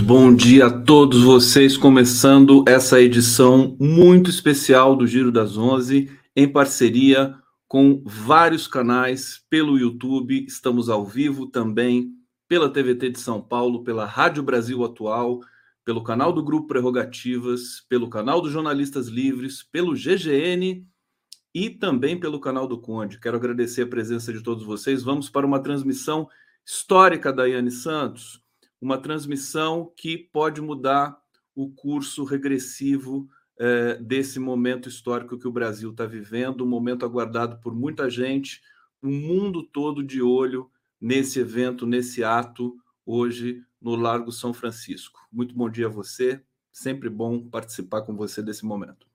Muito bom dia a todos vocês, começando essa edição muito especial do Giro das Onze, em parceria com vários canais pelo YouTube. Estamos ao vivo também pela TVT de São Paulo, pela Rádio Brasil Atual, pelo canal do Grupo Prerrogativas, pelo canal dos Jornalistas Livres, pelo GGN e também pelo canal do Conde. Quero agradecer a presença de todos vocês. Vamos para uma transmissão histórica da Yane Santos uma transmissão que pode mudar o curso regressivo é, desse momento histórico que o Brasil está vivendo, um momento aguardado por muita gente, o um mundo todo de olho nesse evento, nesse ato, hoje no Largo São Francisco. Muito bom dia a você, sempre bom participar com você desse momento.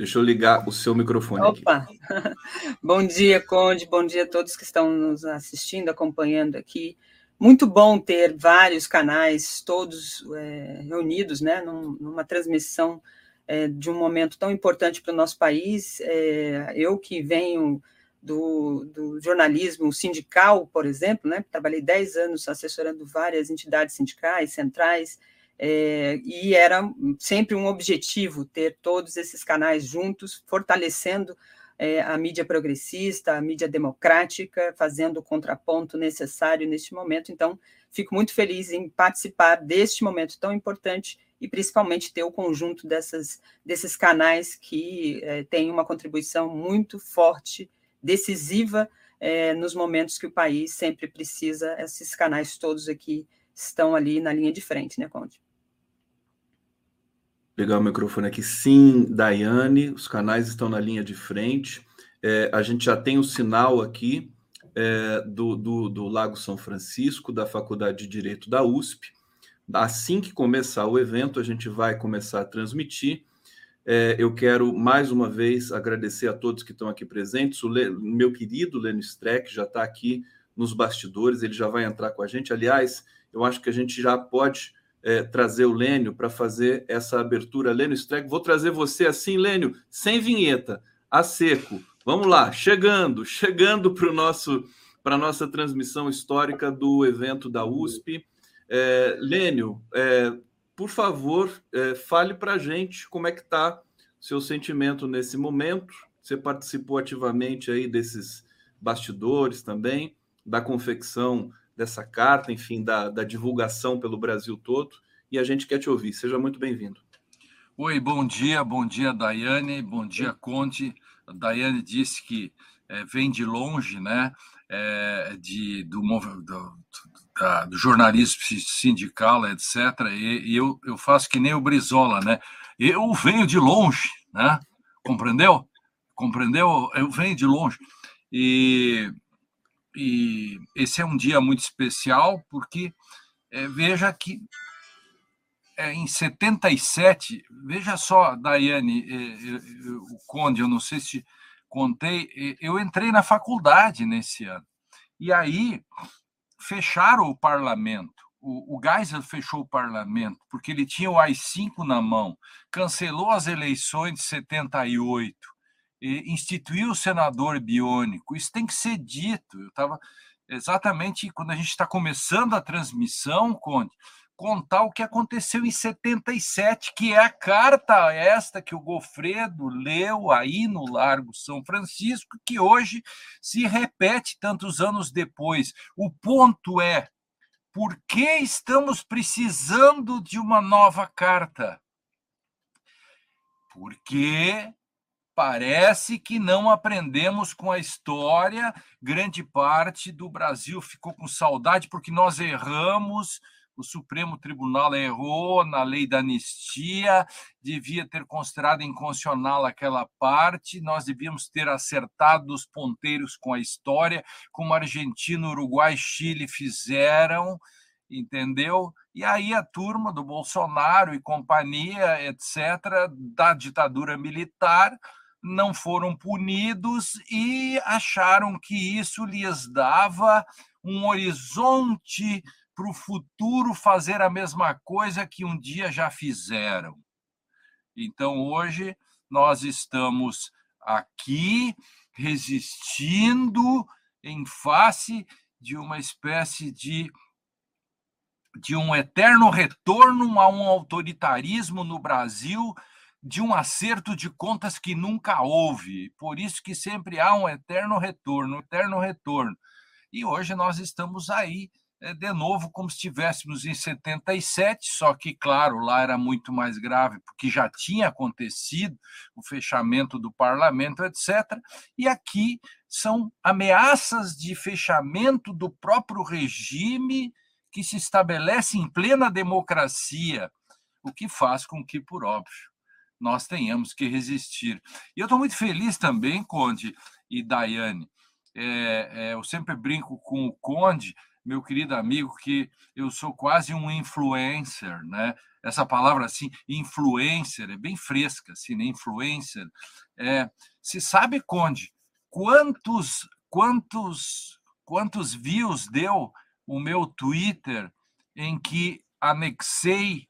Deixa eu ligar o seu microfone Opa. bom dia, Conde. Bom dia a todos que estão nos assistindo, acompanhando aqui. Muito bom ter vários canais, todos é, reunidos, né, num, numa transmissão é, de um momento tão importante para o nosso país. É, eu que venho do, do, jornalismo sindical, por exemplo, né, trabalhei 10 anos assessorando várias entidades sindicais, centrais, é, e era sempre um objetivo ter todos esses canais juntos, fortalecendo é, a mídia progressista, a mídia democrática, fazendo o contraponto necessário neste momento. Então, fico muito feliz em participar deste momento tão importante e principalmente ter o conjunto dessas, desses canais que é, têm uma contribuição muito forte, decisiva, é, nos momentos que o país sempre precisa, esses canais todos aqui estão ali na linha de frente, né, Conde? Pegar o microfone aqui. Sim, Daiane, os canais estão na linha de frente. É, a gente já tem o sinal aqui é, do, do, do, Lago São Francisco, da Faculdade de Direito da USP. Assim que começar o evento, a gente vai começar a transmitir. É, eu quero mais uma vez agradecer a todos que estão aqui presentes. O Le, meu querido Lênio Streck já está aqui nos bastidores, ele já vai entrar com a gente. Aliás, eu acho que a gente já pode é, trazer o Lênio para fazer essa abertura. Lênio Streck, vou trazer você assim, Lênio, sem vinheta, a seco. Vamos lá, chegando, chegando para nosso para a nossa transmissão histórica do evento da USP. É, Lênio, é, por favor, é, fale para a gente como é que está seu sentimento nesse momento. Você participou ativamente aí desses bastidores também, da confecção dessa carta, enfim, da, da divulgação pelo Brasil todo. E a gente quer te ouvir. Seja muito bem-vindo. Oi, bom dia, bom dia, Daiane, bom dia, Conte. A Daiane disse que é, vem de longe, né, é, de, do, do, da, do, jornalismo sindical, etc. E, e, eu, eu faço que nem o Brizola, né? Eu venho de longe, né? Compreendeu? Compreendeu? Eu venho de longe. E e esse é um dia muito especial porque é, veja que é, em 77, veja só, Daiane, é, o Conde, eu não sei se contei, eu entrei na faculdade nesse ano. E aí fecharam o parlamento. O, o Geisel fechou o parlamento porque ele tinha o AI-5 na mão, cancelou as eleições de 78 instituiu o senador biônico. Isso tem que ser dito. Eu estava exatamente quando a gente está começando a transmissão, Conde, contar o que aconteceu em 77, que é a carta esta que o Gofredo leu aí no Largo São Francisco, que hoje se repete tantos anos depois. O ponto é por que estamos precisando de uma nova carta? Porque parece que não aprendemos com a história. Grande parte do Brasil ficou com saudade porque nós erramos. O Supremo Tribunal errou na lei da anistia, devia ter considerado inconstitucional aquela parte, nós devíamos ter acertado os ponteiros com a história, como Argentina, Uruguai, Chile fizeram, entendeu? E aí a turma do Bolsonaro e companhia, etc., da ditadura militar, não foram punidos e acharam que isso lhes dava um horizonte para o futuro fazer a mesma coisa que um dia já fizeram. Então, hoje, nós estamos aqui resistindo em face de uma espécie de de um eterno retorno a um autoritarismo no Brasil, de um acerto de contas que nunca houve. Por isso que sempre há um eterno retorno, um eterno retorno. E hoje nós estamos aí é, de novo como se estivéssemos em 77, só que, claro, lá era muito mais grave, porque já tinha acontecido o fechamento do parlamento, etc. E aqui são ameaças de fechamento do próprio regime que se estabelece em plena democracia, o que faz com que, por óbvio, nós tenhamos que resistir. E eu estou muito feliz também, Conde e Daiane. É, é, eu sempre brinco com o Conde meu querido amigo, que eu sou quase um influencer, né? Essa palavra assim, influencer, é bem fresca, assim, né? Influencer. É, se sabe, Conde, quantos, quantos, quantos views deu o meu Twitter em que anexei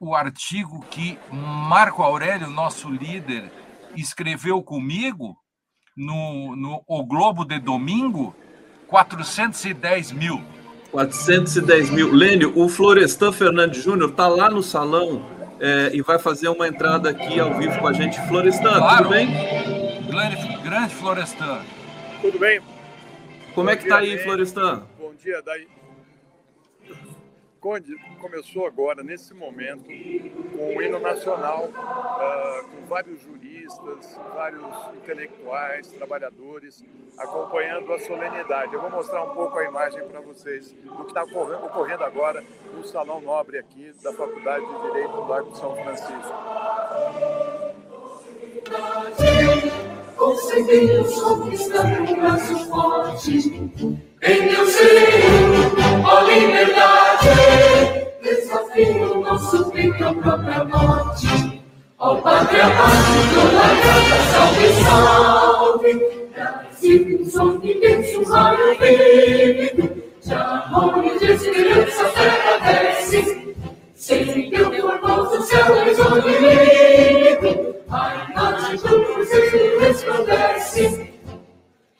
o artigo que Marco Aurélio, nosso líder, escreveu comigo no, no O Globo de Domingo? 410 mil. 410 mil. Lênio, o Florestan Fernandes Júnior está lá no salão é, e vai fazer uma entrada aqui ao vivo com a gente. Florestan, claro. tudo bem? Grande, grande Florestan. Tudo bem? Como Bom é que está aí, Florestan? Bom dia, daí. Conde começou agora, nesse momento, com o hino nacional, uh, com vários juristas, vários intelectuais, trabalhadores, acompanhando a solenidade. Eu vou mostrar um pouco a imagem para vocês do que está ocorrendo, ocorrendo agora no Salão Nobre aqui da Faculdade de Direito do de São Francisco. Braço forte em meu a liberdade. Desafio nosso peito à própria morte. Ó Pátria Amado, largada, salve, salve. Brasil, um som intenso, um raio vívido. De amor e de esperança, a terra desce. Sem teu formoso céu, horizonte lírico. A imagem do cruzeiro resplandece.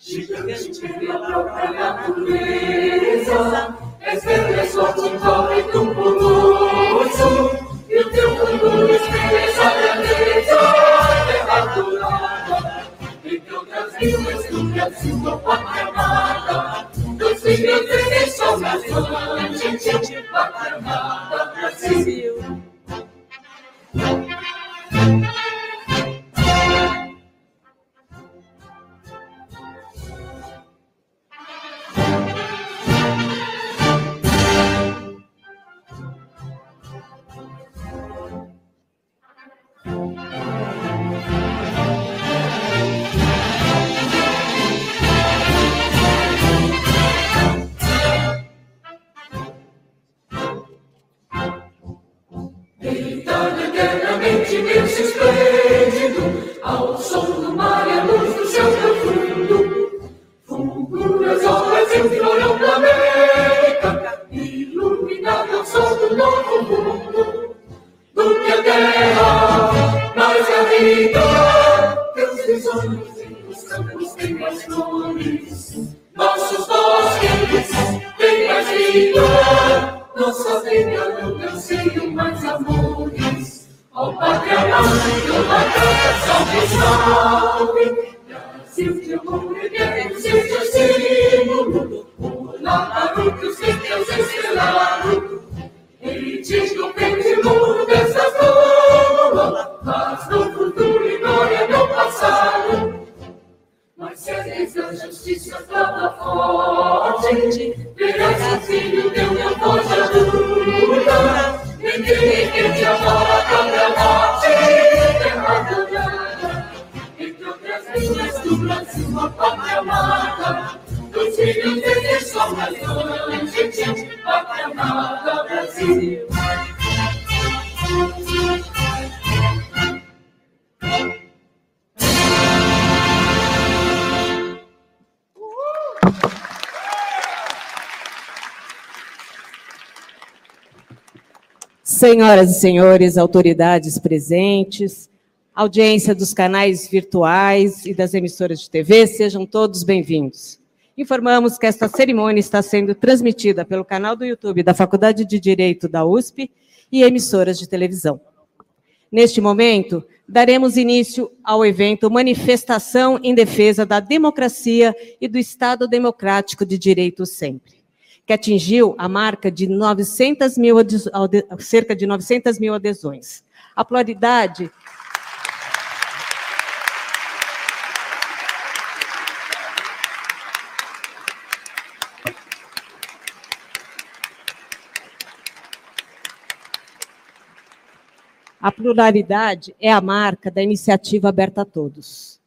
Gigante pela própria natureza, espelha sorte corre do poroso, e o teu orgulho espelha a grandeza, terra dourada, e o Brasil és do Brasil, tua pátria amada, dos filhos de são nações, pátria amada, Brasil. Senhoras e senhores, autoridades presentes, audiência dos canais virtuais e das emissoras de TV, sejam todos bem-vindos. Informamos que esta cerimônia está sendo transmitida pelo canal do YouTube da Faculdade de Direito da USP e emissoras de televisão. Neste momento, daremos início ao evento Manifestação em Defesa da Democracia e do Estado Democrático de Direito Sempre, que atingiu a marca de 900 mil, cerca de 900 mil adesões. A pluralidade A pluralidade é a marca da iniciativa aberta a todos.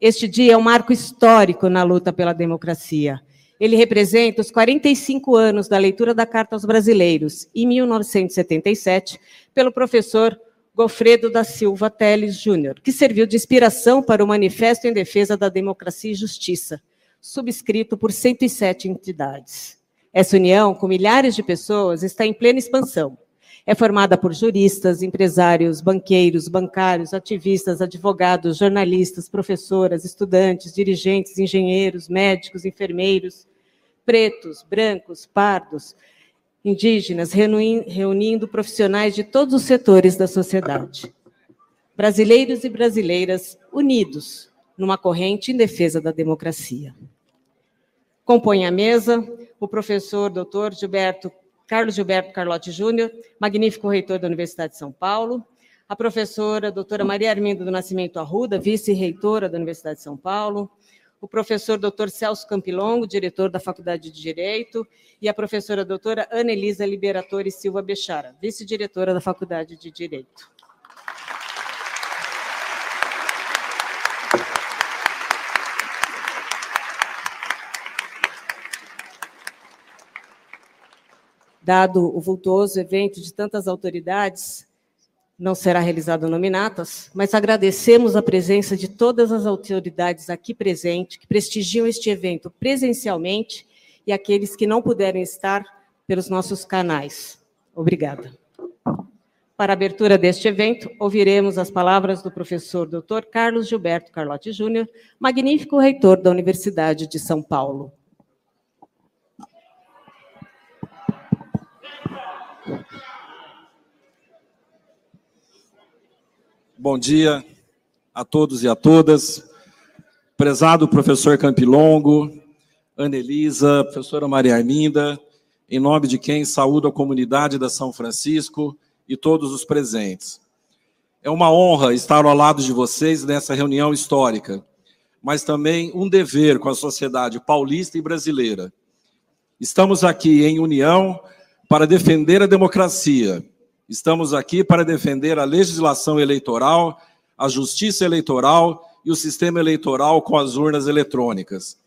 Este dia é um marco histórico na luta pela democracia. Ele representa os 45 anos da leitura da Carta aos Brasileiros, em 1977, pelo professor Gofredo da Silva Teles Júnior, que serviu de inspiração para o Manifesto em Defesa da Democracia e Justiça, subscrito por 107 entidades. Essa união, com milhares de pessoas, está em plena expansão é formada por juristas, empresários, banqueiros, bancários, ativistas, advogados, jornalistas, professoras, estudantes, dirigentes, engenheiros, médicos, enfermeiros, pretos, brancos, pardos, indígenas, reunindo profissionais de todos os setores da sociedade. Brasileiros e brasileiras unidos numa corrente em defesa da democracia. Compõe a mesa o professor Dr. Gilberto Carlos Gilberto Carlotti Júnior, magnífico reitor da Universidade de São Paulo, a professora doutora Maria Arminda do Nascimento Arruda, vice-reitora da Universidade de São Paulo, o professor doutor Celso Campilongo, diretor da Faculdade de Direito, e a professora doutora Ana Elisa Liberatore Silva Bechara, vice-diretora da Faculdade de Direito. dado o vultuoso evento de tantas autoridades, não será realizado nominatas, mas agradecemos a presença de todas as autoridades aqui presentes, que prestigiam este evento presencialmente, e aqueles que não puderam estar pelos nossos canais. Obrigada. Para a abertura deste evento, ouviremos as palavras do professor Dr. Carlos Gilberto Carlotti Júnior, magnífico reitor da Universidade de São Paulo. Bom dia a todos e a todas. Prezado professor Campilongo, Anelisa, professora Maria Arminda, em nome de quem saúdo a comunidade da São Francisco e todos os presentes. É uma honra estar ao lado de vocês nessa reunião histórica, mas também um dever com a sociedade paulista e brasileira. Estamos aqui em união para defender a democracia Estamos aqui para defender a legislação eleitoral, a justiça eleitoral e o sistema eleitoral com as urnas eletrônicas.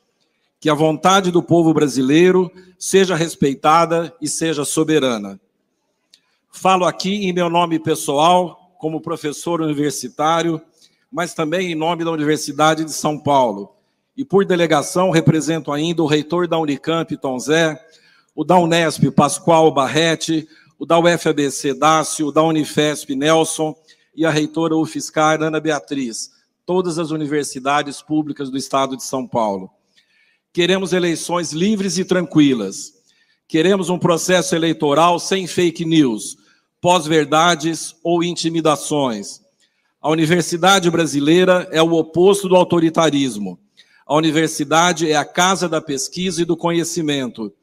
Que a vontade do povo brasileiro seja respeitada e seja soberana. Falo aqui em meu nome pessoal, como professor universitário, mas também em nome da Universidade de São Paulo. E por delegação represento ainda o reitor da Unicamp, Tom Zé, o da Unesp, Pascoal Barrete, o da UFABC Dácio, o da Unifesp Nelson e a reitora UFSCar Ana Beatriz, todas as universidades públicas do estado de São Paulo. Queremos eleições livres e tranquilas. Queremos um processo eleitoral sem fake news, pós-verdades ou intimidações. A universidade brasileira é o oposto do autoritarismo. A universidade é a casa da pesquisa e do conhecimento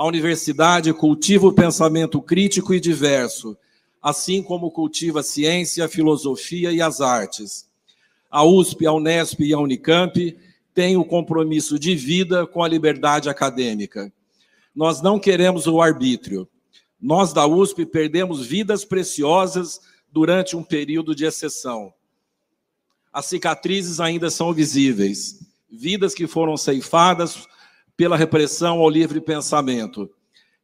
a universidade cultiva o pensamento crítico e diverso, assim como cultiva a ciência, a filosofia e as artes. A USP, a Unesp e a Unicamp têm o compromisso de vida com a liberdade acadêmica. Nós não queremos o arbítrio. Nós da USP perdemos vidas preciosas durante um período de exceção. As cicatrizes ainda são visíveis, vidas que foram ceifadas pela repressão ao livre pensamento.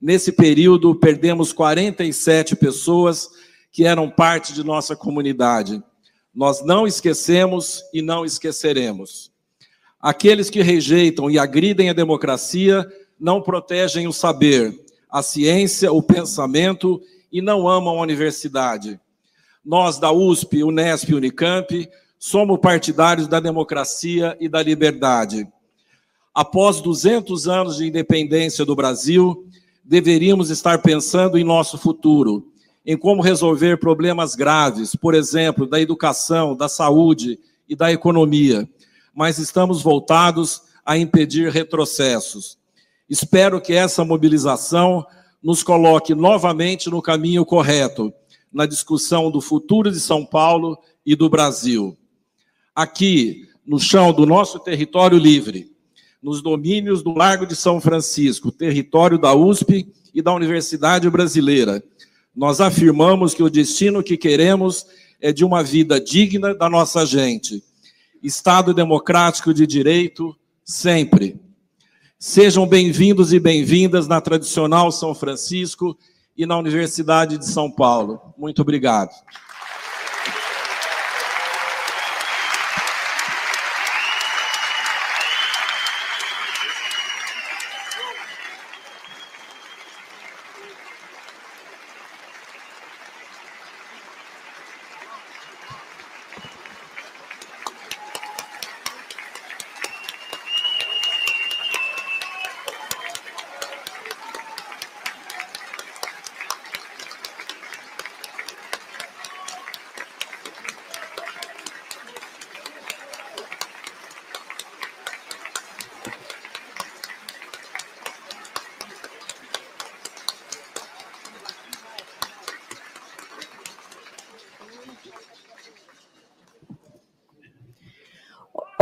Nesse período, perdemos 47 pessoas que eram parte de nossa comunidade. Nós não esquecemos e não esqueceremos. Aqueles que rejeitam e agridem a democracia não protegem o saber, a ciência, o pensamento e não amam a universidade. Nós da USP, Unesp e Unicamp somos partidários da democracia e da liberdade. Após 200 anos de independência do Brasil, deveríamos estar pensando em nosso futuro, em como resolver problemas graves, por exemplo, da educação, da saúde e da economia, mas estamos voltados a impedir retrocessos. Espero que essa mobilização nos coloque novamente no caminho correto, na discussão do futuro de São Paulo e do Brasil. Aqui, no chão do nosso território livre, nos domínios do Largo de São Francisco, território da USP e da Universidade Brasileira, nós afirmamos que o destino que queremos é de uma vida digna da nossa gente. Estado democrático de direito, sempre. Sejam bem-vindos e bem-vindas na tradicional São Francisco e na Universidade de São Paulo. Muito obrigado.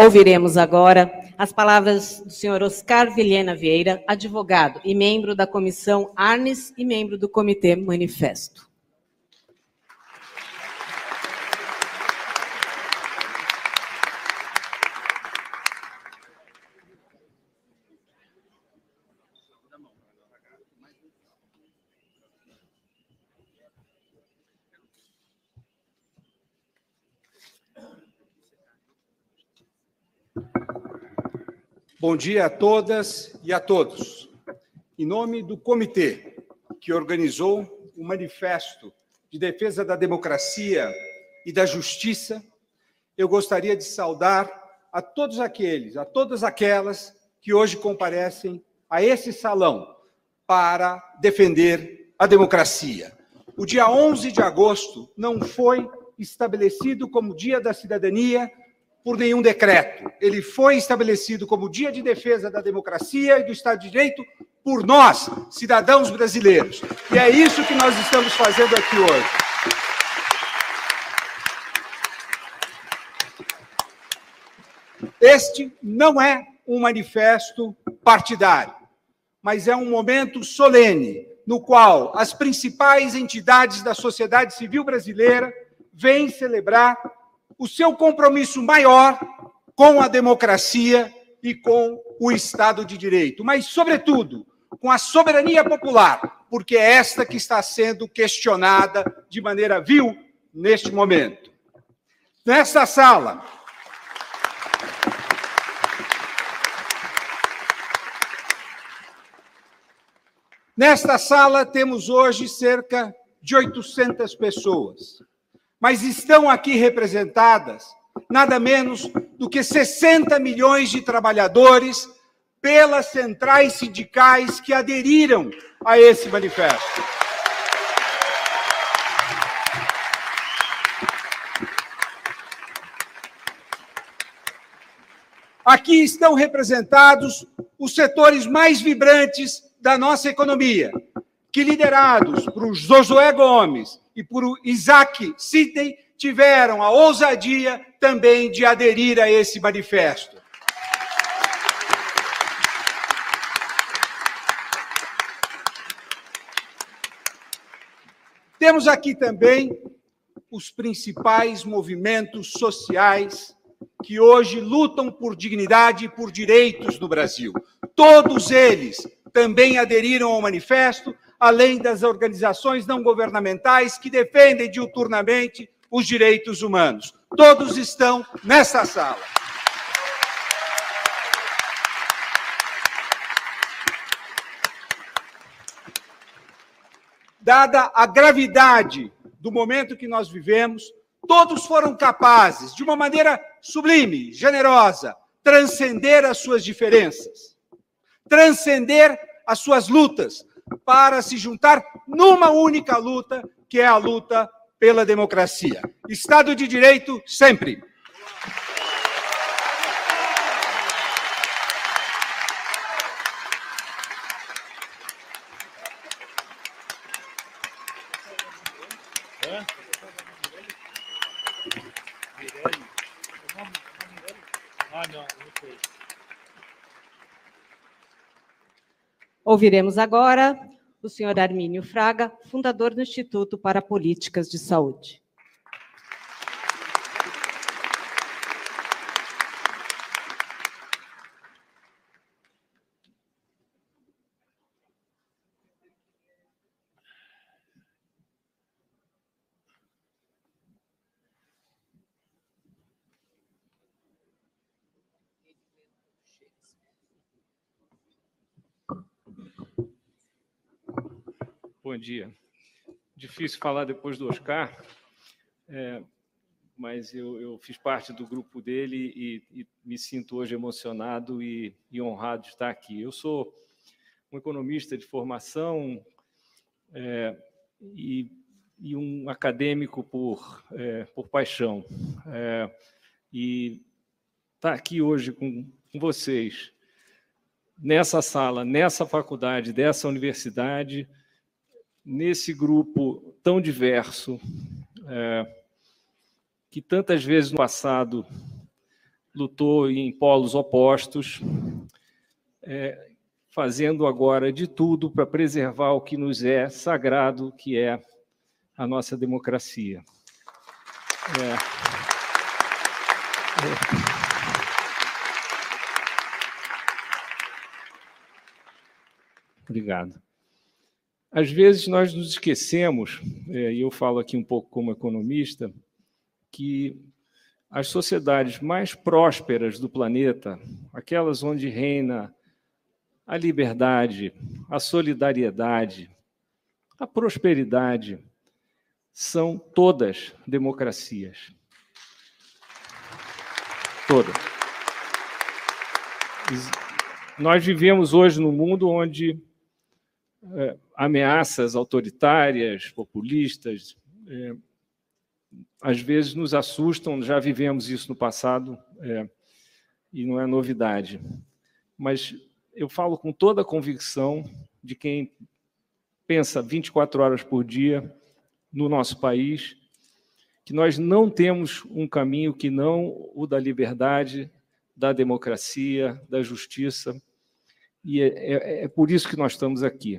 Ouviremos agora as palavras do senhor Oscar Vilhena Vieira, advogado e membro da comissão Arnes e membro do Comitê Manifesto. Bom dia a todas e a todos. Em nome do comitê que organizou o Manifesto de Defesa da Democracia e da Justiça, eu gostaria de saudar a todos aqueles, a todas aquelas que hoje comparecem a esse salão para defender a democracia. O dia 11 de agosto não foi estabelecido como Dia da Cidadania por nenhum decreto. Ele foi estabelecido como Dia de Defesa da Democracia e do Estado de Direito por nós, cidadãos brasileiros. E é isso que nós estamos fazendo aqui hoje. Este não é um manifesto partidário, mas é um momento solene no qual as principais entidades da sociedade civil brasileira vêm celebrar o seu compromisso maior com a democracia e com o Estado de Direito, mas, sobretudo, com a soberania popular, porque é esta que está sendo questionada de maneira vil neste momento. Nesta sala, Nesta sala temos hoje cerca de 800 pessoas mas estão aqui representadas nada menos do que 60 milhões de trabalhadores pelas centrais sindicais que aderiram a esse manifesto. Aqui estão representados os setores mais vibrantes da nossa economia, que liderados por Josué Gomes, e por Isaac Sidney tiveram a ousadia também de aderir a esse manifesto. Temos aqui também os principais movimentos sociais que hoje lutam por dignidade e por direitos no Brasil. Todos eles também aderiram ao manifesto, além das organizações não governamentais que defendem diuturnamente os direitos humanos. Todos estão nessa sala. Dada a gravidade do momento que nós vivemos, todos foram capazes, de uma maneira sublime, generosa, transcender as suas diferenças, transcender as suas lutas, para se juntar numa única luta, que é a luta pela democracia. Estado de Direito sempre. Ouviremos agora o senhor Armínio Fraga, fundador do Instituto para Políticas de Saúde. Bom dia. Difícil falar depois do Oscar, é, mas eu, eu, fiz parte do grupo dele e, e me sinto hoje emocionado e, e, honrado de estar aqui. Eu sou um economista de formação é, e, e, um acadêmico por, é, por paixão. É, e estar aqui hoje com, com vocês, nessa sala, nessa faculdade, dessa universidade, nesse grupo tão diverso, é, que tantas vezes no passado lutou em polos opostos, é, fazendo agora de tudo para preservar o que nos é sagrado, que é a nossa democracia. É, é. Obrigado. Às vezes nós nos esquecemos, é, e eu falo aqui um pouco como economista, que as sociedades mais prósperas do planeta, aquelas onde reina a liberdade, a solidariedade, a prosperidade, são todas democracias. Todas. Nós vivemos hoje num mundo onde é, ameaças autoritárias, populistas, é, às vezes nos assustam, já vivemos isso no passado é, e não é novidade. Mas eu falo com toda a convicção de quem pensa 24 horas por dia no nosso país, que nós não temos um caminho que não o da liberdade, da democracia, da justiça, e é, é, é por isso que nós estamos aqui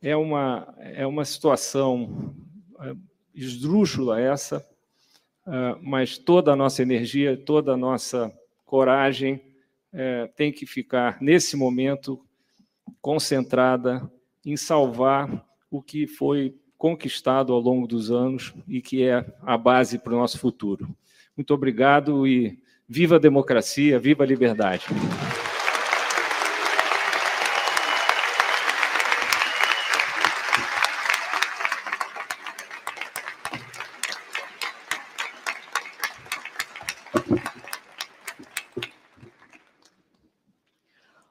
é uma, é uma situação é, esdrúxula essa, é, mas toda a nossa energia, toda a nossa coragem é, tem que ficar, nesse momento, concentrada em salvar o que foi conquistado ao longo dos anos e que é a base para o nosso futuro. Muito obrigado e viva a democracia, viva a liberdade.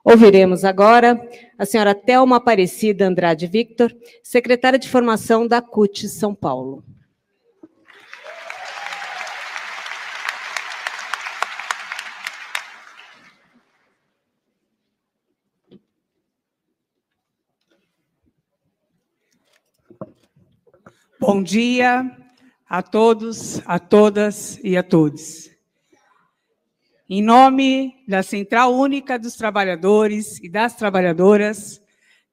Ouviremos agora a senhora Thelma Aparecida Andrade Victor, secretária de Formação da CUT São Paulo. Bom dia a todos, a todas e a todos. Em nome da Central Única dos Trabalhadores e das Trabalhadoras,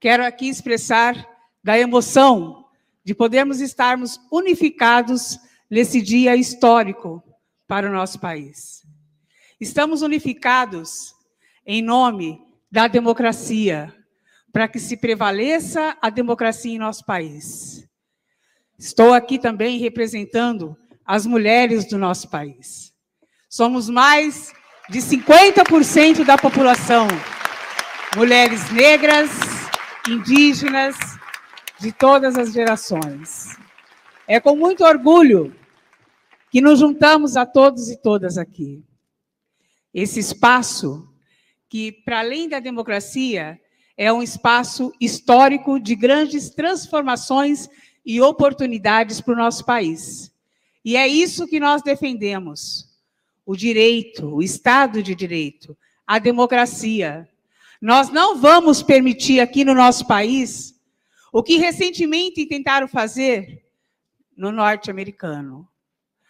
quero aqui expressar da emoção de podermos estarmos unificados nesse dia histórico para o nosso país. Estamos unificados em nome da democracia, para que se prevaleça a democracia em nosso país. Estou aqui também representando as mulheres do nosso país. Somos mais de 50% da população, mulheres negras, indígenas, de todas as gerações. É com muito orgulho que nos juntamos a todos e todas aqui. esse espaço que, para além da democracia, é um espaço histórico de grandes transformações e oportunidades para o nosso país. E é isso que nós defendemos: o direito, o Estado de Direito, a democracia. Nós não vamos permitir aqui no nosso país o que recentemente tentaram fazer no norte-americano.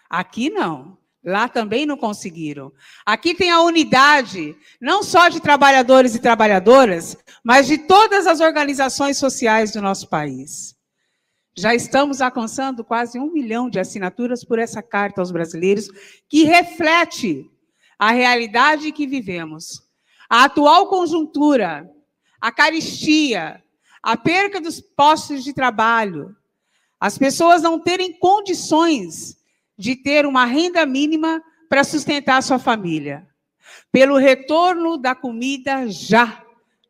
Aqui não. Lá também não conseguiram. Aqui tem a unidade, não só de trabalhadores e trabalhadoras, mas de todas as organizações sociais do nosso país. Já estamos alcançando quase um milhão de assinaturas por essa carta aos brasileiros, que reflete a realidade que vivemos. A atual conjuntura, a caristia, a perca dos postos de trabalho, as pessoas não terem condições de ter uma renda mínima para sustentar sua família. Pelo retorno da comida já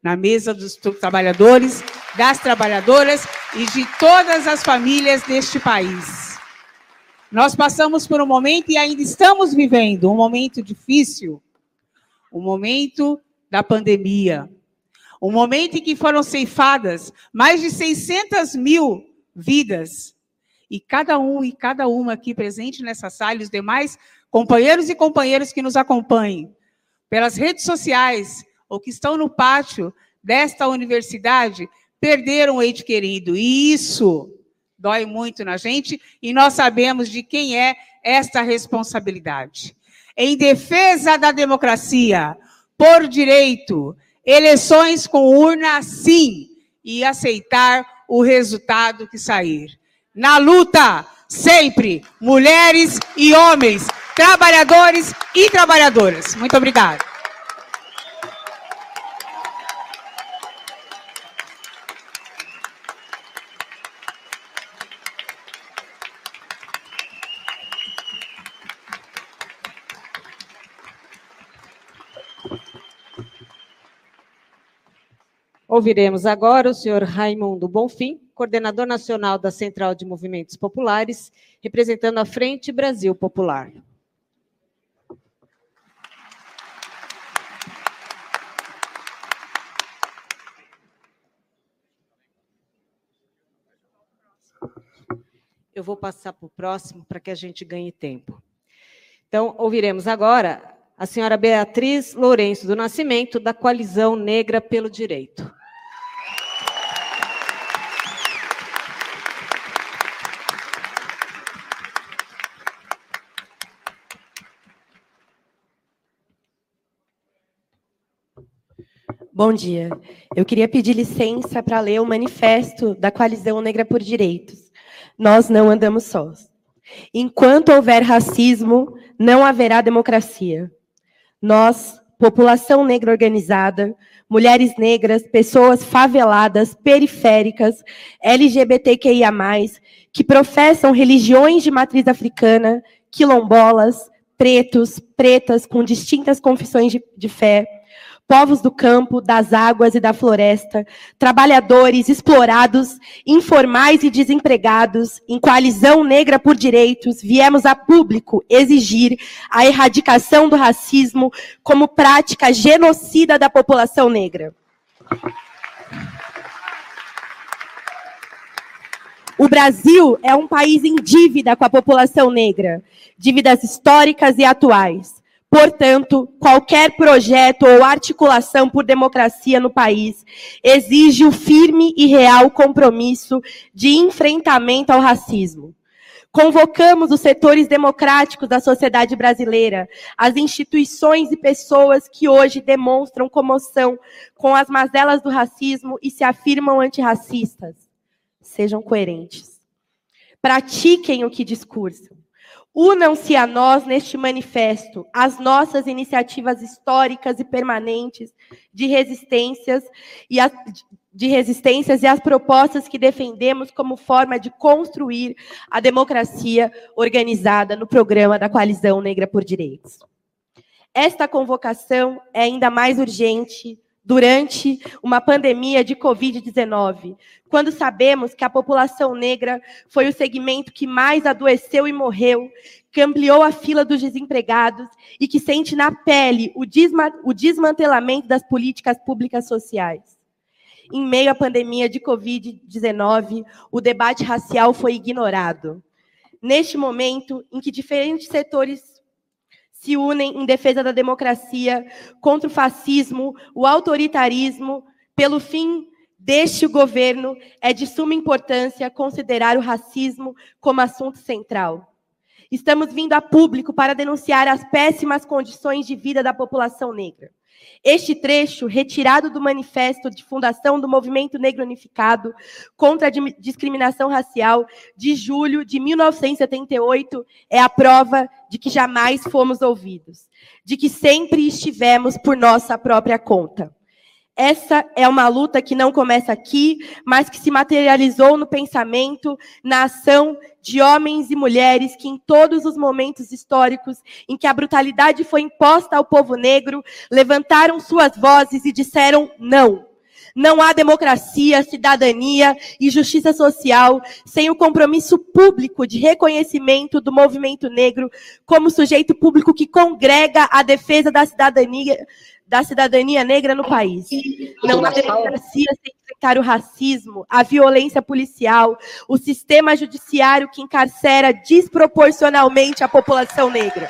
na mesa dos trabalhadores, das trabalhadoras e de todas as famílias deste país. Nós passamos por um momento e ainda estamos vivendo um momento difícil, um momento da pandemia, um momento em que foram ceifadas mais de 600 mil vidas e cada um e cada uma aqui presente nessa sala, e os demais companheiros e companheiras que nos acompanhem pelas redes sociais ou que estão no pátio desta universidade, perderam o ente querido. E isso dói muito na gente e nós sabemos de quem é esta responsabilidade. Em defesa da democracia, por direito, eleições com urna sim e aceitar o resultado que sair na luta, sempre, mulheres e homens, trabalhadores e trabalhadoras. Muito obrigada. Ouviremos agora o senhor Raimundo Bonfim, coordenador nacional da Central de Movimentos Populares, representando a Frente Brasil Popular. Eu vou passar para o próximo para que a gente ganhe tempo. Então, ouviremos agora a senhora Beatriz Lourenço do Nascimento, da Coalizão Negra pelo Direito. Bom dia. Eu queria pedir licença para ler o manifesto da Coalizão Negra por Direitos. Nós não andamos sós. Enquanto houver racismo, não haverá democracia. Nós, população negra organizada, mulheres negras, pessoas faveladas, periféricas, LGBTQIA+, que professam religiões de matriz africana, quilombolas, pretos, pretas com distintas confissões de, de fé, povos do campo, das águas e da floresta, trabalhadores explorados, informais e desempregados, em coalizão negra por direitos, viemos a público exigir a erradicação do racismo como prática genocida da população negra. O Brasil é um país em dívida com a população negra, dívidas históricas e atuais. Portanto, qualquer projeto ou articulação por democracia no país exige o firme e real compromisso de enfrentamento ao racismo. Convocamos os setores democráticos da sociedade brasileira, as instituições e pessoas que hoje demonstram comoção com as mazelas do racismo e se afirmam antirracistas. Sejam coerentes. Pratiquem o que discursam. Unam-se a nós neste manifesto as nossas iniciativas históricas e permanentes de resistências e de resistências e as propostas que defendemos como forma de construir a democracia organizada no programa da Coalizão Negra por Direitos. Esta convocação é ainda mais urgente durante uma pandemia de Covid-19, quando sabemos que a população negra foi o segmento que mais adoeceu e morreu, que ampliou a fila dos desempregados e que sente na pele o, desma o desmantelamento das políticas públicas sociais. Em meio à pandemia de Covid-19, o debate racial foi ignorado. Neste momento em que diferentes setores se unem em defesa da democracia, contra o fascismo, o autoritarismo, pelo fim deste governo, é de suma importância considerar o racismo como assunto central. Estamos vindo a público para denunciar as péssimas condições de vida da população negra. Este trecho, retirado do manifesto de fundação do Movimento Negro Unificado contra a Discriminação Racial, de julho de 1978, é a prova de que jamais fomos ouvidos, de que sempre estivemos por nossa própria conta. Essa é uma luta que não começa aqui, mas que se materializou no pensamento, na ação de homens e mulheres que, em todos os momentos históricos em que a brutalidade foi imposta ao povo negro, levantaram suas vozes e disseram não. Não há democracia, cidadania e justiça social sem o compromisso público de reconhecimento do movimento negro como sujeito público que congrega a defesa da cidadania da cidadania negra no país. Não há democracia sem enfrentar o racismo, a violência policial, o sistema judiciário que encarcera desproporcionalmente a população negra.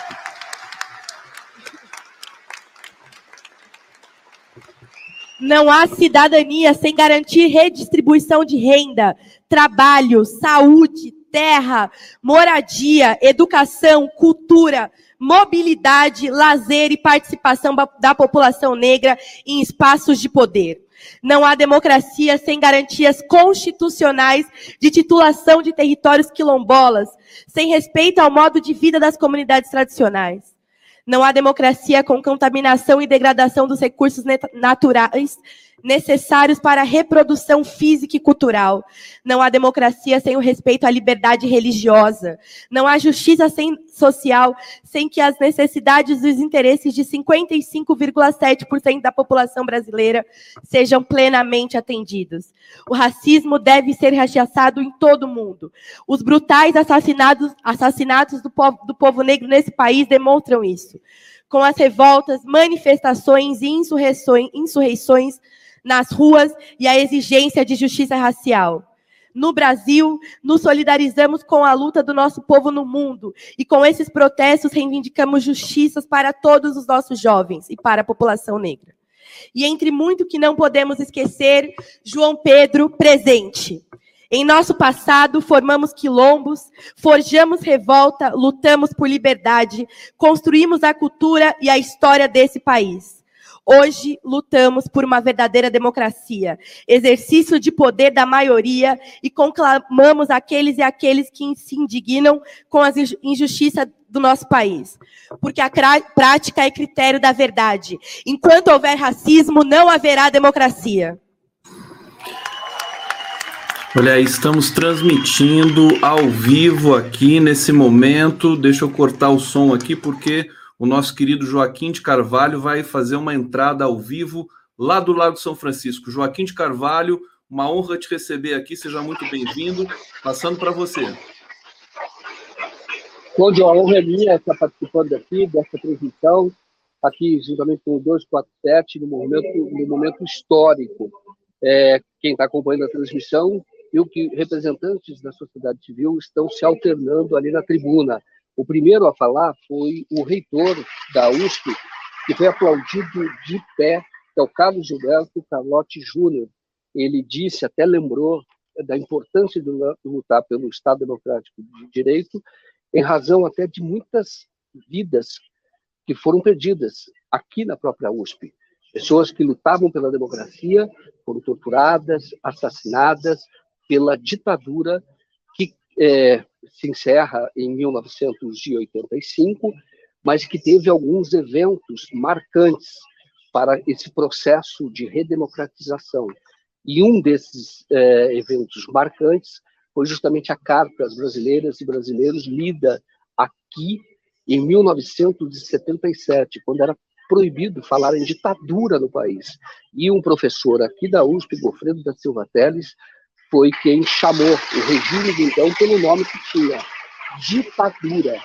Não há cidadania sem garantir redistribuição de renda, trabalho, saúde, terra, moradia, educação, cultura, mobilidade, lazer e participação da população negra em espaços de poder. Não há democracia sem garantias constitucionais de titulação de territórios quilombolas, sem respeito ao modo de vida das comunidades tradicionais. Não há democracia com contaminação e degradação dos recursos naturais necessários para a reprodução física e cultural. Não há democracia sem o respeito à liberdade religiosa. Não há justiça sem, social sem que as necessidades e os interesses de 55,7% da população brasileira sejam plenamente atendidos. O racismo deve ser rechaçado em todo o mundo. Os brutais assassinatos, assassinatos do povo, do povo negro nesse país demonstram isso. Com as revoltas, manifestações e insurreições, insurreições nas ruas e a exigência de justiça racial. No Brasil, nos solidarizamos com a luta do nosso povo no mundo e com esses protestos reivindicamos justiças para todos os nossos jovens e para a população negra. E entre muito que não podemos esquecer, João Pedro presente. Em nosso passado, formamos quilombos, forjamos revolta, lutamos por liberdade, construímos a cultura e a história desse país. Hoje lutamos por uma verdadeira democracia, exercício de poder da maioria e conclamamos aqueles e aqueles que se indignam com as injustiças do nosso país. Porque a prática é critério da verdade. Enquanto houver racismo, não haverá democracia. Olha, estamos transmitindo ao vivo aqui nesse momento. Deixa eu cortar o som aqui porque o nosso querido Joaquim de Carvalho vai fazer uma entrada ao vivo lá do Lago São Francisco. Joaquim de Carvalho, uma honra te receber aqui, seja muito bem-vindo. Passando para você. Cláudio, a honra é minha estar participando aqui dessa transmissão, aqui juntamente com o 247, no momento, no momento histórico. É, quem está acompanhando a transmissão e o que representantes da sociedade civil estão se alternando ali na tribuna. O primeiro a falar foi o reitor da USP, que foi aplaudido de pé, que é o Carlos Gilberto Carlotti Júnior. Ele disse, até lembrou da importância de lutar pelo Estado Democrático de Direito, em razão até de muitas vidas que foram perdidas aqui na própria USP. Pessoas que lutavam pela democracia foram torturadas, assassinadas pela ditadura é, se encerra em 1985, mas que teve alguns eventos marcantes para esse processo de redemocratização. E um desses é, eventos marcantes foi justamente a carta às brasileiras e brasileiros lida aqui em 1977, quando era proibido falar em ditadura no país. E um professor aqui da USP, Gofredo da Silva Teles, foi quem chamou o regime de então pelo nome que tinha, ditadura,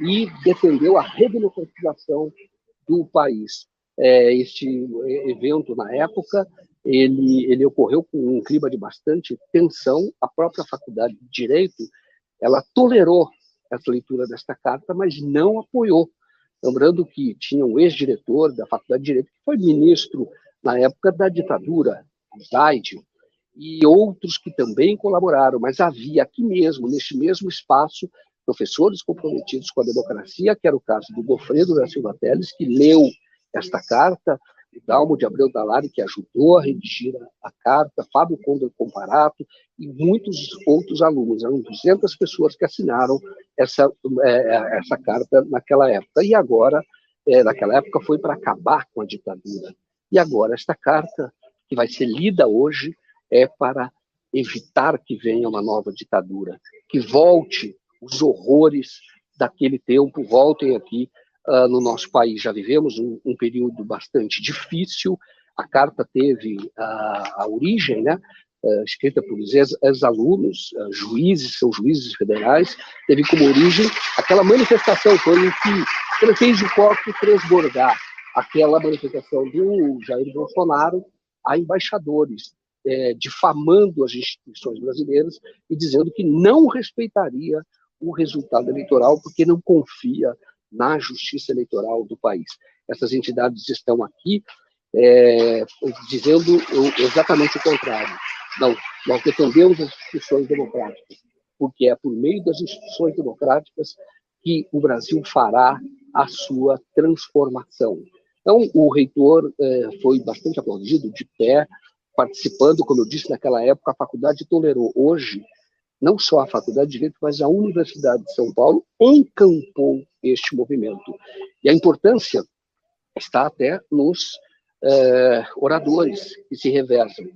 e defendeu a redemocratização do país. É, este evento, na época, ele, ele ocorreu com um clima de bastante tensão. A própria Faculdade de Direito, ela tolerou essa leitura desta carta, mas não apoiou. Lembrando que tinha um ex-diretor da Faculdade de Direito, que foi ministro na época da ditadura, Zaid, e outros que também colaboraram, mas havia aqui mesmo, neste mesmo espaço, professores comprometidos com a democracia, que era o caso do Gofredo da Silva Teles, que leu esta carta, o Dalmo de Abreu Dalari, que ajudou a redigir a, carta, Fábio Condor Comparato e muitos outros alunos. Eram 200 pessoas que assinaram essa, é, essa carta naquela época. E agora, é, naquela época, foi para acabar com a ditadura. E agora, esta carta, que vai ser lida hoje, é para evitar que venha uma nova ditadura, que volte os horrores daquele tempo, voltem aqui uh, no nosso país. Já vivemos um, um, período bastante difícil. A carta teve a, a origem, né, uh, escrita por ex-alunos, uh, juízes, são juízes federais, teve como origem aquela manifestação, foi em que fez o corpo transbordar aquela manifestação do Jair Bolsonaro a embaixadores, é, difamando as instituições brasileiras e dizendo que não respeitaria o resultado eleitoral porque não confia na justiça eleitoral do país. Essas entidades estão aqui é, dizendo exatamente o contrário. Não, nós defendemos as instituições democráticas, porque é por meio das instituições democráticas que o Brasil fará a sua transformação. Então, o reitor é, foi bastante aplaudido, de pé, participando, como eu disse naquela época, a faculdade tolerou. Hoje, não só a Faculdade de Direito, mas a Universidade de São Paulo encampou este movimento. E a importância está até nos é, oradores que se reversam.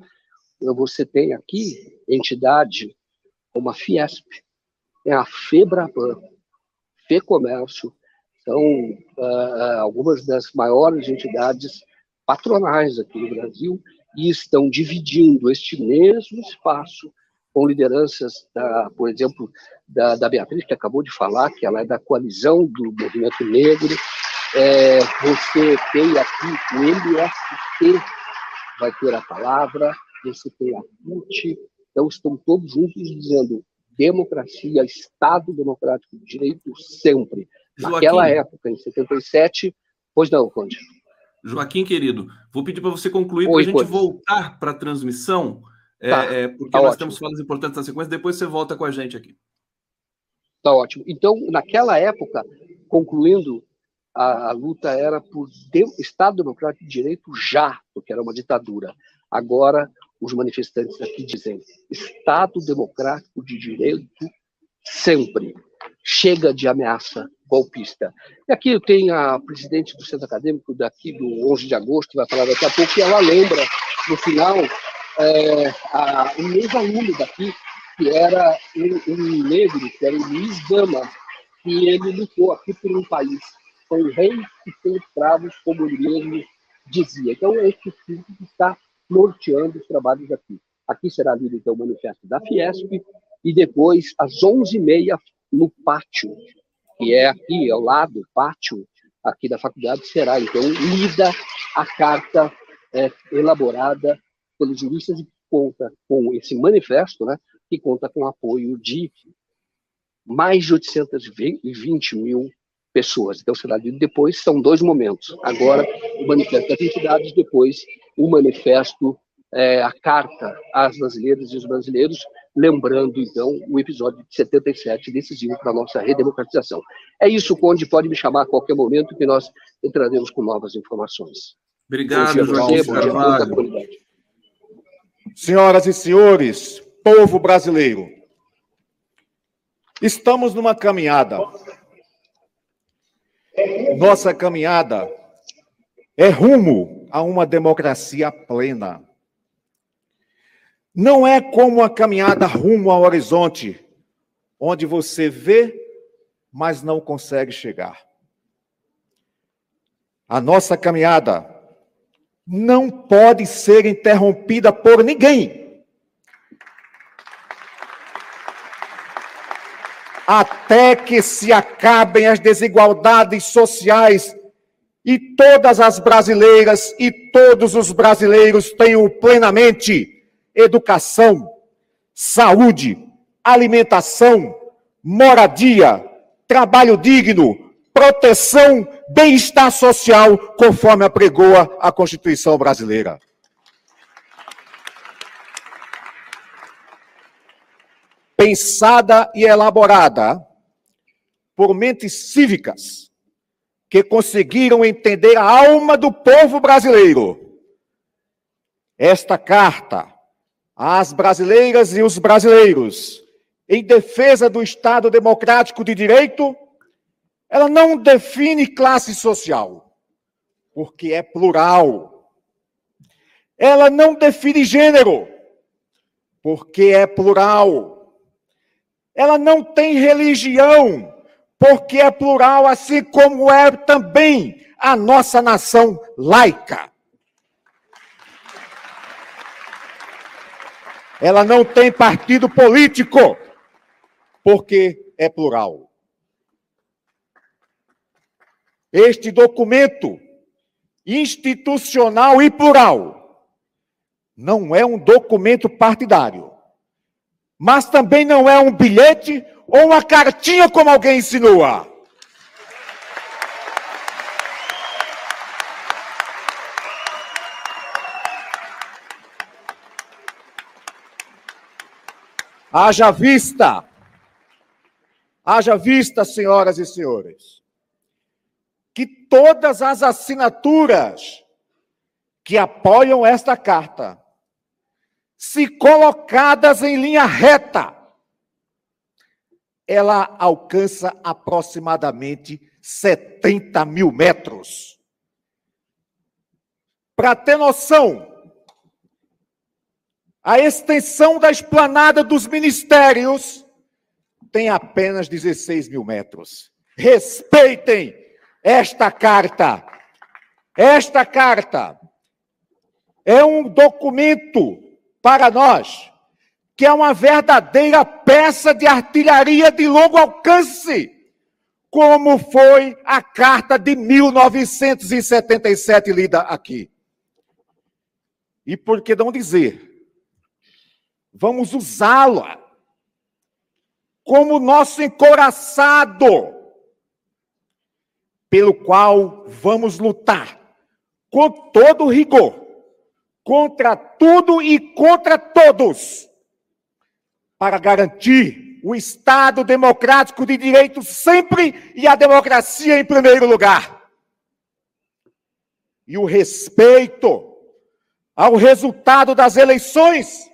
Você tem aqui entidade como a Fiesp, tem a FEBRABAN, FEComércio, são uh, algumas das maiores entidades patronais aqui no Brasil e estão dividindo este mesmo espaço com lideranças, da, por exemplo, da, da, Beatriz, que acabou de falar, que ela é da coalizão do movimento negro. É, você tem aqui o MST, vai ter a palavra, você tem a CUT, então estão todos juntos dizendo democracia, Estado democrático de direito sempre. Joaquim, Naquela época, em 77, pois não, Conde. Joaquim, querido, vou pedir para você concluir para a gente voltar para a transmissão é, tá, é, porque tá nós ótimo. temos falas importantes na sequência, depois você volta com a gente aqui. Tá ótimo. Então, naquela época, concluindo, a, a luta era por de, Estado Democrático de Direito já, porque era uma ditadura. Agora, os manifestantes aqui dizem Estado Democrático de Direito sempre. Chega de ameaça golpista. E aqui eu tenho a presidente do centro acadêmico daqui do 11 de agosto, que vai falar daqui a pouco, e ela lembra, no final, é, a, um ex-aluno daqui, que era um, um, negro, que era o Luiz Gama, que ele lutou aqui por um país sem reis e sem escravos, como ele mesmo dizia. Então, é esse espírito que está norteando os trabalhos aqui. Aqui será lido, então, o manifesto da Fiesp, e depois, às 11h30, no pátio, que é aqui ao lado, pátio aqui da faculdade, será, então, lida a carta é, elaborada pelos juristas e conta com esse manifesto, né, que conta com apoio de mais de 820 mil pessoas. Então, será lido depois, são dois momentos. Agora, o manifesto das entidades, depois, o manifesto, é, a carta às brasileiras e os brasileiros, lembrando, então, o episódio de 77, decisivo para a nossa redemocratização. É isso, Conde, pode me chamar a qualquer momento que nós entraremos com novas informações. Obrigado, João Carvalho. Senhoras e senhores, povo brasileiro, estamos numa caminhada. Nossa caminhada é rumo a uma democracia plena. Não é como a caminhada rumo ao horizonte, onde você vê, mas não consegue chegar. A nossa caminhada não pode ser interrompida por ninguém. Até que se acabem as desigualdades sociais e todas as brasileiras e todos os brasileiros tenham plenamente educação, saúde, alimentação, moradia, trabalho digno, proteção, bem-estar social, conforme apregoa a Constituição brasileira. Pensada e elaborada por mentes cívicas que conseguiram entender a alma do povo brasileiro. Esta carta às brasileiras e os brasileiros em defesa do Estado democrático de direito, ela não define classe social, porque é plural. Ela não define gênero, porque é plural. Ela não tem religião, porque é plural, assim como é também a nossa nação laica. Ela não tem partido político, porque é plural. Este documento institucional e plural não é um documento partidário, mas também não é um bilhete ou uma cartinha, como alguém insinua. Haja vista, haja vista, senhoras e senhores, que todas as assinaturas que apoiam esta carta, se colocadas em linha reta, ela alcança aproximadamente 70 mil metros. Para ter noção, a extensão da esplanada dos ministérios tem apenas 16 mil metros. Respeitem esta carta. Esta carta é um documento para nós que é uma verdadeira peça de artilharia de longo alcance, como foi a carta de 1977 lida aqui. E por que não dizer? Vamos usá-la como nosso encoraçado, pelo qual vamos lutar com todo rigor, contra tudo e contra todos para garantir o Estado democrático de direito sempre e a democracia em primeiro lugar. E o respeito ao resultado das eleições,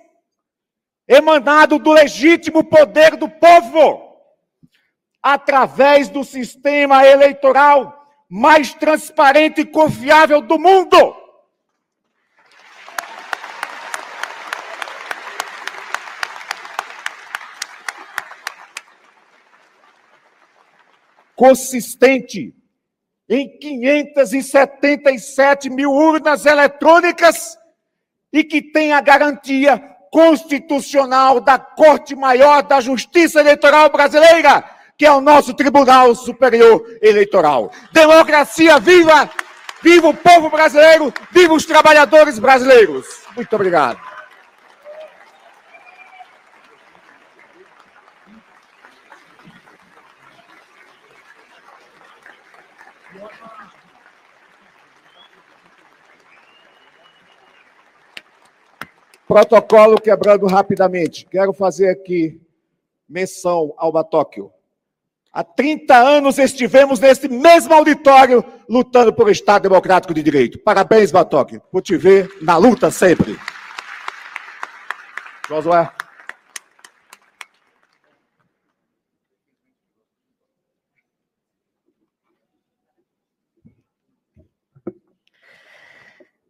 emanado do legítimo poder do povo, através do sistema eleitoral mais transparente e confiável do mundo. consistente em 577 mil urnas eletrônicas e que tem a garantia constitucional da Corte Maior da Justiça Eleitoral Brasileira, que é o nosso Tribunal Superior Eleitoral. Democracia viva! Viva o povo brasileiro! Viva os trabalhadores brasileiros! Muito obrigado. Protocolo quebrando rapidamente. Quero fazer aqui menção ao Batóquio. Há 30 anos estivemos nesse mesmo auditório lutando por Estado Democrático de Direito. Parabéns, Batóquio, por te ver na luta sempre. Josué.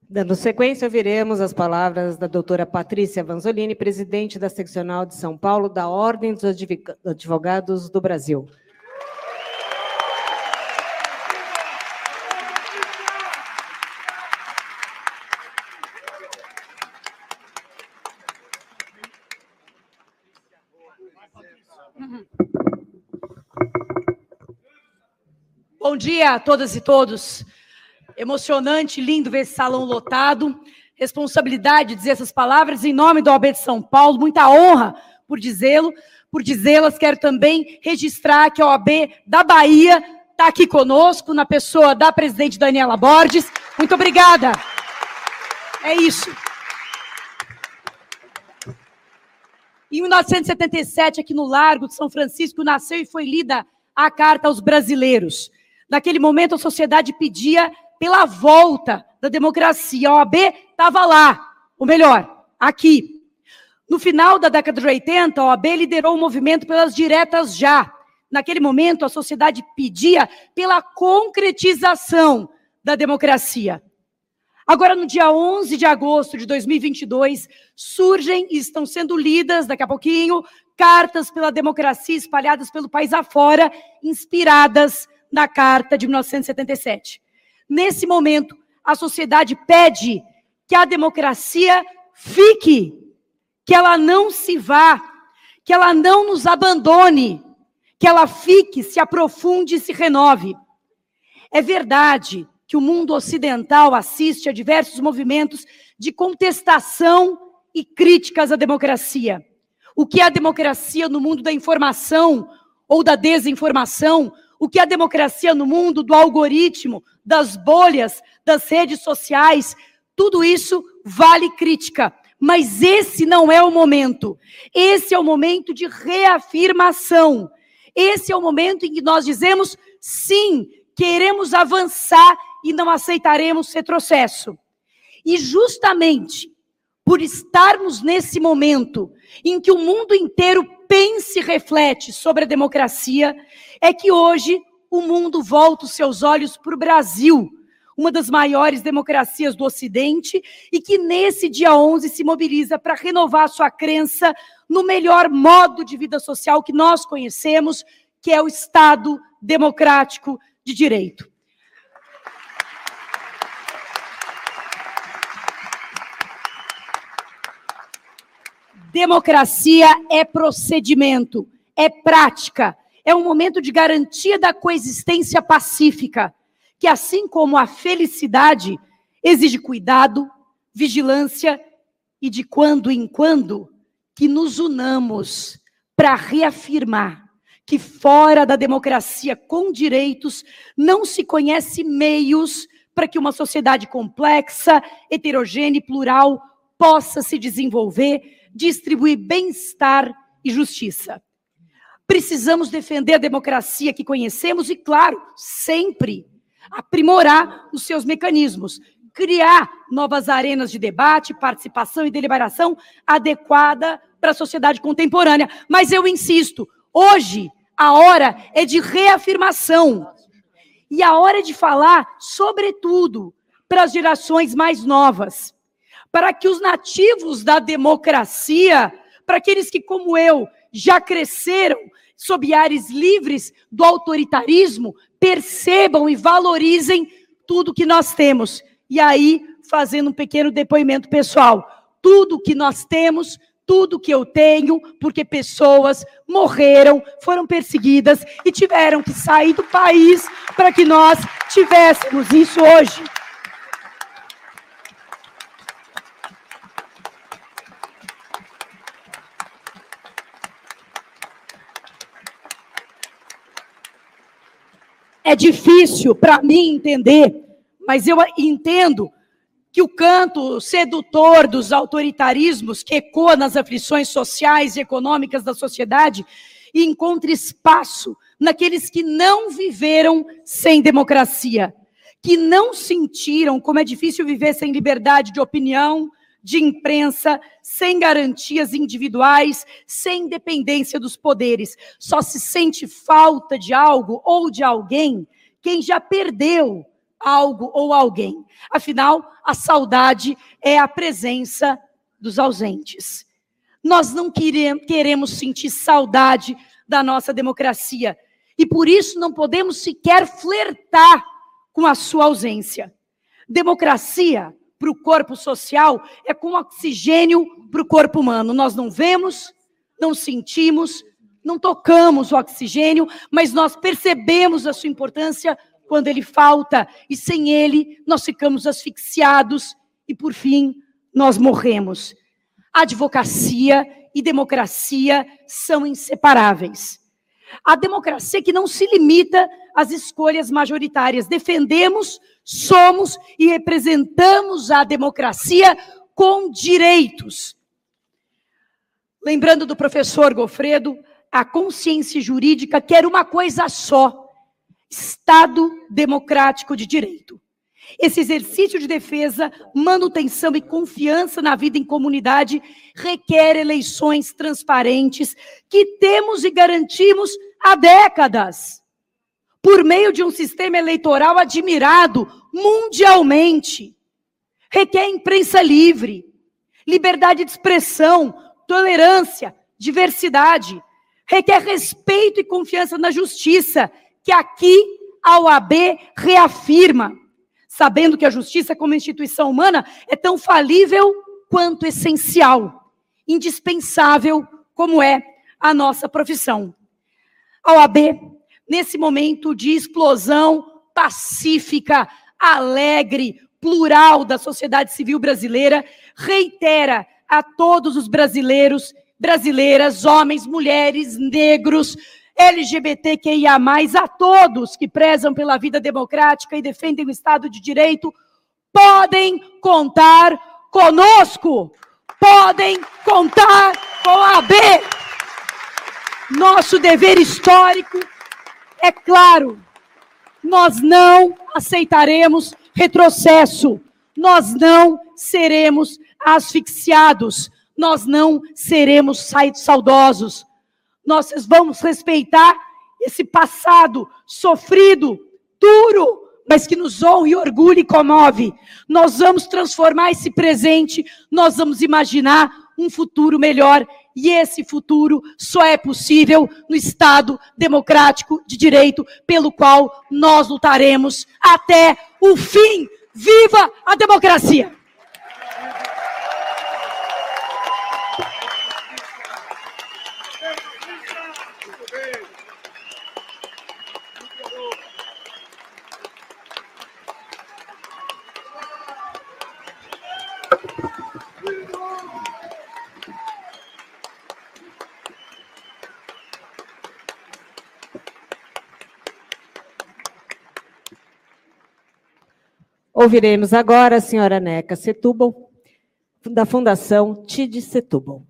Dando sequência, ouviremos as palavras da doutora Patrícia Vanzolini, presidente da Seccional de São Paulo da Ordem dos Advogados do Brasil. Bom dia a todas e todos. Emocionante, lindo ver esse salão lotado. Responsabilidade de dizer essas palavras em nome do OAB de São Paulo. Muita honra por dizê-lo, por dizê-las. Quero também registrar que a OAB da Bahia está aqui conosco, na pessoa da presidente Daniela Borges. Muito obrigada. É isso. Em 1977, aqui no Largo de São Francisco, nasceu e foi lida a carta aos brasileiros. Naquele momento, a sociedade pedia pela volta da democracia. A OAB estava lá, ou melhor, aqui. No final da década de 80, a OAB liderou o movimento pelas diretas já. Naquele momento, a sociedade pedia pela concretização da democracia. Agora, no dia 11 de agosto de 2022, surgem e estão sendo lidas, daqui a pouquinho, cartas pela democracia espalhadas pelo país afora, inspiradas na Carta de 1977. Nesse momento, a sociedade pede que a democracia fique, que ela não se vá, que ela não nos abandone, que ela fique, se aprofunde e se renove. É verdade que o mundo ocidental assiste a diversos movimentos de contestação e críticas à democracia. O que é a democracia no mundo da informação ou da desinformação, o que é a democracia no mundo do algoritmo, das bolhas, das redes sociais, tudo isso vale crítica. Mas esse não é o momento. Esse é o momento de reafirmação. Esse é o momento em que nós dizemos sim, queremos avançar e não aceitaremos retrocesso. E justamente por estarmos nesse momento em que o mundo inteiro pensa e reflete sobre a democracia, é que hoje o mundo volta os seus olhos para o Brasil, uma das maiores democracias do Ocidente, e que nesse dia 11 se mobiliza para renovar sua crença no melhor modo de vida social que nós conhecemos, que é o Estado democrático de direito. Democracia é procedimento, é prática, é um momento de garantia da coexistência pacífica, que assim como a felicidade exige cuidado, vigilância e de quando em quando que nos unamos para reafirmar que fora da democracia com direitos não se conhece meios para que uma sociedade complexa, heterogênea e plural possa se desenvolver, distribuir bem-estar e justiça. Precisamos defender a democracia que conhecemos e, claro, sempre aprimorar os seus mecanismos, criar novas arenas de debate, participação e deliberação adequada para a sociedade contemporânea. Mas eu insisto, hoje a hora é de reafirmação. E a hora é de falar, sobretudo, para as gerações mais novas, para que os nativos da democracia, para aqueles que, como eu, já cresceram sob ares livres do autoritarismo, percebam e valorizem tudo que nós temos. E aí, fazendo um pequeno depoimento pessoal, tudo que nós temos, tudo que eu tenho, porque pessoas morreram, foram perseguidas e tiveram que sair do país para que nós tivéssemos isso hoje. É difícil para mim entender, mas eu entendo que o canto sedutor dos autoritarismos que ecoa nas aflições sociais e econômicas da sociedade e encontra espaço naqueles que não viveram sem democracia, que não sentiram como é difícil viver sem liberdade de opinião, de imprensa, sem garantias individuais, sem independência dos poderes. Só se sente falta de algo ou de alguém quem já perdeu algo ou alguém. Afinal, a saudade é a presença dos ausentes. Nós não queremos sentir saudade da nossa democracia e por isso não podemos sequer flertar com a sua ausência. Democracia para o corpo social é com oxigênio para o corpo humano. Nós não vemos, não sentimos, não tocamos o oxigênio, mas nós percebemos a sua importância quando ele falta, e sem ele nós ficamos asfixiados e, por fim, nós morremos. Advocacia e democracia são inseparáveis. A democracia que não se limita às escolhas majoritárias. Defendemos, somos e representamos a democracia com direitos. Lembrando do professor Gofredo, a consciência jurídica quer uma coisa só: Estado democrático de direito. Esse exercício de defesa, manutenção e confiança na vida em comunidade requer eleições transparentes que temos e garantimos há décadas, por meio de um sistema eleitoral admirado mundialmente. Requer imprensa livre, liberdade de expressão, tolerância, diversidade. Requer respeito e confiança na justiça, que aqui a OAB reafirma sabendo que a justiça, como instituição humana, é tão falível quanto essencial, indispensável como é a nossa profissão. A OAB, nesse momento de explosão pacífica, alegre, plural da sociedade civil brasileira, reitera a todos os brasileiros, brasileiras, homens, mulheres, negros, LGBTQIA, a todos que prezam pela vida democrática e defendem o Estado de Direito, podem contar conosco, podem contar com a AB. Nosso dever histórico é claro, nós não aceitaremos retrocesso, nós não seremos asfixiados, nós não seremos saudosos, nós vamos respeitar esse passado sofrido, duro, mas que nos honra e orgulha e comove. Nós vamos transformar esse presente, nós vamos imaginar um futuro melhor. E esse futuro só é possível no Estado democrático de direito, pelo qual nós lutaremos até o fim. Viva a democracia! Ouviremos agora a senhora Neca Setúbal, da Fundação TID Setúbal.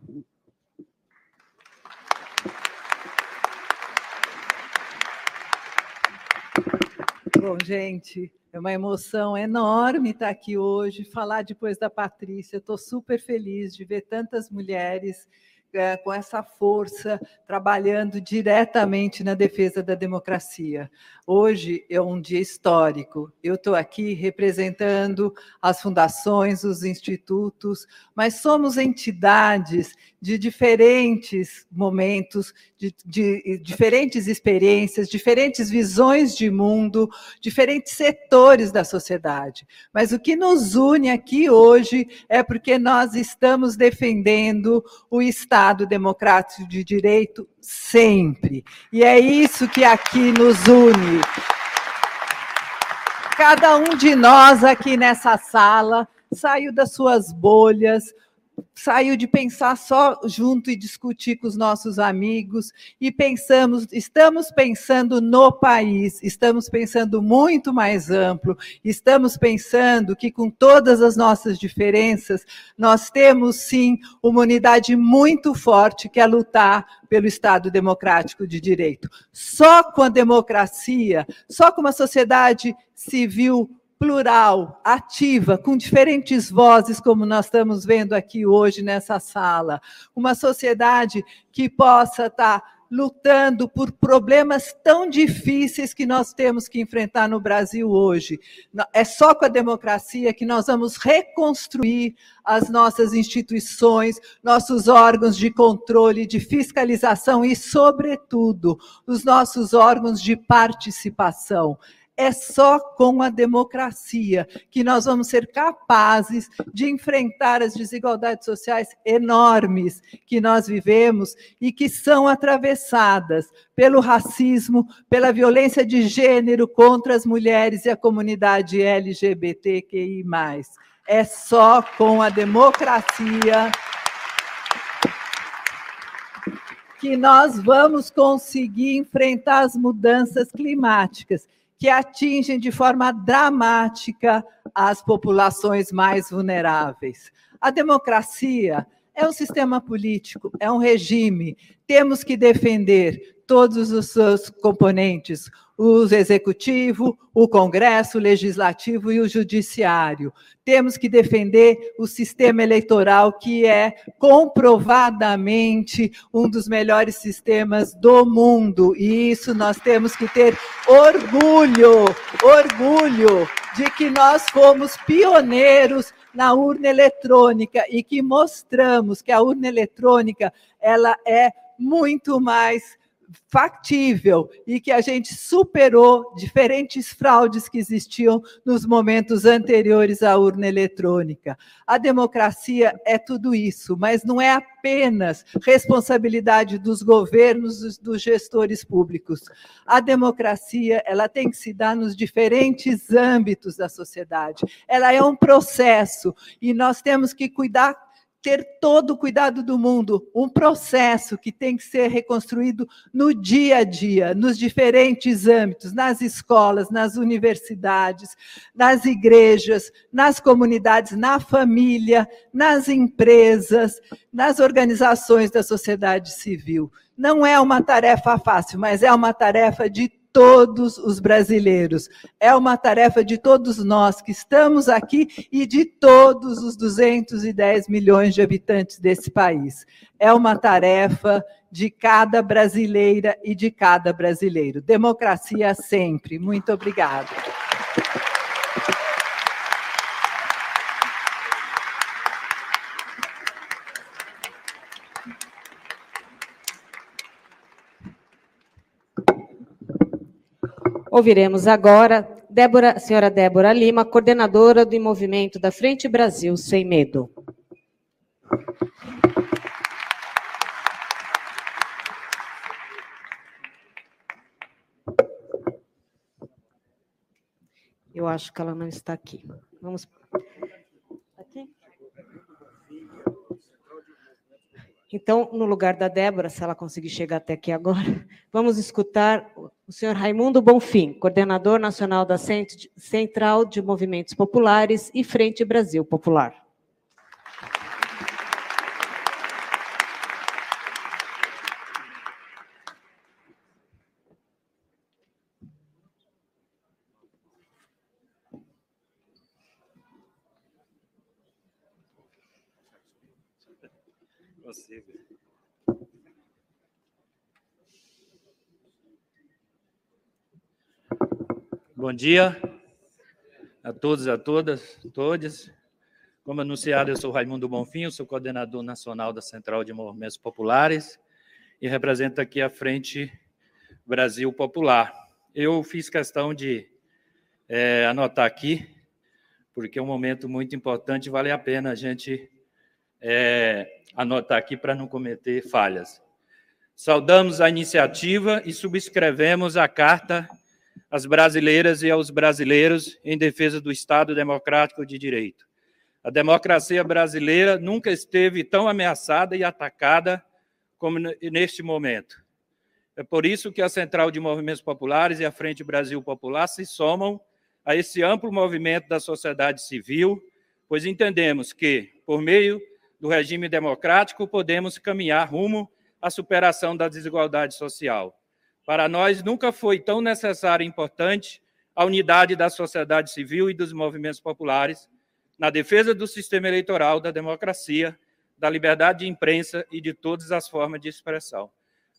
Bom, gente, é uma emoção enorme estar aqui hoje, falar depois da Patrícia. Estou super feliz de ver tantas mulheres é, com essa força, trabalhando diretamente na defesa da democracia. Hoje é um dia histórico. Eu estou aqui representando as fundações, os institutos, mas somos entidades de diferentes momentos, de, de, diferentes experiências, diferentes visões de mundo, diferentes setores da sociedade. Mas o que nos une aqui hoje é porque nós estamos defendendo o Estado democrático de direito sempre. E é isso que aqui nos une. Cada um de nós aqui nessa sala saiu das suas bolhas, saiu de pensar só junto e discutir com os nossos amigos e pensamos, estamos pensando no país, estamos pensando muito mais amplo, estamos pensando que com todas as nossas diferenças, nós temos sim uma unidade muito forte que é lutar pelo Estado democrático de direito. Só com a democracia, só com uma sociedade civil plural, ativa, com diferentes vozes, como nós estamos vendo aqui hoje nessa sala. Uma sociedade que possa estar lutando por problemas tão difíceis que nós temos que enfrentar no Brasil hoje. É só com a democracia que nós vamos reconstruir as nossas instituições, nossos órgãos de controle, de fiscalização e, sobretudo, os nossos órgãos de participação. É só com a democracia que nós vamos ser capazes de enfrentar as desigualdades sociais enormes que nós vivemos e que são atravessadas pelo racismo, pela violência de gênero contra as mulheres e a comunidade LGBTQI. É só com a democracia que nós vamos conseguir enfrentar as mudanças climáticas que atingem de forma dramática as populações mais vulneráveis. A democracia é um sistema político, é um regime. Temos que defender todos os seus componentes, o executivo, o Congresso, o legislativo e o judiciário. Temos que defender o sistema eleitoral, que é comprovadamente um dos melhores sistemas do mundo. E isso nós temos que ter orgulho, orgulho de que nós fomos pioneiros na urna eletrônica e que mostramos que a urna eletrônica ela é muito mais factível e que a gente superou diferentes fraudes que existiam nos momentos anteriores à urna eletrônica. A democracia é tudo isso, mas não é apenas responsabilidade dos governos, dos gestores públicos. A democracia, ela tem que se dar nos diferentes âmbitos da sociedade. Ela é um processo e nós temos que cuidar ter todo o cuidado do mundo, um processo que tem que ser reconstruído no dia a dia, nos diferentes âmbitos, nas escolas, nas universidades, nas igrejas, nas comunidades, na família, nas empresas, nas organizações da sociedade civil. Não é uma tarefa fácil, mas é uma tarefa de todos os brasileiros. É uma tarefa de todos nós que estamos aqui e de todos os 210 milhões de habitantes desse país. É uma tarefa de cada brasileira e de cada brasileiro. Democracia sempre. Muito obrigada. Ouviremos agora Débora, senhora Débora Lima, coordenadora do movimento da Frente Brasil Sem Medo. Eu acho que ela não está aqui. Vamos Então, no lugar da Débora, se ela conseguir chegar até aqui agora, vamos escutar o senhor Raimundo Bonfim, coordenador nacional da Central de Movimentos Populares e Frente Brasil Popular. Bom dia a todos a todas, todas. Como anunciado, eu sou Raimundo Bonfim, sou coordenador nacional da Central de Movimentos Populares e represento aqui a Frente Brasil Popular. Eu fiz questão de é, anotar aqui, porque é um momento muito importante, vale a pena a gente é, anotar aqui para não cometer falhas. Saudamos a iniciativa e subscrevemos a Carta às brasileiras e aos brasileiros em defesa do Estado Democrático de Direito. A democracia brasileira nunca esteve tão ameaçada e atacada como neste momento. É por isso que a Central de Movimentos Populares e a Frente Brasil Popular se somam a esse amplo movimento da sociedade civil, pois entendemos que, por meio do regime democrático, podemos caminhar rumo à superação da desigualdade social. Para nós, nunca foi tão necessária e importante a unidade da sociedade civil e dos movimentos populares na defesa do sistema eleitoral, da democracia, da liberdade de imprensa e de todas as formas de expressão.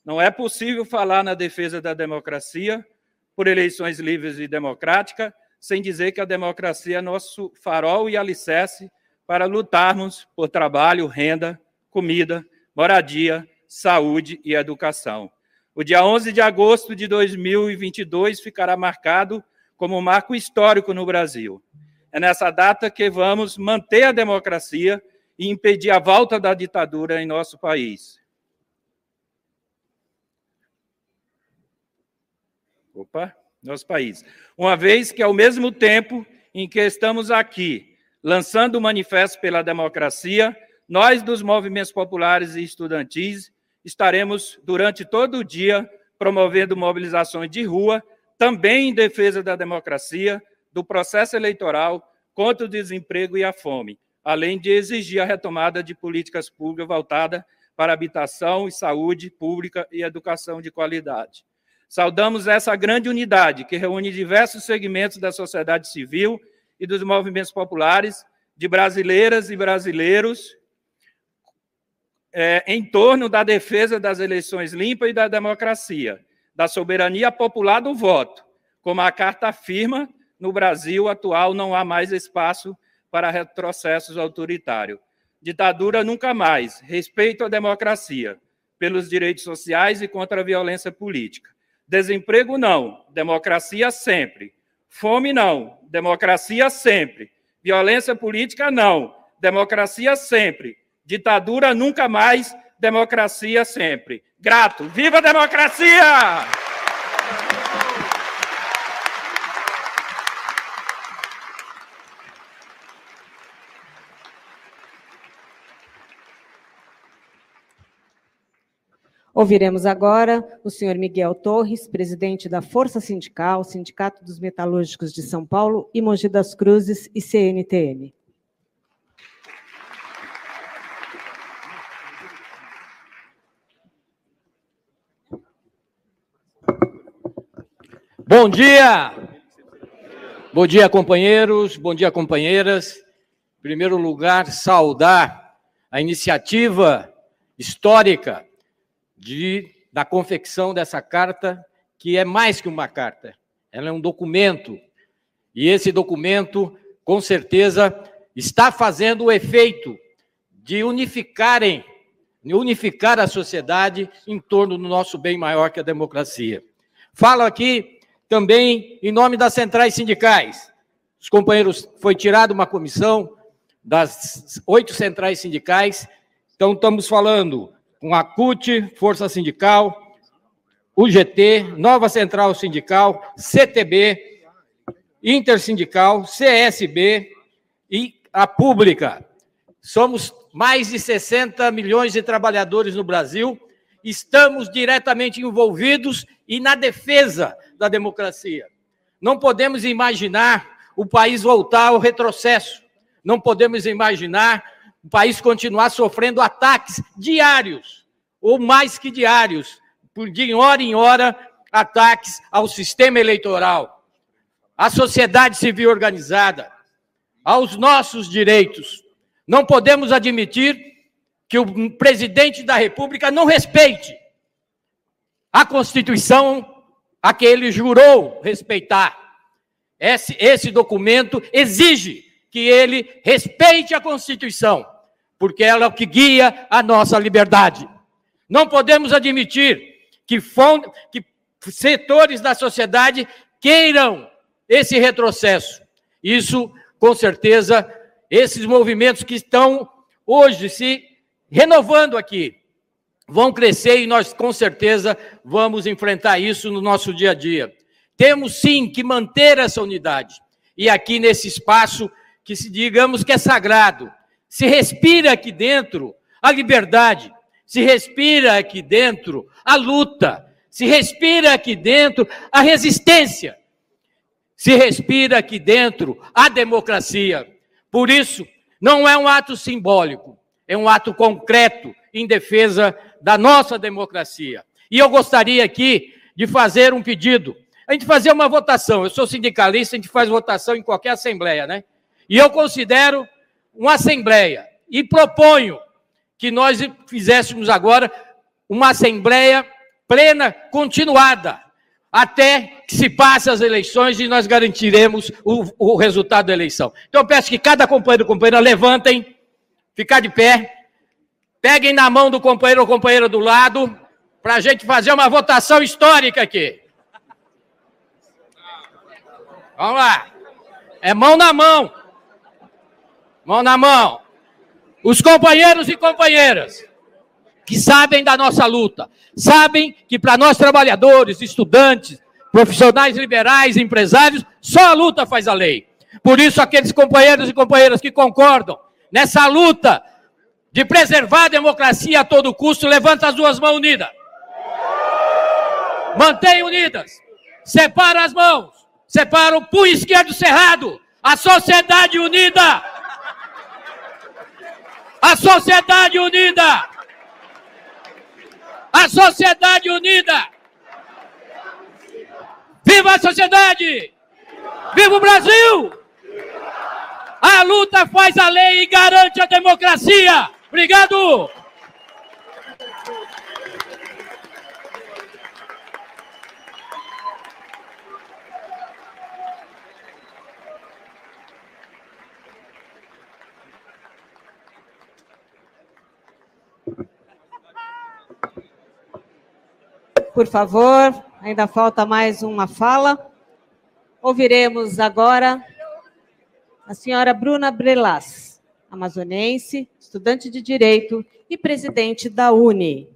Não é possível falar na defesa da democracia por eleições livres e democráticas sem dizer que a democracia é nosso farol e alicerce para lutarmos por trabalho, renda, comida, moradia, saúde e educação. O dia 11 de agosto de 2022 ficará marcado como um marco histórico no Brasil. É nessa data que vamos manter a democracia e impedir a volta da ditadura em nosso país. Opa, nosso país. Uma vez que, ao mesmo tempo em que estamos aqui lançando o Manifesto pela Democracia, nós dos movimentos populares e estudantis estaremos, durante todo o dia, promovendo mobilizações de rua, também em defesa da democracia, do processo eleitoral, contra o desemprego e a fome, além de exigir a retomada de políticas públicas voltadas para habitação e saúde pública e educação de qualidade. Saudamos essa grande unidade que reúne diversos segmentos da sociedade civil e dos movimentos populares, de brasileiras e brasileiros, é, em torno da defesa das eleições limpas e da democracia, da soberania popular do voto. Como a carta afirma, no Brasil atual não há mais espaço para retrocessos autoritários. Ditadura nunca mais, respeito à democracia, pelos direitos sociais e contra a violência política. Desemprego não, democracia sempre. Fome não, democracia sempre. Violência política não, democracia sempre. Ditadura nunca mais, democracia sempre. Grato. Viva a democracia! Ouviremos agora o senhor Miguel Torres, presidente da Força Sindical, Sindicato dos Metalúrgicos de São Paulo e Mogi das Cruzes e CNTM. Bom dia! Bom dia, companheiros, bom dia, companheiras. Em primeiro lugar, saudar a iniciativa histórica de, da confecção dessa carta, que é mais que uma carta, ela é um documento. E esse documento, com certeza, está fazendo o efeito de unificarem, unificar a sociedade em torno do nosso bem maior que a democracia. Falo aqui também em nome das centrais sindicais. Os companheiros, foi tirada uma comissão das oito centrais sindicais, então estamos falando com a CUT, Força Sindical, UGT, Nova Central Sindical, CTB, Intersindical, CSB e a Pública. Somos mais de 60 milhões de trabalhadores no Brasil, estamos diretamente envolvidos e na defesa da democracia. Não podemos imaginar o país voltar ao retrocesso. Não podemos imaginar o país continuar sofrendo ataques diários, ou mais que diários, de hora em hora, ataques ao sistema eleitoral, à sociedade civil organizada, aos nossos direitos. Não podemos admitir que o presidente da República não respeite a Constituição a que ele jurou respeitar. Esse, esse documento exige que ele respeite a Constituição, porque ela é o que guia a nossa liberdade. Não podemos admitir que, que setores da sociedade queiram esse retrocesso. Isso, com certeza, esses movimentos que estão hoje se renovando aqui, vão crescer e nós, com certeza, vamos enfrentar isso no nosso dia a dia. Temos sim que manter essa unidade. E aqui nesse espaço, que se digamos que é sagrado, se respira aqui dentro a liberdade, se respira aqui dentro a luta, se respira aqui dentro a resistência, se respira aqui dentro a democracia. Por isso, não é um ato simbólico, é um ato concreto em defesa da nossa democracia. E eu gostaria aqui de fazer um pedido. A gente fazer uma votação. Eu sou sindicalista, a gente faz votação em qualquer assembleia, né? E eu considero uma assembleia e proponho que nós fizéssemos agora uma assembleia plena, continuada, até que se passe as eleições e nós garantiremos o, o resultado da eleição. Então eu peço que cada companheiro e companheira levantem, ficar de pé, Peguem na mão do companheiro ou companheira do lado, para a gente fazer uma votação histórica aqui. Vamos lá. É mão na mão. Mão na mão. Os companheiros e companheiras que sabem da nossa luta, sabem que para nós trabalhadores, estudantes, profissionais liberais, empresários, só a luta faz a lei. Por isso, aqueles companheiros e companheiras que concordam nessa luta de preservar a democracia a todo custo, levanta as duas mãos unidas. Mantém unidas. Separa as mãos. Separa o punho esquerdo cerrado. A sociedade unida. A sociedade unida. A sociedade unida. Viva a sociedade! Viva o Brasil! A luta faz a lei e garante a democracia. Obrigado! Por favor, ainda falta mais uma fala. Ouviremos agora a senhora Bruna Brelas, amazonense, estudante de Direito e presidente da UNE.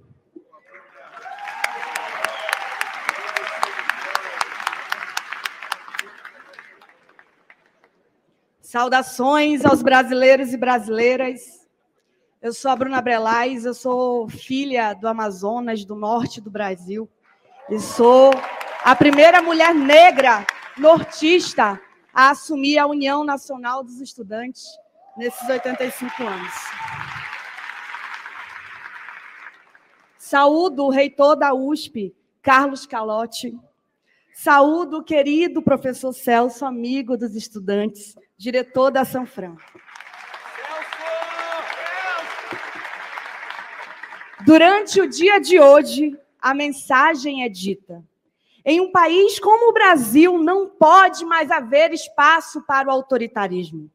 Saudações aos brasileiros e brasileiras. Eu sou a Bruna Brelais, eu sou filha do Amazonas, do norte do Brasil, e sou a primeira mulher negra nortista a assumir a União Nacional dos Estudantes nesses 85 anos. Saúdo o reitor da USP, Carlos Calotti. Saúdo o querido professor Celso, amigo dos estudantes, diretor da Sanfran. Durante o dia de hoje, a mensagem é dita. Em um país como o Brasil, não pode mais haver espaço para o autoritarismo.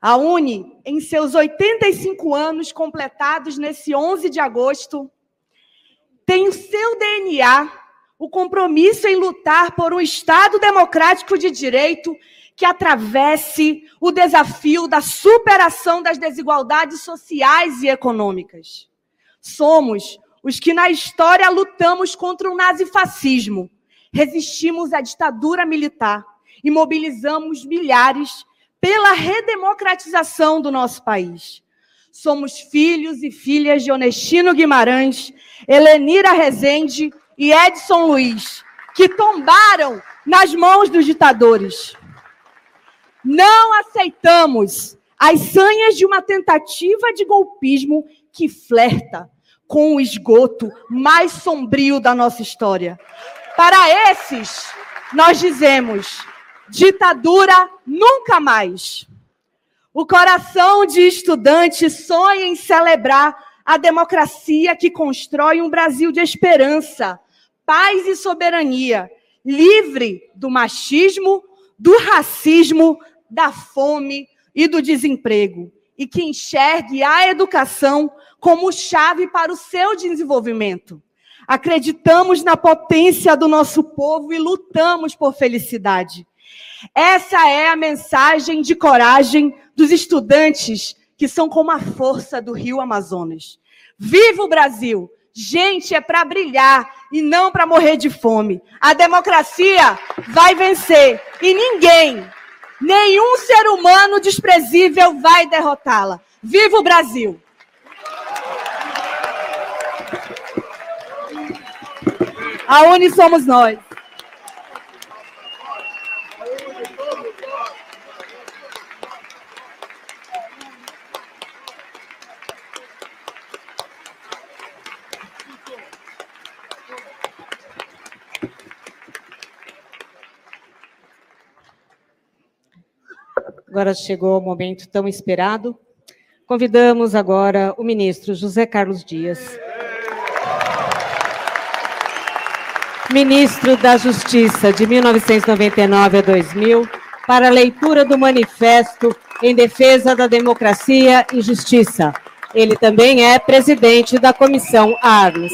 A UNE, em seus 85 anos completados nesse 11 de agosto, tem o seu DNA o compromisso em lutar por um Estado democrático de direito que atravesse o desafio da superação das desigualdades sociais e econômicas. Somos os que na história lutamos contra o nazifascismo, resistimos à ditadura militar e mobilizamos milhares pela redemocratização do nosso país. Somos filhos e filhas de Onestino Guimarães, Helenira Rezende e Edson Luiz, que tombaram nas mãos dos ditadores. Não aceitamos as sanhas de uma tentativa de golpismo que flerta com o esgoto mais sombrio da nossa história. Para esses, nós dizemos: ditadura nunca mais. O coração de estudante sonha em celebrar a democracia que constrói um Brasil de esperança, paz e soberania, livre do machismo, do racismo, da fome e do desemprego, e que enxergue a educação como chave para o seu desenvolvimento. Acreditamos na potência do nosso povo e lutamos por felicidade. Essa é a mensagem de coragem dos estudantes que são como a força do Rio Amazonas. Viva o Brasil! Gente, é para brilhar e não para morrer de fome. A democracia vai vencer e ninguém, nenhum ser humano desprezível vai derrotá-la. Viva o Brasil! A Uni somos nós. Agora chegou o momento tão esperado. Convidamos agora o ministro José Carlos Dias. ministro da Justiça de 1999 a 2000, para a leitura do manifesto em defesa da democracia e justiça. Ele também é presidente da Comissão Arles.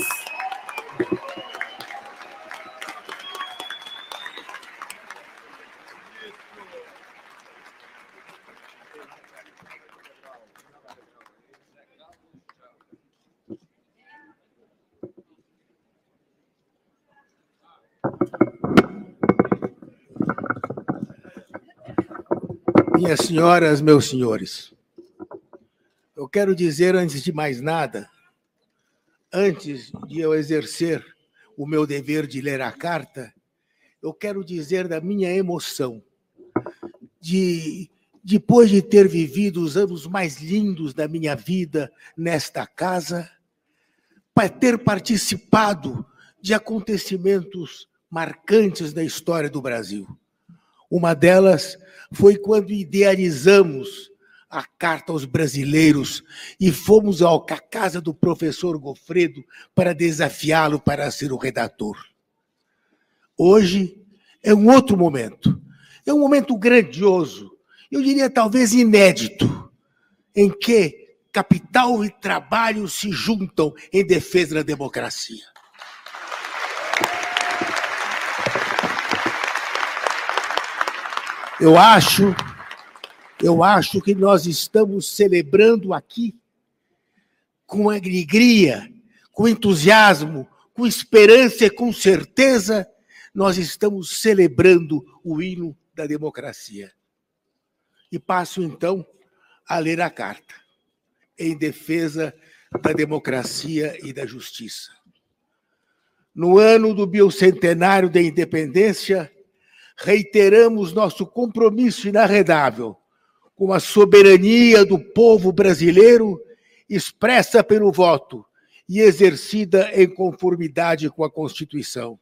Minhas senhoras, meus senhores, eu quero dizer, antes de mais nada, antes de eu exercer o meu dever de ler a carta, eu quero dizer da minha emoção de depois de ter vivido os anos mais lindos da minha vida nesta casa, para ter participado de acontecimentos marcantes da história do Brasil. Uma delas foi quando idealizamos a carta aos brasileiros e fomos à casa do professor Gofredo para desafiá-lo para ser o redator. Hoje é um outro momento. É um momento grandioso, eu diria talvez inédito, em que capital e trabalho se juntam em defesa da democracia. Eu acho, eu acho que nós estamos celebrando aqui com alegria, com entusiasmo, com esperança e com certeza, nós estamos celebrando o hino da democracia. E passo então a ler a carta em defesa da democracia e da justiça. No ano do bicentenário da independência, reiteramos nosso compromisso inarredável com a soberania do povo brasileiro expressa pelo voto e exercida em conformidade com a Constituição.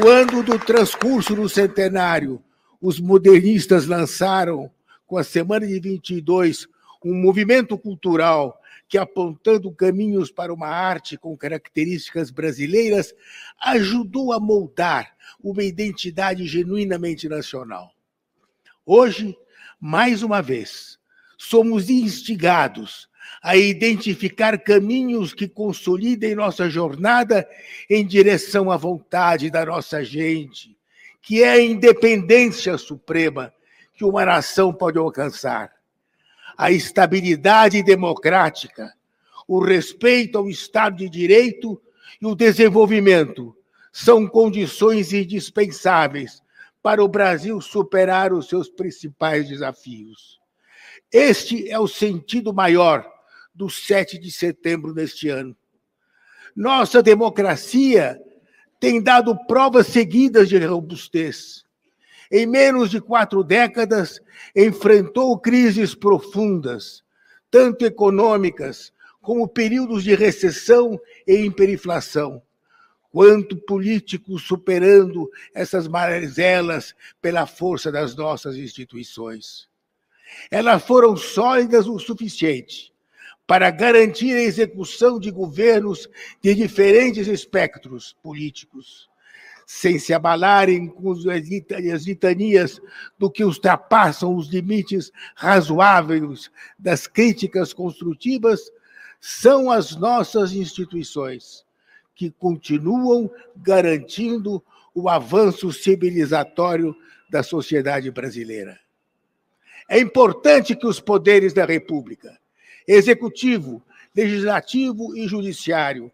Quando, do transcurso do centenário, os modernistas lançaram, com a Semana de 22, um movimento cultural que, apontando caminhos para uma arte com características brasileiras, ajudou a moldar uma identidade genuinamente nacional. Hoje, mais uma vez, somos instigados a identificar caminhos que consolidem nossa jornada em direção à vontade da nossa gente, que é a independência suprema que uma nação pode alcançar a estabilidade democrática, o respeito ao Estado de Direito e o desenvolvimento são condições indispensáveis para o Brasil superar os seus principais desafios. Este é o sentido maior do 7 de setembro deste ano. Nossa democracia tem dado provas seguidas de robustez em menos de quatro décadas, enfrentou crises profundas, tanto econômicas como períodos de recessão e hiperinflação, quanto políticos superando essas mazelas pela força das nossas instituições. Elas foram sólidas o suficiente para garantir a execução de governos de diferentes espectros políticos, sem se abalarem com as litanias do que ultrapassam os limites razoáveis das críticas construtivas, são as nossas instituições que continuam garantindo o avanço civilizatório da sociedade brasileira. É importante que os poderes da República, executivo, legislativo e judiciário,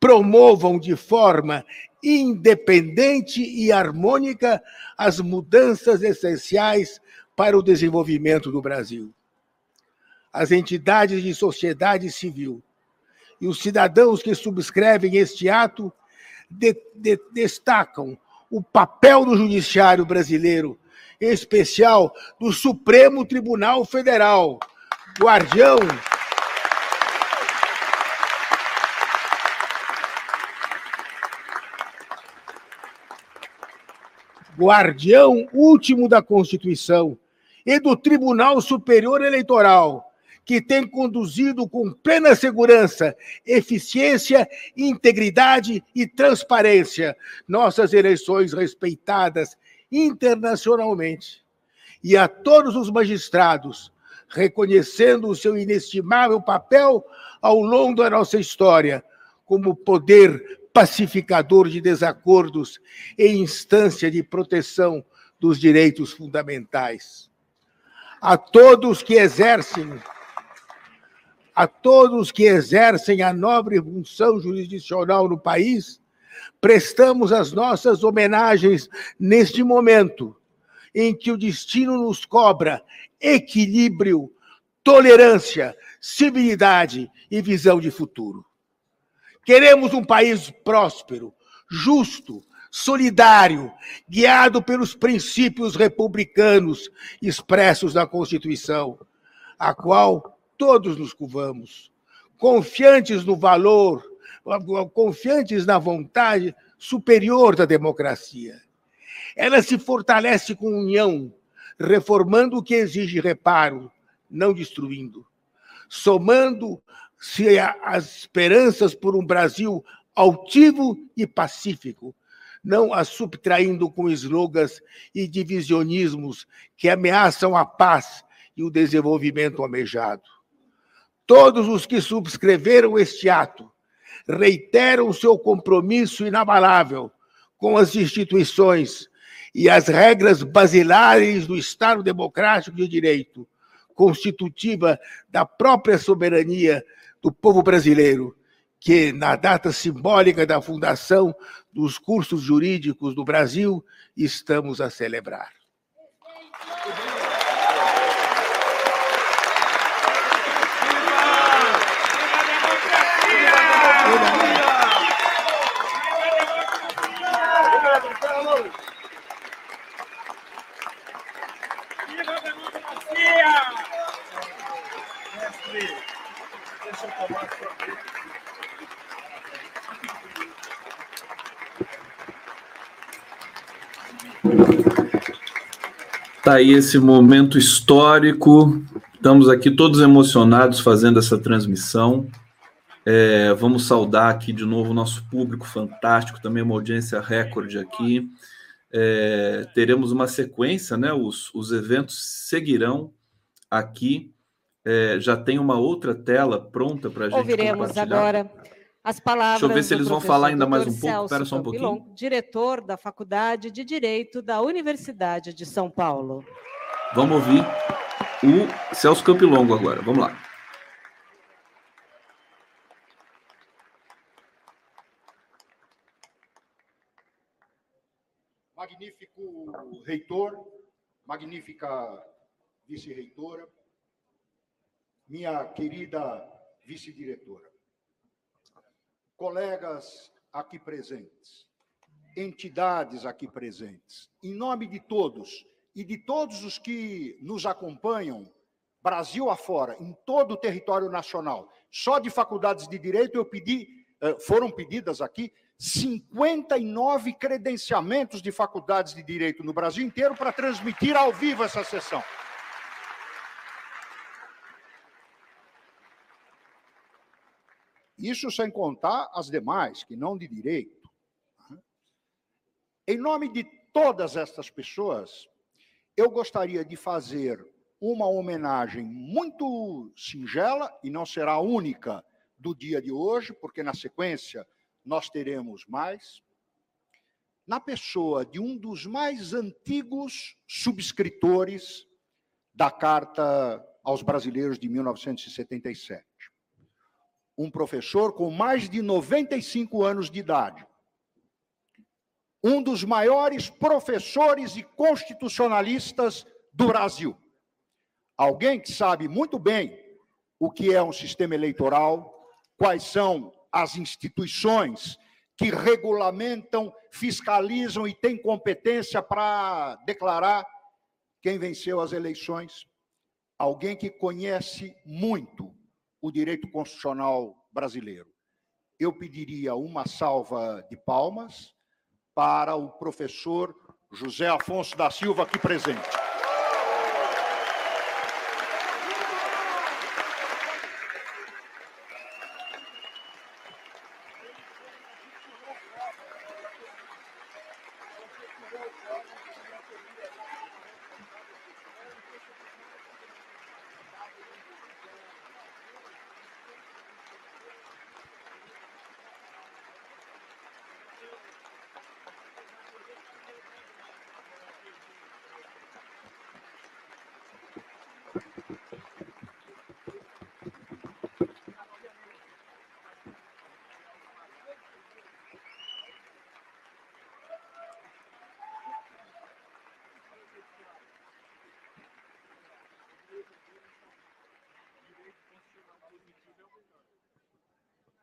promovam de forma independente e harmônica as mudanças essenciais para o desenvolvimento do Brasil. As entidades de sociedade civil e os cidadãos que subscrevem este ato de, de, destacam o papel do judiciário brasileiro, em especial do Supremo Tribunal Federal, guardião guardião último da Constituição, e do Tribunal Superior Eleitoral, que tem conduzido com plena segurança, eficiência, integridade e transparência nossas eleições respeitadas internacionalmente. E a todos os magistrados, reconhecendo o seu inestimável papel ao longo da nossa história, como poder pacificador de desacordos e instância de proteção dos direitos fundamentais. A todos que exercem a todos que exercem a nobre função jurisdicional no país, prestamos as nossas homenagens neste momento em que o destino nos cobra equilíbrio, tolerância, civilidade e visão de futuro. Queremos um país próspero, justo, solidário, guiado pelos princípios republicanos expressos na Constituição, a qual todos nos curvamos, confiantes no valor, confiantes na vontade superior da democracia. Ela se fortalece com união, reformando o que exige reparo, não destruindo, somando-se às esperanças por um Brasil altivo e pacífico, não a subtraindo com slogans e divisionismos que ameaçam a paz e o desenvolvimento almejado. Todos os que subscreveram este ato reiteram seu compromisso inabalável com as instituições e as regras basilares do Estado Democrático de Direito, constitutiva da própria soberania do povo brasileiro, que, na data simbólica da fundação dos cursos jurídicos do Brasil, estamos a celebrar. Está aí esse momento histórico. Estamos aqui todos emocionados fazendo essa transmissão. É, vamos saudar aqui de novo o nosso público fantástico, também uma audiência recorde aqui. É, teremos uma sequência, né? Os, os eventos seguirão aqui. É, já tem uma outra tela pronta para a gente Ouviremos agora as palavras. Deixa eu ver se eles vão falar ainda mais um pouco. Espera só um pouquinho. diretor da Faculdade de Direito da Universidade de São Paulo. Vamos ouvir o Celso Campilongo agora. Vamos lá. magnífico reitor, magnífica vice-reitora, minha querida vice-diretora, colegas aqui presentes, entidades aqui presentes, em nome de todos e de todos os que nos acompanham, Brasil afora, em todo o território nacional, só de faculdades de direito eu pedi, eh, foram pedidas aqui 59 credenciamentos de faculdades de direito no Brasil inteiro para transmitir ao vivo essa sessão. Isso sem contar as demais, que não de direito. Em nome de todas estas pessoas, eu gostaria de fazer uma homenagem muito singela, e não será a única do dia de hoje, porque na sequência nós teremos mais, na pessoa de um dos mais antigos subscritores da Carta aos Brasileiros de 1977. Um professor com mais de 95 anos de idade. Um dos maiores professores e constitucionalistas do Brasil. Alguém que sabe muito bem o que é um sistema eleitoral, quais são as instituições que regulamentam, fiscalizam e têm competência para declarar quem venceu as eleições. Alguém que conhece muito o direito constitucional brasileiro. Eu pediria uma salva de palmas para o professor José Afonso da Silva aqui presente.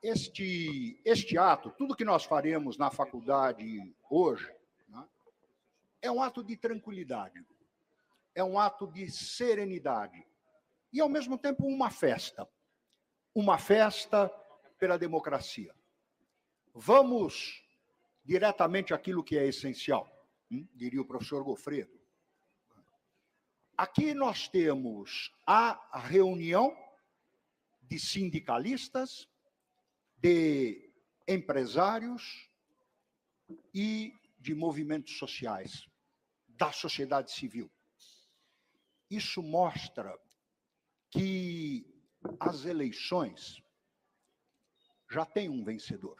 Este, este ato, tudo que nós faremos na faculdade hoje, né, é um ato de tranquilidade, é um ato de serenidade e, ao mesmo tempo, uma festa. Uma festa pela democracia. Vamos diretamente àquilo que é essencial, hum, diria o professor Gofredo. Aqui nós temos a reunião de sindicalistas, de empresários e de movimentos sociais, da sociedade civil. Isso mostra que as eleições já têm um vencedor.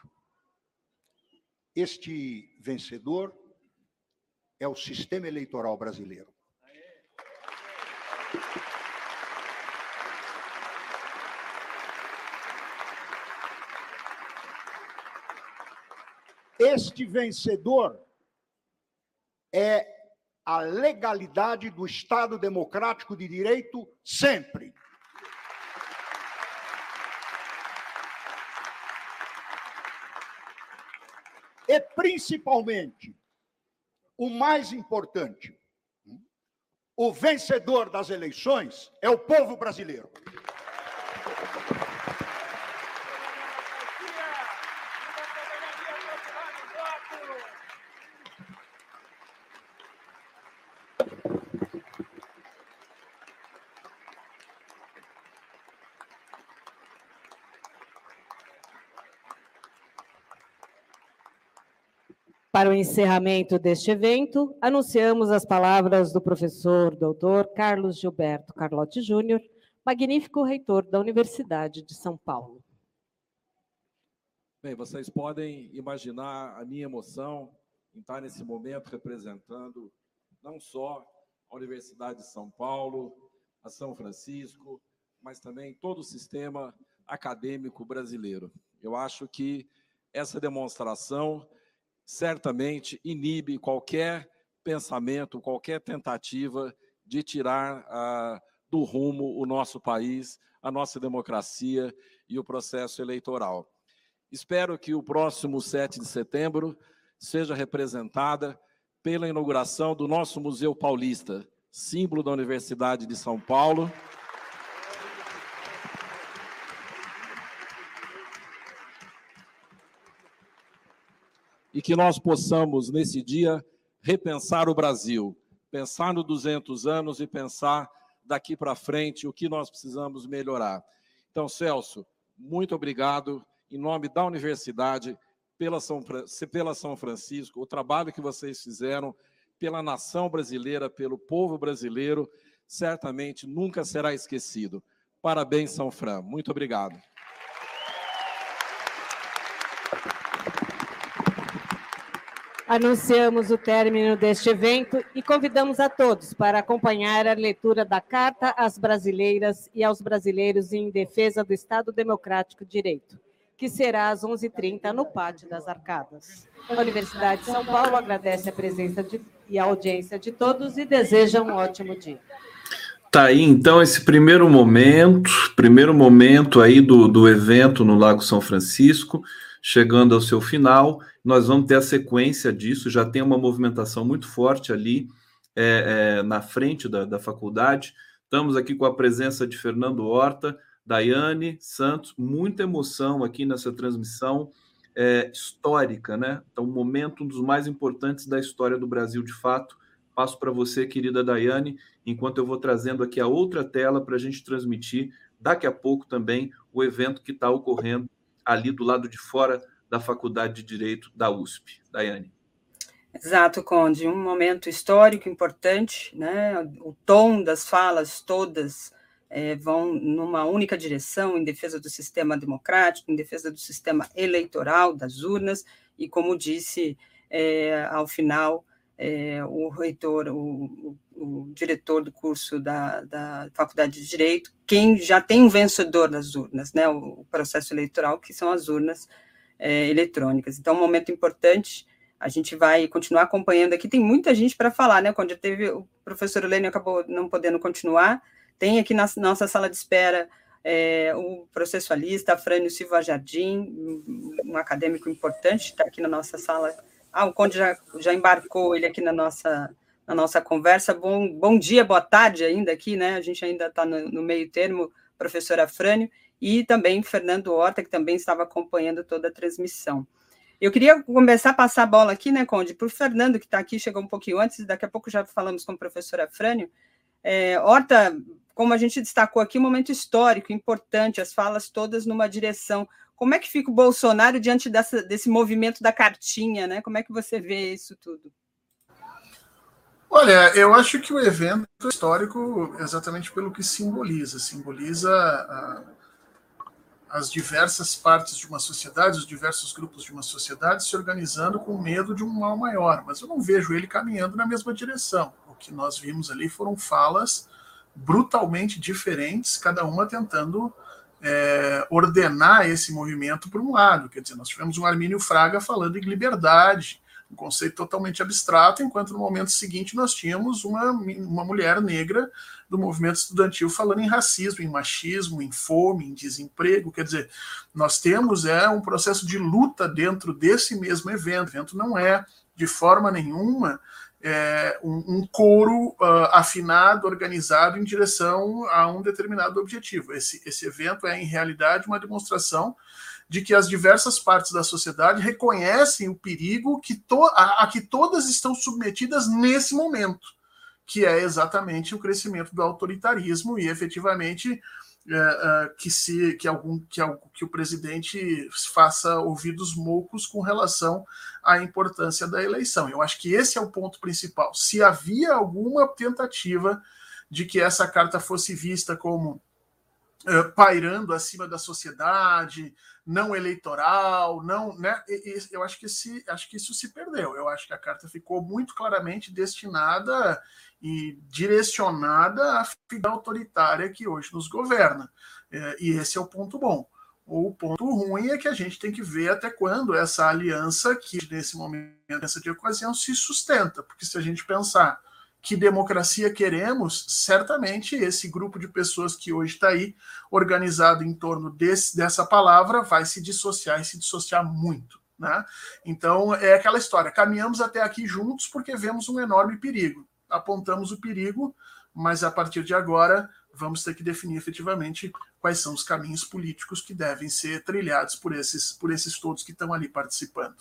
Este vencedor é o sistema eleitoral brasileiro. Este vencedor é a legalidade do Estado democrático de direito sempre. E principalmente, o mais importante, o vencedor das eleições é o povo brasileiro. Para o encerramento deste evento, anunciamos as palavras do professor doutor Carlos Gilberto Carlotti Júnior, magnífico reitor da Universidade de São Paulo. Bem, vocês podem imaginar a minha emoção em estar nesse momento representando não só a Universidade de São Paulo, a São Francisco, mas também todo o sistema acadêmico brasileiro. Eu acho que essa demonstração certamente inibe qualquer pensamento, qualquer tentativa de tirar ah, do rumo o nosso país, a nossa democracia e o processo eleitoral. Espero que o próximo 7 de setembro seja representada pela inauguração do nosso Museu Paulista, símbolo da Universidade de São Paulo. E que nós possamos, nesse dia, repensar o Brasil, pensar no 200 anos e pensar daqui para frente o que nós precisamos melhorar. Então, Celso, muito obrigado, em nome da universidade, pela São, pela São Francisco, o trabalho que vocês fizeram pela nação brasileira, pelo povo brasileiro, certamente nunca será esquecido. Parabéns, São Fran. Muito obrigado. Anunciamos o término deste evento e convidamos a todos para acompanhar a leitura da Carta às Brasileiras e aos Brasileiros em Defesa do Estado Democrático de Direito, que será às 11h30 no Pátio das Arcadas. A Universidade de São Paulo agradece a presença de, e a audiência de todos e deseja um ótimo dia. Tá aí, então, esse primeiro momento, primeiro momento aí do, do evento no Lago São Francisco, chegando ao seu final. Nós vamos ter a sequência disso, já tem uma movimentação muito forte ali é, é, na frente da, da faculdade. Estamos aqui com a presença de Fernando Horta, Daiane Santos, muita emoção aqui nessa transmissão é, histórica, né? Então, um momento um dos mais importantes da história do Brasil, de fato. Passo para você, querida Daiane, enquanto eu vou trazendo aqui a outra tela para a gente transmitir daqui a pouco também o evento que está ocorrendo ali do lado de fora da Faculdade de Direito da USP. Daiane. Exato, Conde. Um momento histórico importante, né? O tom das falas todas é, vão numa única direção, em defesa do sistema democrático, em defesa do sistema eleitoral, das urnas, e como disse é, ao final é, o reitor, o, o, diretor do curso da, da Faculdade de Direito, quem já tem um vencedor das urnas, né, o, processo eleitoral, que são as urnas é, eletrônicas. Então, um momento importante, a gente vai continuar acompanhando aqui, tem muita gente para falar, né, quando teve, o professor Helênio acabou não podendo continuar, tem aqui na nossa sala de espera é, o processualista Frânio Silva Jardim, um acadêmico importante, está aqui na nossa sala. Ah, o Conde já, já embarcou ele aqui na nossa, na nossa conversa. Bom, bom dia, boa tarde ainda aqui, né? A gente ainda está no, no, meio termo, professora Frânio, e também Fernando Horta, que também estava acompanhando toda a transmissão. Eu queria começar a passar a bola aqui, né, Conde, para o Fernando, que está aqui, chegou um pouquinho antes, daqui a pouco já falamos com a professora Frânio. É, Horta, como a gente destacou aqui, um momento histórico, importante, as falas todas numa direção. Como é que fica o Bolsonaro diante dessa, desse movimento da cartinha, né? Como é que você vê isso tudo? Olha, eu acho que o evento é histórico exatamente pelo que simboliza. Simboliza a, as diversas partes de uma sociedade, os diversos grupos de uma sociedade se organizando com medo de um mal maior. Mas eu não vejo ele caminhando na mesma direção. O que nós vimos ali foram falas brutalmente diferentes, cada uma tentando é, ordenar esse movimento por um lado. Quer dizer, nós tivemos um Armínio Fraga falando em liberdade, um conceito totalmente abstrato, enquanto no momento seguinte nós tínhamos uma, uma mulher negra do movimento estudantil falando em racismo, em machismo, em fome, em desemprego. Quer dizer, nós temos é um processo de luta dentro desse mesmo evento. O evento não é de forma nenhuma é, um, um, coro uh, afinado, organizado em direção a um determinado objetivo. Esse, esse evento é, em realidade, uma demonstração de que as diversas partes da sociedade reconhecem o perigo que a, a que todas estão submetidas nesse momento, que é exatamente o crescimento do autoritarismo e, efetivamente, é, é, que se que algum que, que o presidente faça ouvidos moucos com relação à importância da eleição. Eu acho que esse é o ponto principal. Se havia alguma tentativa de que essa carta fosse vista como é, pairando acima da sociedade, não eleitoral, não, né? Eu acho que esse, acho que isso se perdeu. Eu acho que a carta ficou muito claramente destinada e direcionada à figura autoritária que hoje nos governa. É, e esse é o ponto bom. O ponto ruim é que a gente tem que ver até quando essa aliança, que nesse momento, essa de ocasião, se sustenta. Porque se a gente pensar que democracia queremos, certamente esse grupo de pessoas que hoje está aí, organizado em torno desse, dessa palavra, vai se dissociar e se dissociar muito. Né? Então, é aquela história: caminhamos até aqui juntos porque vemos um enorme perigo apontamos o perigo, mas a partir de agora vamos ter que definir efetivamente quais são os caminhos políticos que devem ser trilhados por esses, por esses todos que estão ali participando.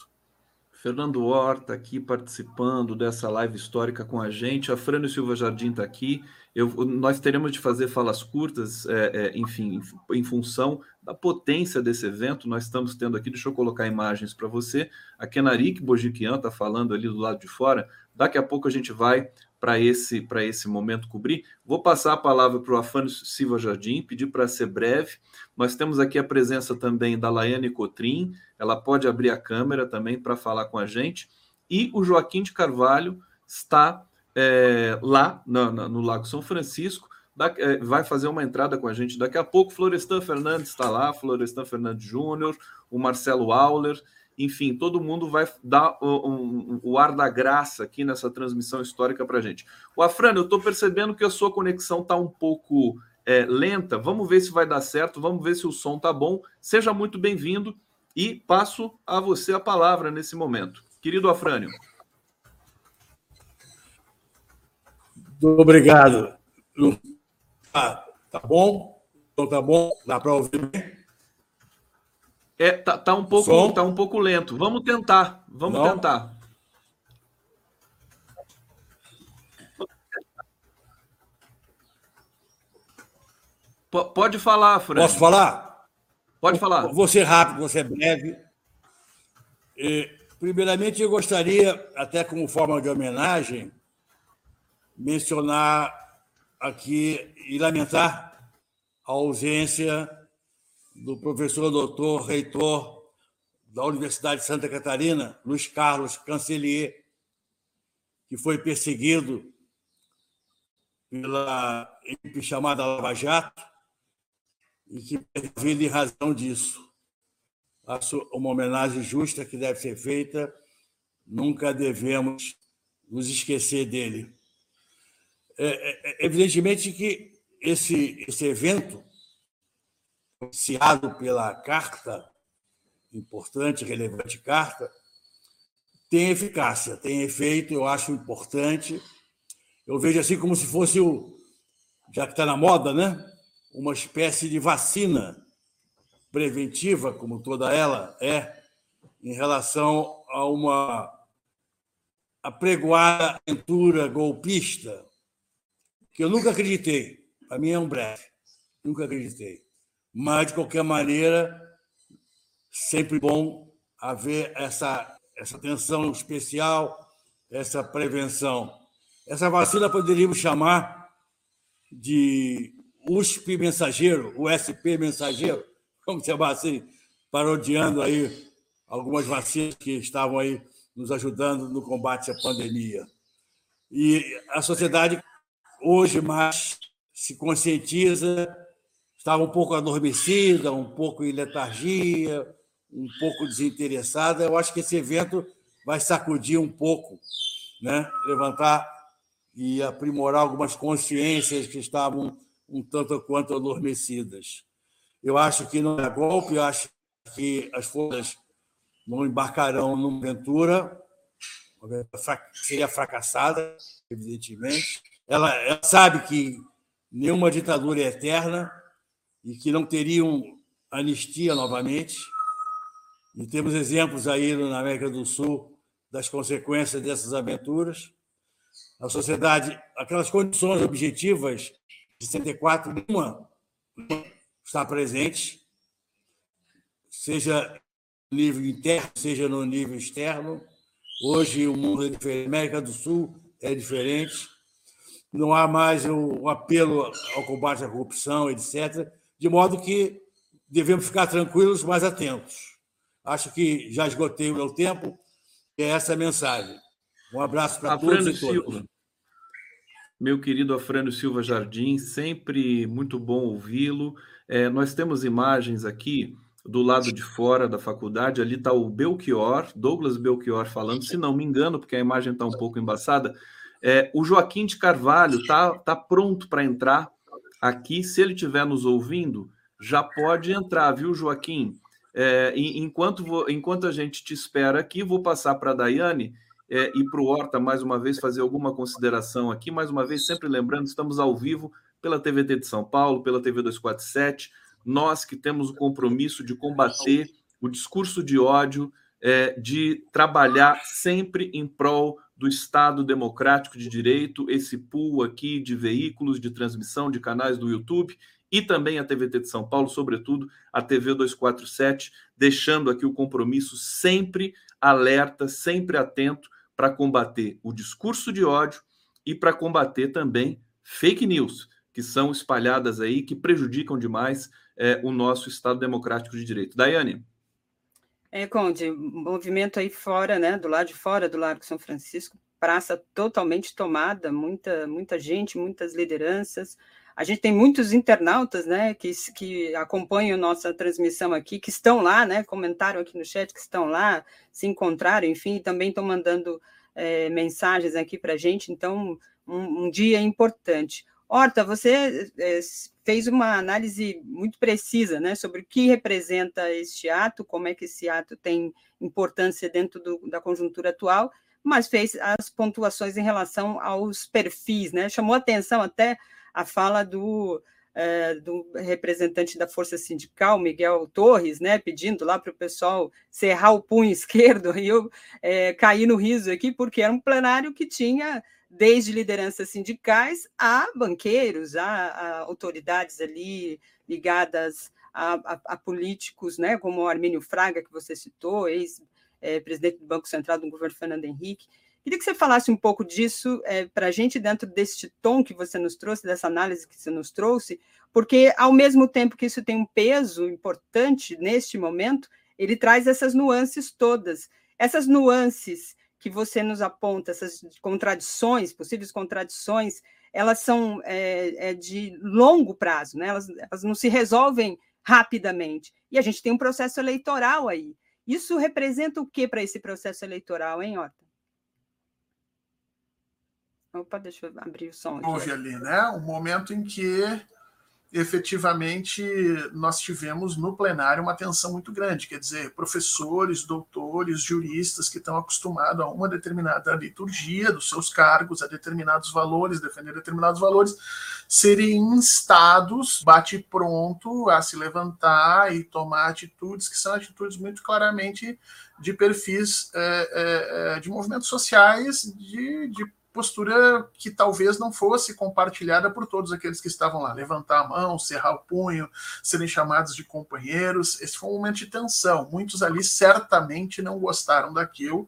Fernando Horta aqui participando dessa live histórica com a gente. A Frânio Silva Jardim está aqui. Eu, nós teremos de fazer falas curtas, é, é, enfim, em, em, função da potência desse evento. Nós estamos tendo aqui, deixa eu colocar imagens para você. A Kenarik Bojiquian está falando ali do lado de fora. Daqui a pouco a gente vai para esse, esse momento cobrir. Vou passar a palavra para o Afânio Silva Jardim, pedir para ser breve. Nós temos aqui a presença também da Laiane Cotrim, ela pode abrir a câmera também para falar com a gente. E o Joaquim de Carvalho está é, lá no, no, Lago São Francisco, da, é, vai fazer uma entrada com a gente daqui a pouco. Florestan Fernandes está lá, Florestan Fernandes Júnior, o Marcelo Auler enfim, todo mundo vai dar o, um, o ar da graça aqui nessa transmissão histórica para gente. O Afrânio, eu estou percebendo que a sua conexão está um pouco é, lenta. Vamos ver se vai dar certo, vamos ver se o som está bom. Seja muito bem-vindo e passo a você a palavra nesse momento. Querido Afrânio. Obrigado. Ah, tá bom? Então tá bom? Dá para ouvir bem? É, tá, tá, um pouco, tá um pouco lento. Vamos tentar. Vamos Não. tentar. P pode falar, Fred. Posso falar? Pode falar. Vou ser rápido, vou ser breve. E, primeiramente, eu gostaria, até como forma de homenagem, mencionar aqui e lamentar a ausência do professor doutor reitor da Universidade de Santa Catarina, Luiz Carlos Cancelier, que foi perseguido pela equipe chamada Lava Jato e que perdeu em razão disso. Uma homenagem justa que deve ser feita, nunca devemos nos esquecer dele. É, é, é evidentemente que esse, esse evento propiciado pela carta, importante, relevante carta, tem eficácia, tem efeito, eu acho importante. Eu vejo assim como se fosse o, já que está na moda, né? Uma espécie de vacina preventiva, como toda ela é, em relação a uma apregoada aventura golpista, que eu nunca acreditei. Para mim é um breve. Nunca acreditei. Mas, de qualquer maneira, sempre bom haver essa, essa atenção especial, essa prevenção. Essa vacina poderíamos chamar de USP mensageiro, USP mensageiro, vamos chamar assim, parodiando aí algumas vacinas que estavam aí nos ajudando no combate à pandemia. E a sociedade hoje mais se conscientiza, estava um pouco adormecida, um pouco em letargia, um pouco desinteressada. Eu acho que esse evento vai sacudir um pouco, né? levantar e aprimorar algumas consciências que estavam um tanto quanto adormecidas. Eu acho que não é golpe, eu acho que as forças não embarcarão numa aventura, seria fracassada, evidentemente. Ela, ela sabe que nenhuma ditadura é eterna e que não teriam anistia novamente. E temos exemplos aí na América do Sul das consequências dessas aventuras. A sociedade, aquelas condições objetivas de 64, nenhuma está presente, seja nível interno, seja no nível externo. Hoje o mundo é diferente, a América do Sul é diferente. Não há mais o apelo ao combate à corrupção, etc. De modo que devemos ficar tranquilos, mas atentos. Acho que já esgotei o meu tempo. É essa a mensagem. Um abraço para todos e todas. Silva. Meu querido Afrânio Silva Jardim, sempre muito bom ouvi-lo. É, nós temos imagens aqui do lado de fora da faculdade, ali está o Belchior, Douglas Belchior falando, se não me engano, porque a imagem está um pouco embaçada. É, o Joaquim de Carvalho está tá pronto para entrar aqui. Se ele estiver nos ouvindo, já pode entrar, viu, Joaquim? É, enquanto, enquanto a gente te espera aqui, vou passar para a Daiane é, e para o Horta mais uma vez fazer alguma consideração aqui. Mais uma vez, sempre lembrando, estamos ao vivo pela TVT de São Paulo, pela TV 247 nós que temos o compromisso de combater o discurso de ódio, é, de trabalhar sempre em prol do Estado democrático de direito, esse pool aqui de veículos de transmissão de canais do YouTube e também a TVT de São Paulo, sobretudo a TV 247, deixando aqui o compromisso sempre alerta, sempre atento para combater o discurso de ódio e para combater também fake news que são espalhadas aí, que prejudicam demais é, o nosso Estado democrático de direito. Daiane. É, Conde, movimento aí fora, né, do lado de fora do Largo São Francisco, praça totalmente tomada, muita, muita gente, muitas lideranças. A gente tem muitos internautas, né, que, que acompanham nossa transmissão aqui, que estão lá, né, comentaram aqui no chat que estão lá, se encontraram, enfim, também estão mandando é, mensagens aqui para a gente. Então, um, um dia importante. Horta, você é, fez uma análise muito precisa né, sobre o que representa este ato, como é que esse ato tem importância dentro do, da conjuntura atual, mas fez as pontuações em relação aos perfis, né? Chamou atenção até a fala do, é, do representante da Força Sindical, Miguel Torres, né, pedindo lá para o pessoal cerrar o punho esquerdo, e eu é, caí no riso aqui, porque era um plenário que tinha desde lideranças sindicais a banqueiros, a, a autoridades ali ligadas a, a, a, políticos, né, como o Armínio Fraga, que você citou, ex-presidente do Banco Central do governo Fernando Henrique. Queria que você falasse um pouco disso é, para a gente, dentro deste tom que você nos trouxe, dessa análise que você nos trouxe, porque, ao mesmo tempo que isso tem um peso importante neste momento, ele traz essas nuances todas. Essas nuances que você nos aponta, essas contradições, possíveis contradições, elas são é, é de longo prazo, né? elas, elas não se resolvem rapidamente. E a gente tem um processo eleitoral aí. Isso representa o que para esse processo eleitoral, hein, Horta? Opa, deixa eu abrir o som. Houve ali, né? Um momento em que efetivamente nós tivemos no plenário uma tensão muito grande, quer dizer, professores, doutores, juristas que estão acostumados a uma determinada liturgia dos seus cargos, a determinados valores, defender determinados valores, serem instados, bate pronto a se levantar e tomar atitudes que são atitudes muito claramente de perfis é, é, de movimentos sociais de, de postura que talvez não fosse compartilhada por todos aqueles que estavam lá. Levantar a mão, cerrar o punho, serem chamados de companheiros. Esse foi um momento de tensão. Muitos ali certamente não gostaram daquilo,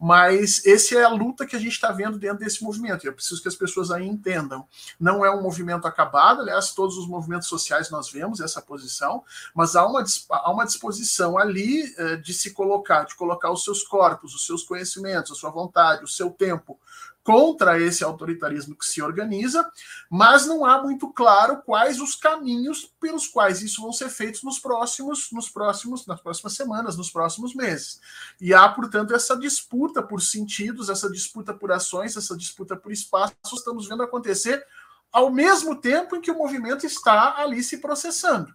mas esse é a luta que a gente está vendo dentro desse movimento. E eu preciso que as pessoas aí entendam. Não é um movimento acabado, aliás, todos os movimentos sociais nós vemos essa posição, mas há uma, há uma disposição ali eh, de se colocar, de colocar os seus corpos, os seus conhecimentos, a sua vontade, o seu tempo contra esse autoritarismo que se organiza, mas não há muito claro quais os caminhos pelos quais isso vão ser feitos nos próximos, nos próximos, nas próximas semanas, nos próximos meses. E há, portanto, essa disputa por sentidos, essa disputa por ações, essa disputa por espaços, estamos vendo acontecer ao mesmo tempo em que o movimento está ali se processando.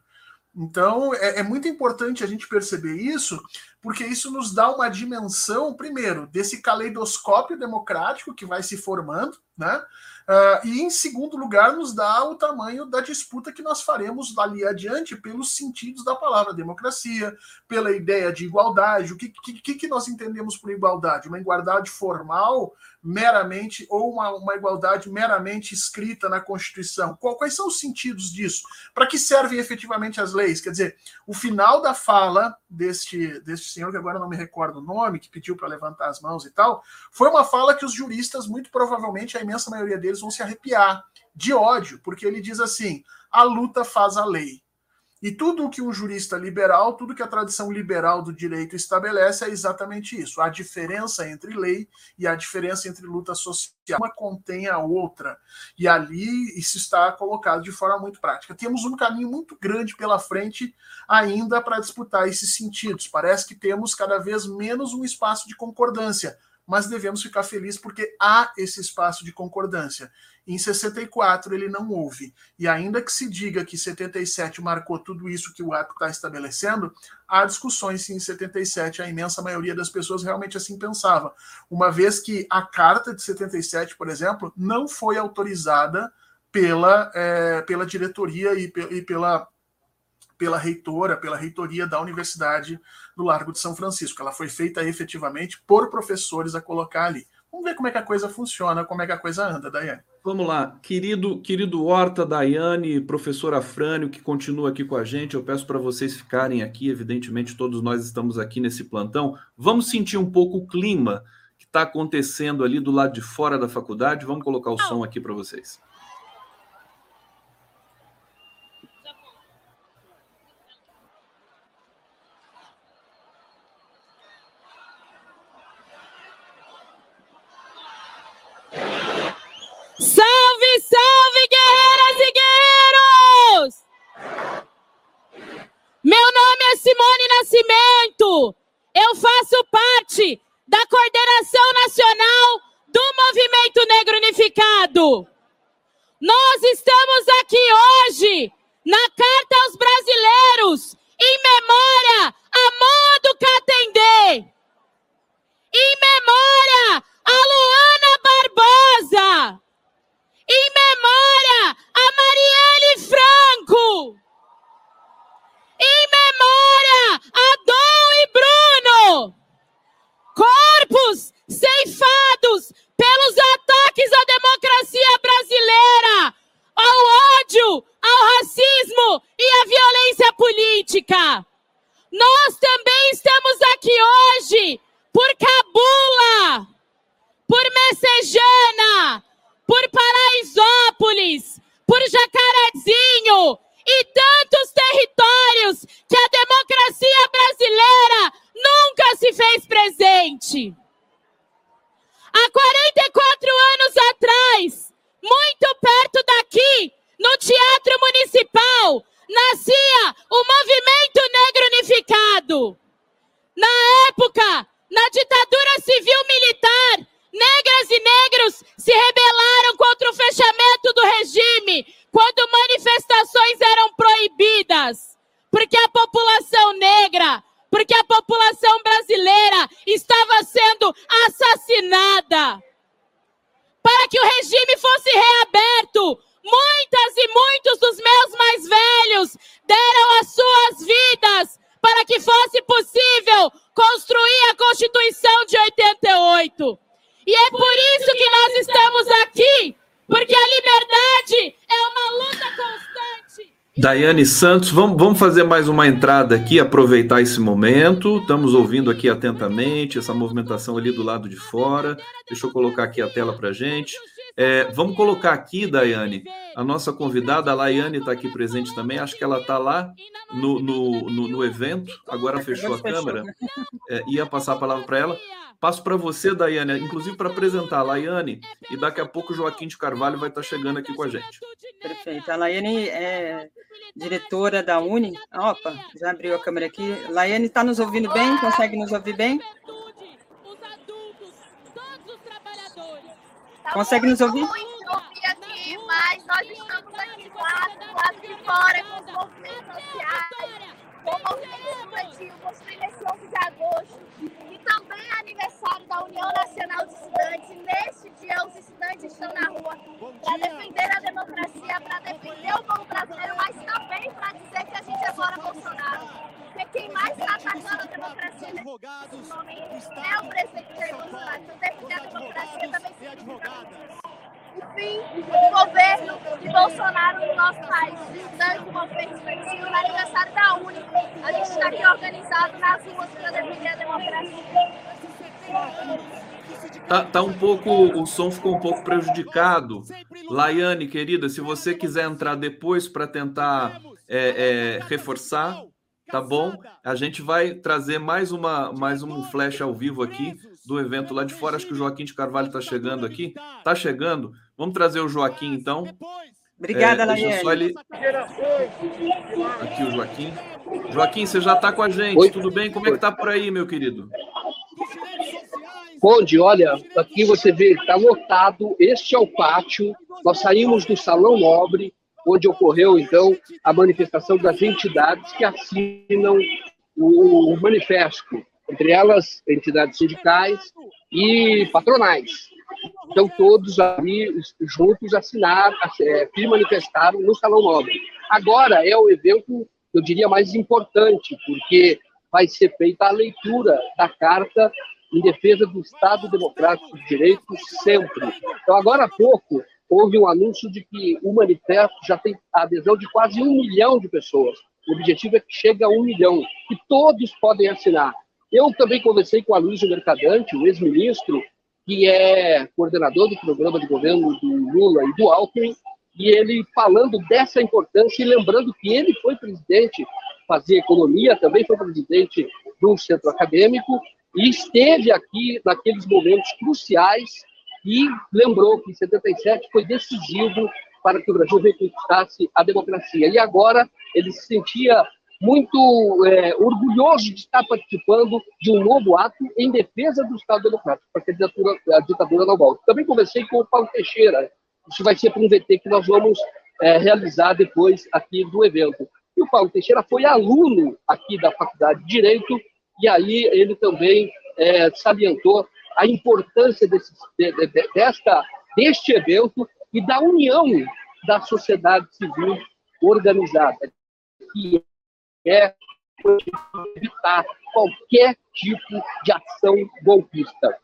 Então, é, é, muito importante a gente perceber isso, porque isso nos dá uma dimensão, primeiro, desse caleidoscópio democrático que vai se formando, né? Uh, e, em segundo lugar, nos dá o tamanho da disputa que nós faremos ali adiante pelos sentidos da palavra democracia, pela ideia de igualdade. O que, que, que nós entendemos por igualdade? Uma igualdade formal, meramente, ou uma, uma igualdade meramente escrita na Constituição? Qual, quais são os sentidos disso? Para que servem efetivamente as leis? Quer dizer, o final da fala deste, deste senhor, que agora não me recordo o nome, que pediu para levantar as mãos e tal, foi uma fala que os juristas, muito provavelmente, a imensa maioria deles vão se arrepiar de ódio, porque ele diz assim: a luta faz a lei. E tudo o que um jurista liberal, tudo que a tradição liberal do direito estabelece é exatamente isso. A diferença entre lei e a diferença entre luta social. Uma contém a outra. E ali isso está colocado de forma muito prática. Temos um caminho muito grande pela frente ainda para disputar esses sentidos. Parece que temos cada vez menos um espaço de concordância mas devemos ficar felizes porque há esse espaço de concordância. Em 64 ele não houve. E ainda que se diga que 77 marcou tudo isso que o ato está estabelecendo, há discussões se em 77 a imensa maioria das pessoas realmente assim pensava. Uma vez que a carta de 77, por exemplo, não foi autorizada pela, é, pela diretoria e, e pela pela reitora, pela reitoria da Universidade do Largo de São Francisco. Ela foi feita efetivamente por professores a colocar ali. Vamos ver como é que a coisa funciona, como é que a coisa anda, Daiane. Vamos lá, querido, querido Horta, Daiane, professor Afrânio, que continua aqui com a gente. Eu peço para vocês ficarem aqui, evidentemente, todos nós estamos aqui nesse plantão. Vamos sentir um pouco o clima que está acontecendo ali do lado de fora da faculdade. Vamos colocar o som aqui para vocês. Salve, guerreiras e guerreiros! Meu nome é Simone Nascimento. Eu faço parte da coordenação nacional do Movimento Negro Unificado. Nós estamos aqui hoje na Carta aos Brasileiros em memória a Modo Catendê. Em memória a Luana Barbosa em memória a Marielle Franco. Em memória a Dom e Bruno. Corpos ceifados pelos ataques à democracia brasileira, ao ódio, ao racismo e à violência política. Nós também estamos aqui hoje por Cabula, por Messejana, por Paraisópolis, por Jacarezinho e tantos territórios que a democracia brasileira nunca se fez presente. Há 44 anos atrás, muito perto daqui, no Teatro Municipal, nascia o Movimento Negro Unificado. Na época, na ditadura civil militar, Negras e negros se rebelaram contra o fechamento do regime, quando manifestações eram proibidas, porque a população negra, porque a população brasileira estava sendo assassinada. Para que o regime fosse reaberto, muitas e muitos dos meus mais velhos deram as suas vidas para que fosse possível construir a Constituição de 88. E é por isso que nós estamos aqui, porque a liberdade é uma luta constante. Daiane Santos, vamos, vamos fazer mais uma entrada aqui, aproveitar esse momento. Estamos ouvindo aqui atentamente essa movimentação ali do lado de fora. Deixa eu colocar aqui a tela para gente. É, vamos colocar aqui, Daiane, a nossa convidada, a Laiane está aqui presente também. Acho que ela está lá no, no, no, no, evento. Agora fechou a câmera. É, ia passar a palavra para ela. Passo para você, Daiane, inclusive para apresentar a Laiane, e daqui a pouco o Joaquim de Carvalho vai estar tá chegando aqui com a gente. Perfeito. A Laiane é diretora da Uni. Opa, já abriu a câmera aqui. Laiane está nos ouvindo bem? Consegue nos ouvir bem? Consegue nos ouvir? ouvir aqui, mas nós estamos aqui do lado, do lado de fora, com os movimentos sociais, com o movimento estudantil, construindo esse 11 de agosto. E também é aniversário da União Nacional de Estudantes. Neste dia, os estudantes estão na rua para defender a democracia, para defender o povo brasileiro, mas também para dizer que a gente é fora Bolsonaro. Porque quem mais está atacando a democracia nesse momento é o presidente Jair Bolsonaro. Então, defender a democracia também significa fim do governo de Bolsonaro no nosso país. Estudante, movimento estudantil, no aniversário da Uni. A gente está aqui organizado nas ruas para defender a democracia. Tá, tá um pouco, o som ficou um pouco prejudicado. Laiane, querida, se você quiser entrar depois para tentar é, é, reforçar, tá bom? A gente vai trazer mais uma mais um flash ao vivo aqui do evento lá de fora. Acho que o Joaquim de Carvalho está chegando aqui. Está chegando. Vamos trazer o Joaquim então. Obrigada, é, Ele... Aqui o Joaquim. Joaquim, você já está com a gente. Oi. Tudo bem? Como é que tá por aí, meu querido? Conde, olha, aqui você vê, está lotado. Este é o pátio. Nós saímos do Salão Nobre onde ocorreu, então, a manifestação das entidades que assinam o, manifesto, entre elas entidades sindicais e patronais. Então, todos ali juntos assinaram, é, se manifestaram no Salão Nobre. Agora é o evento, eu diria, mais importante, porque vai ser feita a leitura da carta em defesa do Estado Democrático de Direito sempre. Então, agora há pouco, houve um anúncio de que o manifesto já tem a adesão de quase um milhão de pessoas. O objetivo é que chegue a um milhão, que todos podem assinar. Eu também conversei com a Luiz Mercadante, o ex-ministro, que é coordenador do programa de governo do Lula e do Alckmin, e ele falando dessa importância e lembrando que ele foi presidente, fazia economia, também foi presidente do centro acadêmico, e esteve aqui naqueles momentos cruciais e lembrou que 77 foi decisivo para que o Brasil reconquistasse a democracia. E agora ele se sentia muito é, orgulhoso de estar participando de um novo ato em defesa do Estado Democrático, para que a ditadura, a ditadura não volte. Também conversei com o Paulo Teixeira, isso vai ser para um VT que nós vamos é, realizar depois aqui do evento. E o Paulo Teixeira foi aluno aqui da Faculdade de Direito, e aí ele também é, salientou a importância desse, de, de, desta, deste evento e da união da sociedade civil organizada, que é evitar qualquer tipo de ação golpista.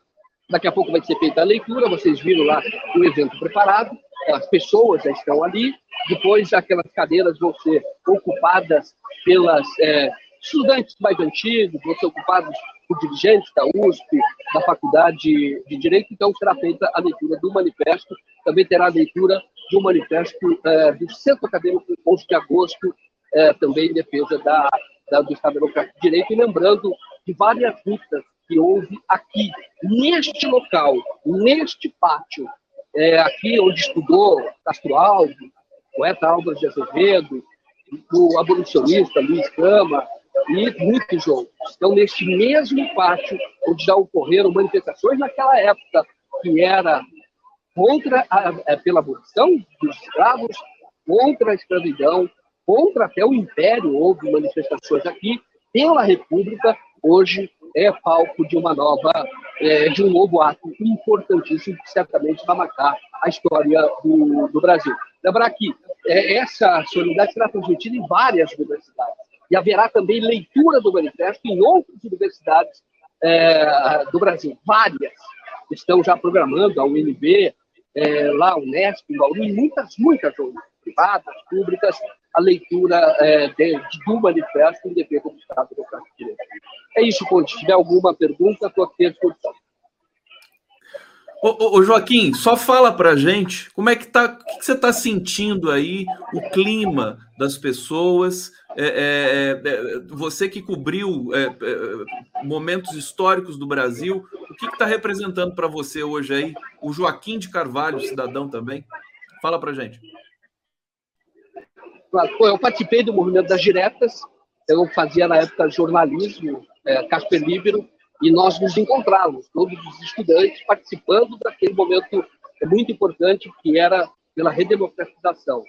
Daqui a pouco vai ser feita a leitura, vocês viram lá o evento preparado, as pessoas já estão ali, depois aquelas cadeiras vão ser ocupadas pelas é, estudantes mais antigos, vão ser ocupados por dirigentes da USP, da Faculdade de Direito, então será feita a leitura do manifesto, também terá a leitura do manifesto é, do Centro Acadêmico 11 de agosto, é, também em defesa da, da, do Estado Democrático de Direito, e lembrando de várias lutas que houve aqui, neste local, neste pátio, é, aqui onde estudou Castro Alves, poeta Álvaro de Azevedo, o abolicionista Luiz Cama, e muitos outros. Então, neste mesmo pátio, onde já ocorreram manifestações naquela época, que era contra a, a, pela abolição dos escravos, contra a escravidão, contra até o império, houve manifestações aqui, pela República, hoje é palco de uma nova, é, de um novo ato importantíssimo que certamente vai marcar a história do, do Brasil. Lembrar que é, essa solenidade será transmitida em várias universidades. E haverá também leitura do manifesto em outras universidades é, do Brasil, várias. Estão já programando, a UNB, é, lá a em Bauru, muitas, muitas outras, privadas, públicas, a leitura é, de, do manifesto em defesa do Estado Democrático de Direito. É isso, Conde. Se tiver alguma pergunta, estou aqui à disposição. Ô, Joaquim, só fala para gente como é que tá, o que, que você está sentindo aí, o clima das pessoas, é, é, é, você que cobriu é, é, momentos históricos do Brasil, o que está representando para você hoje aí, o Joaquim de Carvalho, cidadão também? Fala para gente. Eu participei do movimento das diretas, eu fazia na época jornalismo, é, Casper Libero, e nós nos encontrávamos, todos os estudantes participando daquele momento muito importante que era pela redemocratização.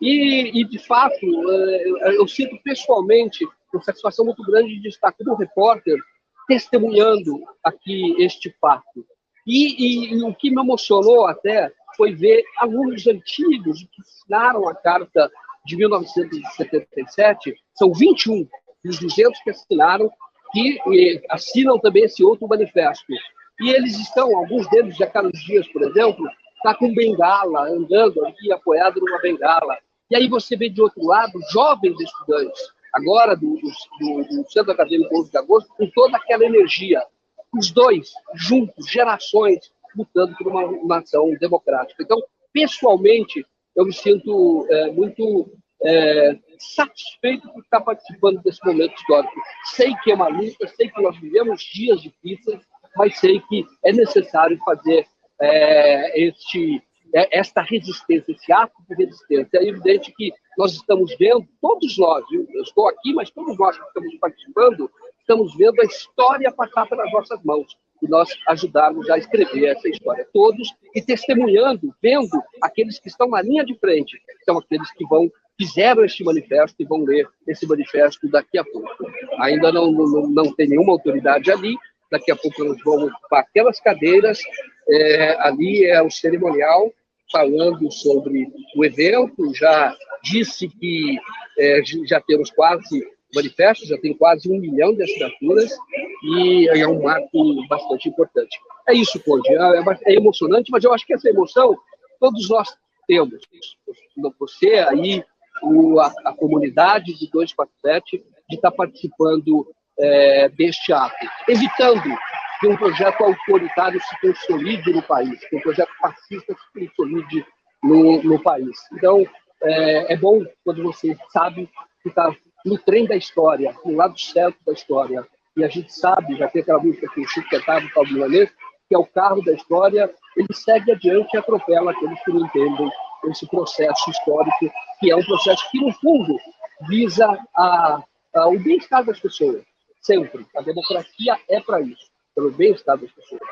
E, e de fato, é, eu sinto pessoalmente uma satisfação muito grande de estar como repórter testemunhando aqui este fato. E, e, e, o que me emocionou até foi ver alunos antigos que assinaram a carta de 1977, são 21 dos 200 que assinaram, que assinam também esse outro manifesto. E eles estão, alguns deles, já Carlos Dias, por exemplo, está com bengala, andando aqui apoiado numa bengala. E aí você vê de outro lado jovens estudantes, agora do, do, do Centro Acadêmico 11 de Agosto, com toda aquela energia. Os dois, juntos, gerações, lutando por uma nação democrática. Então, pessoalmente, eu me sinto é, muito é, satisfeito por estar participando desse momento histórico. Sei que é uma luta, sei que nós vivemos dias difíceis, mas sei que é necessário fazer é, este, é, esta resistência, esse ato de resistência. É evidente que nós estamos vendo, todos nós, eu estou aqui, mas todos nós que estamos participando, estamos vendo a história passar pelas nossas mãos e nós ajudarmos a escrever essa história. Todos e testemunhando, vendo aqueles que estão na linha de frente, são aqueles que vão fizeram este manifesto e vão ler esse manifesto daqui a pouco. Ainda não, não, não tem nenhuma autoridade ali, daqui a pouco nós vamos para aquelas cadeiras, é, ali é o cerimonial, falando sobre o evento, já disse que é, já temos quase manifesto, já tem quase um milhão de assinaturas e é um marco bastante importante. É isso, Conde, é, é emocionante, mas eu acho que essa emoção todos nós temos. Você aí, a, comunidade de 247, de estar participando é, deste ato, evitando que um projeto autoritário se consolide no país, que um projeto fascista se consolide no, no país. Então, é, é bom quando você sabe que está no trem da história, no lado certo da história. E a gente sabe, já tem aquela música que o Chico cantava, o Paulo Milanês, que é o carro da história, ele segue adiante e atropela aqueles que não entendem esse processo histórico, que é um processo que, no fundo, visa a, a, o bem-estar das pessoas, sempre. A democracia é para isso, pelo bem-estar das pessoas.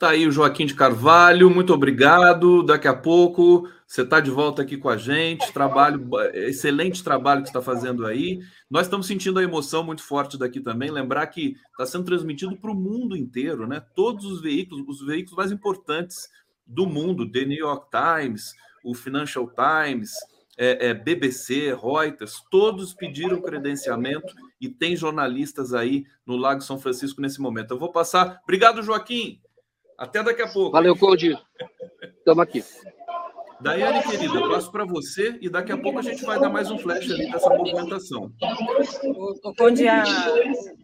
Tá aí o Joaquim de Carvalho, muito obrigado. Daqui a pouco você está de volta aqui com a gente. Trabalho, excelente trabalho que está fazendo aí. Nós estamos sentindo a emoção muito forte daqui também. Lembrar que está sendo transmitido para o mundo inteiro, né? Todos os veículos, os veículos mais importantes do mundo, The New York Times, o Financial Times, é, é, BBC, Reuters, todos pediram credenciamento e tem jornalistas aí no Lago São Francisco nesse momento. Eu vou passar. Obrigado, Joaquim. Até daqui a pouco. Valeu, Conde. Estamos aqui. Daiane, querida, eu passo para você e daqui a pouco a gente vai dar mais um flash ali dessa movimentação. O, o Conde, a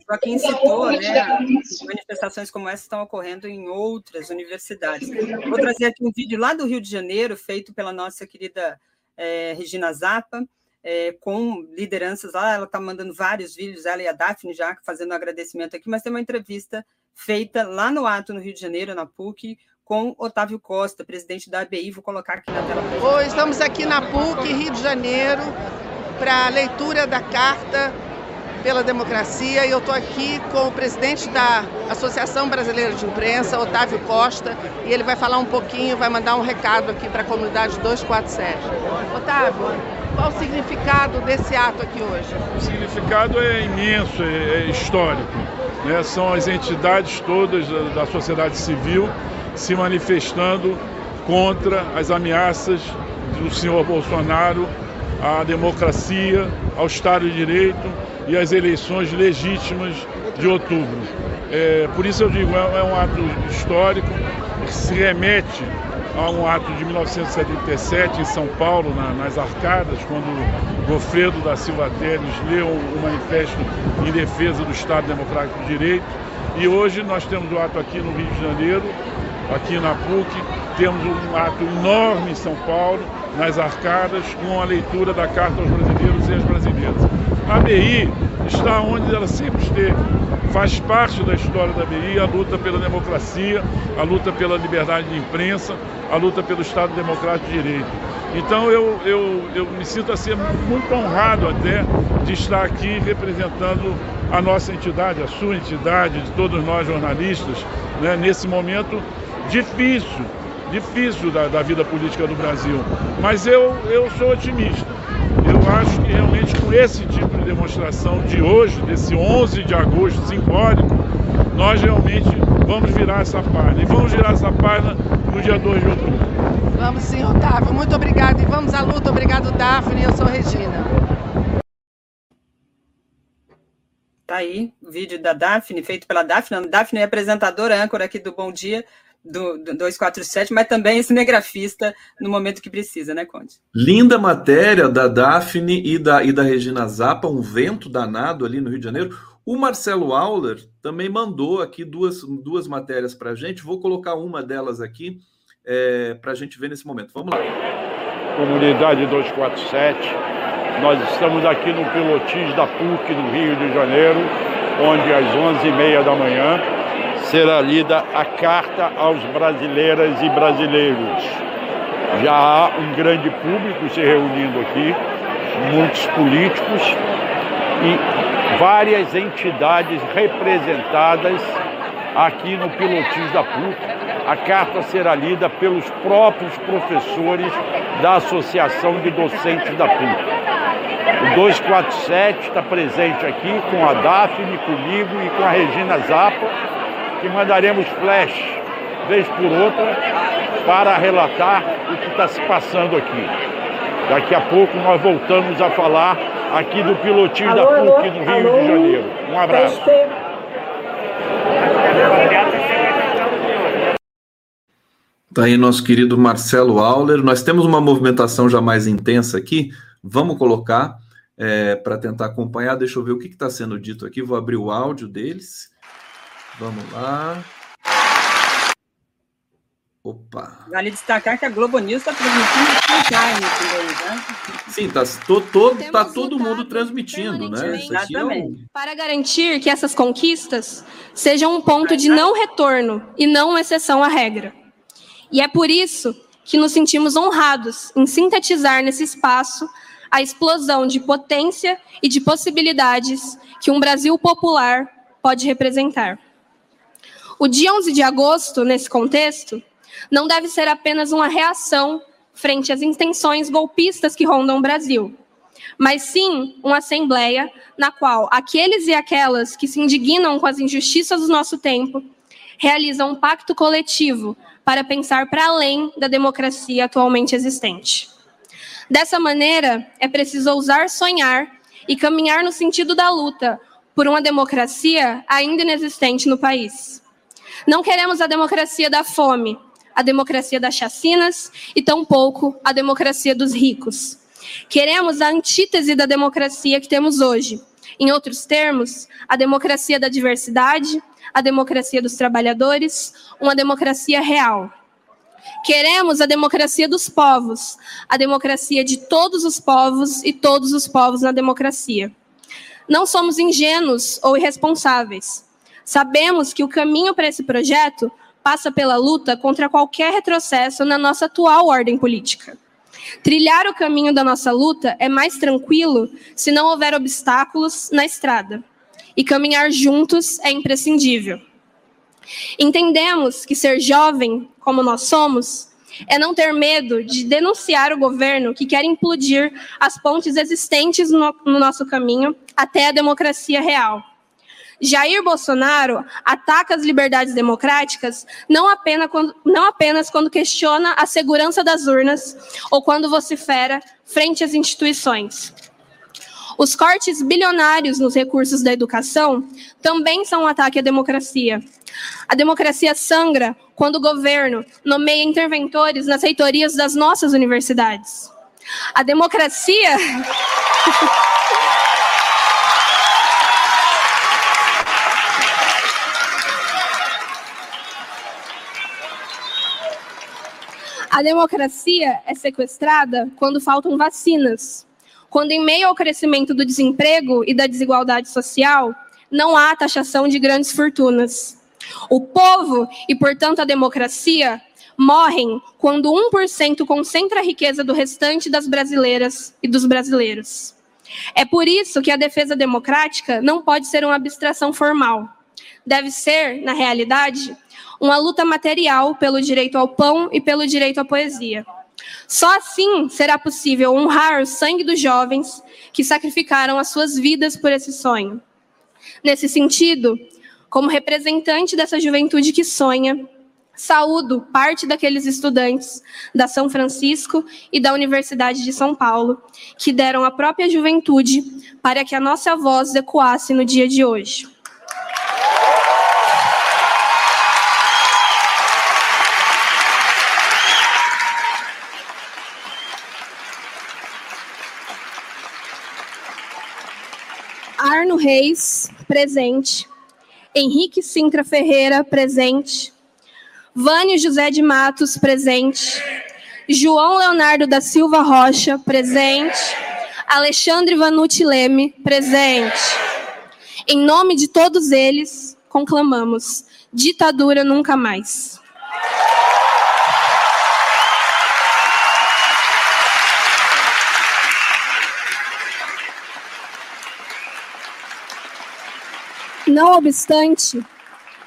Joaquim citou, né, manifestações como essa estão ocorrendo em outras universidades. Vou trazer aqui um vídeo lá do Rio de Janeiro, feito pela nossa querida é, Regina Zappa, é, com lideranças lá, ela está mandando vários vídeos, ela e a Daphne já fazendo um agradecimento aqui, mas tem uma entrevista feita lá no ato no Rio de Janeiro, na PUC, com Otávio Costa, presidente da ABI. Vou colocar aqui na tela. Hoje estamos aqui na PUC, Rio de Janeiro, para a leitura da carta pela democracia e eu estou aqui com o presidente da Associação Brasileira de Imprensa, Otávio Costa, e ele vai falar um pouquinho, vai mandar um recado aqui para a comunidade 247. Otávio, qual o significado desse ato aqui hoje? O significado é imenso, é, é histórico. Né? São as entidades todas da, da sociedade civil se manifestando contra as ameaças do senhor Bolsonaro à democracia, ao Estado de Direito e às eleições legítimas de outubro. É, por isso eu digo, é, é um ato histórico que se remete a um ato de 1977 em São Paulo, na, nas Arcadas, quando Gofredo da Silva Teles leu o manifesto em defesa do Estado Democrático de Direito. E hoje nós temos o ato aqui no Rio de Janeiro, aqui na PUC, temos um ato enorme em São Paulo, nas arcadas, com a leitura da Carta aos Brasileiros e às Brasileiras. A BI está onde ela sempre esteve. Faz parte da história da BI a luta pela democracia, a luta pela liberdade de imprensa, a luta pelo Estado Democrático de Direito. Então eu, eu, eu me sinto assim muito honrado até de estar aqui representando a nossa entidade, a sua entidade, de todos nós jornalistas, né, nesse momento difícil, difícil da, da vida política do Brasil. Mas eu, eu sou otimista. Acho que realmente com esse tipo de demonstração de hoje, desse 11 de agosto simbólico, nós realmente vamos virar essa página. E vamos virar essa página no dia 2 de outubro. Vamos sim, Otávio. Muito obrigado. E vamos à luta. Obrigado, Daphne. Eu sou Regina. Tá aí o vídeo da Daphne, feito pela Daphne. Daphne é apresentadora, âncora aqui do Bom Dia do, do 247, mas também cinegrafista no momento que precisa, né, Conde? Linda matéria da Daphne e da, e da Regina Zappa, um vento danado ali no Rio de Janeiro. O Marcelo Auler também mandou aqui duas, duas matérias para a gente. Vou colocar uma delas aqui é, para a gente ver nesse momento. Vamos lá. Comunidade 247, nós estamos aqui no Pilotis da PUC no Rio de Janeiro, onde às 11h30 da manhã será lida a carta aos brasileiras e brasileiros. Já há um grande público se reunindo aqui, muitos políticos e várias entidades representadas aqui no Pilotis da PUC. A carta será lida pelos próprios professores da Associação de Docentes da PUC. O 247 está presente aqui com a Daphne, comigo e com a Regina Zappa, que mandaremos flash, vez por outra, para relatar o que está se passando aqui. Daqui a pouco nós voltamos a falar aqui do pilotinho alô, da PUC no Rio alô, de Janeiro. Um abraço. Está aí nosso querido Marcelo Auler. Nós temos uma movimentação já mais intensa aqui. Vamos colocar é, para tentar acompanhar. Deixa eu ver o que está sendo dito aqui. Vou abrir o áudio deles. Vamos lá. Opa. Vale destacar que a Globo News está transmitindo time né? Sim, tá, to, to, tá todo mundo transmitindo, né? É um... Para garantir que essas conquistas sejam um ponto de não retorno e não uma exceção à regra. E é por isso que nos sentimos honrados em sintetizar nesse espaço a explosão de potência e de possibilidades que um Brasil popular pode representar. O dia 11 de agosto, nesse contexto, não deve ser apenas uma reação frente às intenções golpistas que rondam o Brasil, mas sim uma assembleia na qual aqueles e aquelas que se indignam com as injustiças do nosso tempo realizam um pacto coletivo para pensar para além da democracia atualmente existente. Dessa maneira, é preciso ousar sonhar e caminhar no sentido da luta por uma democracia ainda inexistente no país. Não queremos a democracia da fome, a democracia das chacinas e tampouco a democracia dos ricos. Queremos a antítese da democracia que temos hoje. Em outros termos, a democracia da diversidade, a democracia dos trabalhadores, uma democracia real. Queremos a democracia dos povos, a democracia de todos os povos e todos os povos na democracia. Não somos ingênuos ou irresponsáveis. Sabemos que o caminho para esse projeto passa pela luta contra qualquer retrocesso na nossa atual ordem política. Trilhar o caminho da nossa luta é mais tranquilo se não houver obstáculos na estrada. E caminhar juntos é imprescindível. Entendemos que ser jovem, como nós somos, é não ter medo de denunciar o governo que quer implodir as pontes existentes no, no nosso caminho até a democracia real. Jair Bolsonaro ataca as liberdades democráticas não apenas, quando, não apenas quando questiona a segurança das urnas ou quando vocifera frente às instituições. Os cortes bilionários nos recursos da educação também são um ataque à democracia. A democracia sangra quando o governo nomeia interventores nas reitorias das nossas universidades. A democracia. A democracia é sequestrada quando faltam vacinas, quando, em meio ao crescimento do desemprego e da desigualdade social, não há taxação de grandes fortunas. O povo e, portanto, a democracia morrem quando 1% concentra a riqueza do restante das brasileiras e dos brasileiros. É por isso que a defesa democrática não pode ser uma abstração formal. Deve ser, na realidade, uma luta material pelo direito ao pão e pelo direito à poesia. Só assim será possível honrar o sangue dos jovens que sacrificaram as suas vidas por esse sonho. Nesse sentido, como representante dessa juventude que sonha, saúdo parte daqueles estudantes da São Francisco e da Universidade de São Paulo que deram a própria juventude para que a nossa voz ecoasse no dia de hoje. Arno Reis, presente. Henrique Sintra Ferreira, presente. Vânio José de Matos, presente. João Leonardo da Silva Rocha, presente. Alexandre Vanucci Leme, presente. Em nome de todos eles, conclamamos: ditadura nunca mais. Não obstante,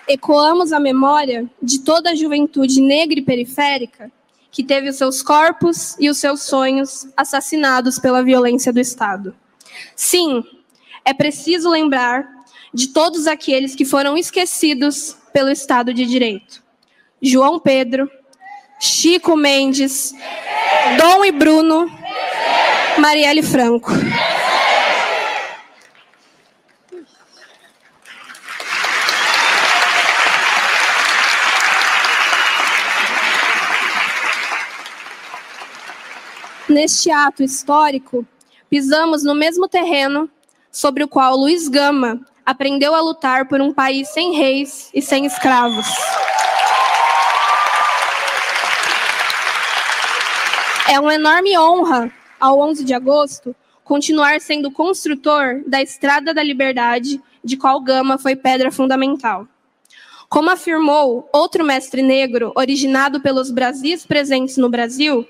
ecoamos a memória de toda a juventude negra e periférica que teve os seus corpos e os seus sonhos assassinados pela violência do Estado. Sim, é preciso lembrar de todos aqueles que foram esquecidos pelo Estado de Direito. João Pedro, Chico Mendes, Dom e Bruno, Marielle Franco. Neste ato histórico, pisamos no mesmo terreno sobre o qual Luiz Gama aprendeu a lutar por um país sem reis e sem escravos. É uma enorme honra, ao 11 de agosto, continuar sendo construtor da Estrada da Liberdade, de qual Gama foi pedra fundamental. Como afirmou outro mestre negro, originado pelos Brasis presentes no Brasil,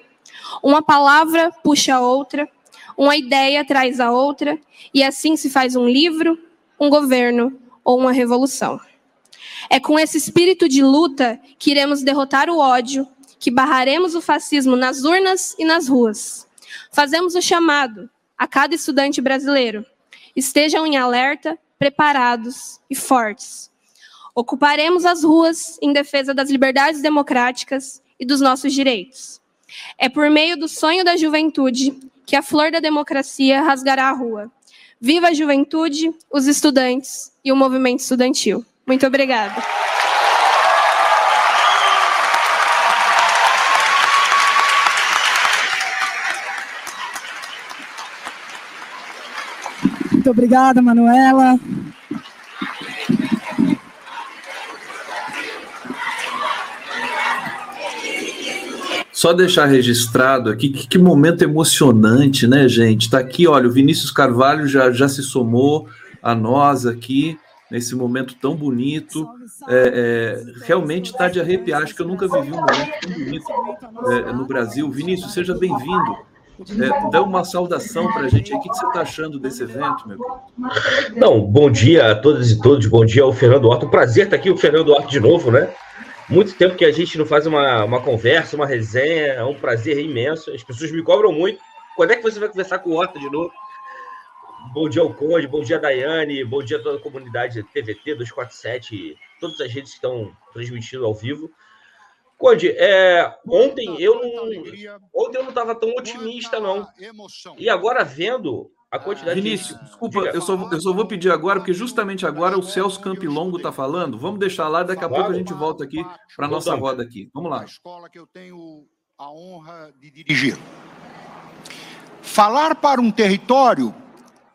uma palavra puxa a outra, uma ideia traz a outra, e assim se faz um livro, um governo ou uma revolução. É com esse espírito de luta que iremos derrotar o ódio, que barraremos o fascismo nas urnas e nas ruas. Fazemos o chamado a cada estudante brasileiro: estejam em alerta, preparados e fortes. Ocuparemos as ruas em defesa das liberdades democráticas e dos nossos direitos. É por meio do sonho da juventude que a flor da democracia rasgará a rua. Viva a juventude, os estudantes e o movimento estudantil. Muito obrigada. Muito obrigada, Manuela. Só deixar registrado aqui que, que momento emocionante, né, gente? Está aqui, olha, o Vinícius Carvalho já, já se somou a nós aqui. nesse momento tão bonito. É, é, realmente está de arrepiar. Acho que eu nunca vivi um momento tão bonito é, no Brasil. Vinícius, seja bem-vindo. É, dá uma saudação para a gente aí. O que você está achando desse evento, meu querido? Não, bom dia a todas e todos. Bom dia ao Fernando Horta. Um prazer estar aqui, o Fernando Horta, de novo, né? Muito tempo que a gente não faz uma, uma conversa, uma resenha. É um prazer imenso. As pessoas me cobram muito. Quando é que você vai conversar com o Horta de novo? Bom dia ao Conde, bom dia Daiane, bom dia a toda a comunidade TVT 247, todas as redes que estão transmitindo ao vivo. Conde, é, ontem eu não, ontem eu não estava tão otimista não. E agora vendo a quantidade Vinícius, de... desculpa, eu só, eu só vou pedir agora, porque justamente agora o Celso Campilongo está falando. Vamos deixar lá, daqui a pouco a gente volta aqui para a nossa roda aqui. Vamos lá. escola que eu tenho a honra de dirigir. Falar para um território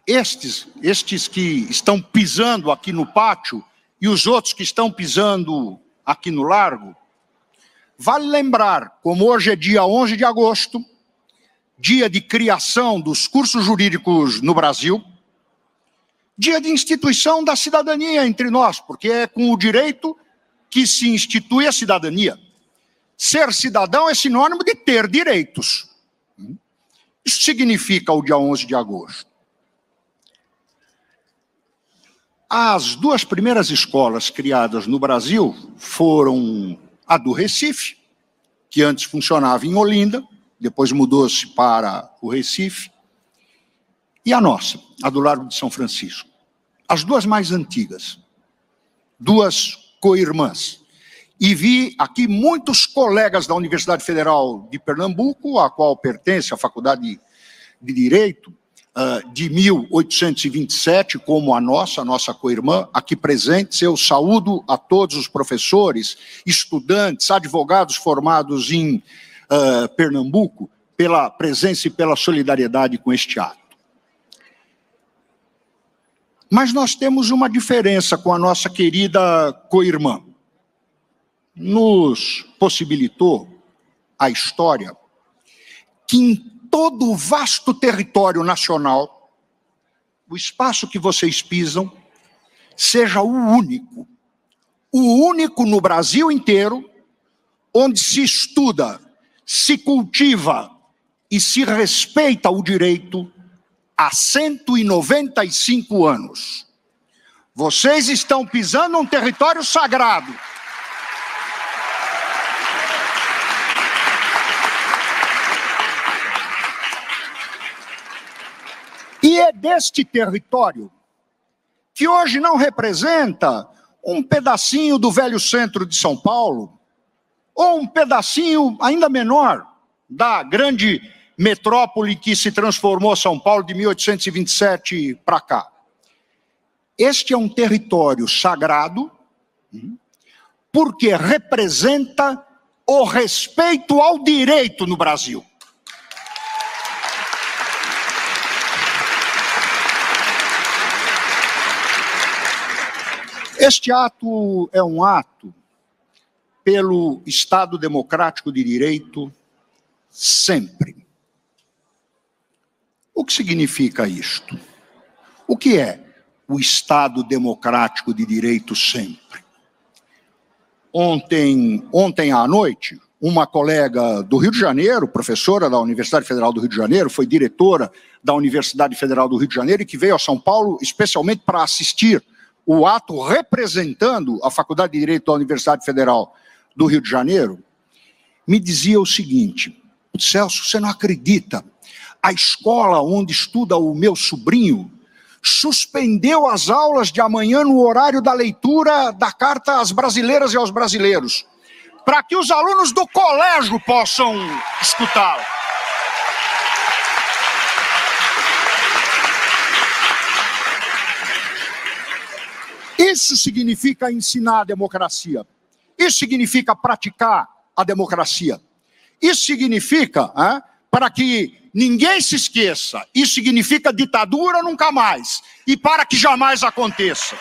estes, estes que estão pisando aqui no pátio e os outros que estão pisando aqui no largo, vale lembrar, como hoje é dia 11 de agosto, dia de criação dos cursos jurídicos no Brasil, dia de instituição da cidadania entre nós, porque é com o direito que se institui a cidadania. Ser cidadão é sinônimo de ter direitos. Isso significa o dia 11 de agosto. As duas primeiras escolas criadas no Brasil foram a do Recife, que antes funcionava em Olinda, depois mudou-se para o Recife, e a nossa, a do Largo de São Francisco. As duas mais antigas, duas co-irmãs. E vi aqui muitos colegas da Universidade Federal de Pernambuco, a qual pertence a Faculdade de Direito, uh, de 1827, como a nossa, a nossa co-irmã, aqui presentes. Eu saúdo a todos os professores, estudantes, advogados formados em uh, Pernambuco, pela presença e pela solidariedade com este ato. Mas nós temos uma diferença com a nossa querida co-irmã. Nos possibilitou a história que em todo o vasto território nacional, o espaço que vocês pisam seja o único, o único no Brasil inteiro, onde se estuda, se cultiva e se respeita o direito há 195 anos. Vocês estão pisando um território sagrado. E é deste território que hoje não representa um pedacinho do velho centro de São Paulo, ou um pedacinho ainda menor da grande metrópole que se transformou São Paulo de 1827 para cá. Este é um território sagrado, hum, porque representa o respeito ao direito no Brasil. Este ato é um ato pelo Estado Democrático de Direito sempre. O que significa isto? O que é o Estado Democrático de Direito sempre? Ontem, ontem à noite, uma colega do Rio de Janeiro, professora da Universidade Federal do Rio de Janeiro, foi diretora da Universidade Federal do Rio de Janeiro e que veio a São Paulo especialmente para assistir o ato representando a Faculdade de Direito da Universidade Federal do Rio de Janeiro, me dizia o seguinte: Celso, você não acredita, a escola onde estuda o meu sobrinho suspendeu as aulas de amanhã no horário da leitura da carta às brasileiras e aos brasileiros, para que os alunos do colégio possam escutá-la. Isso significa ensinar a democracia. Isso significa praticar a democracia. Isso significa, hein, para que ninguém se esqueça, isso significa ditadura nunca mais. E para que jamais aconteça.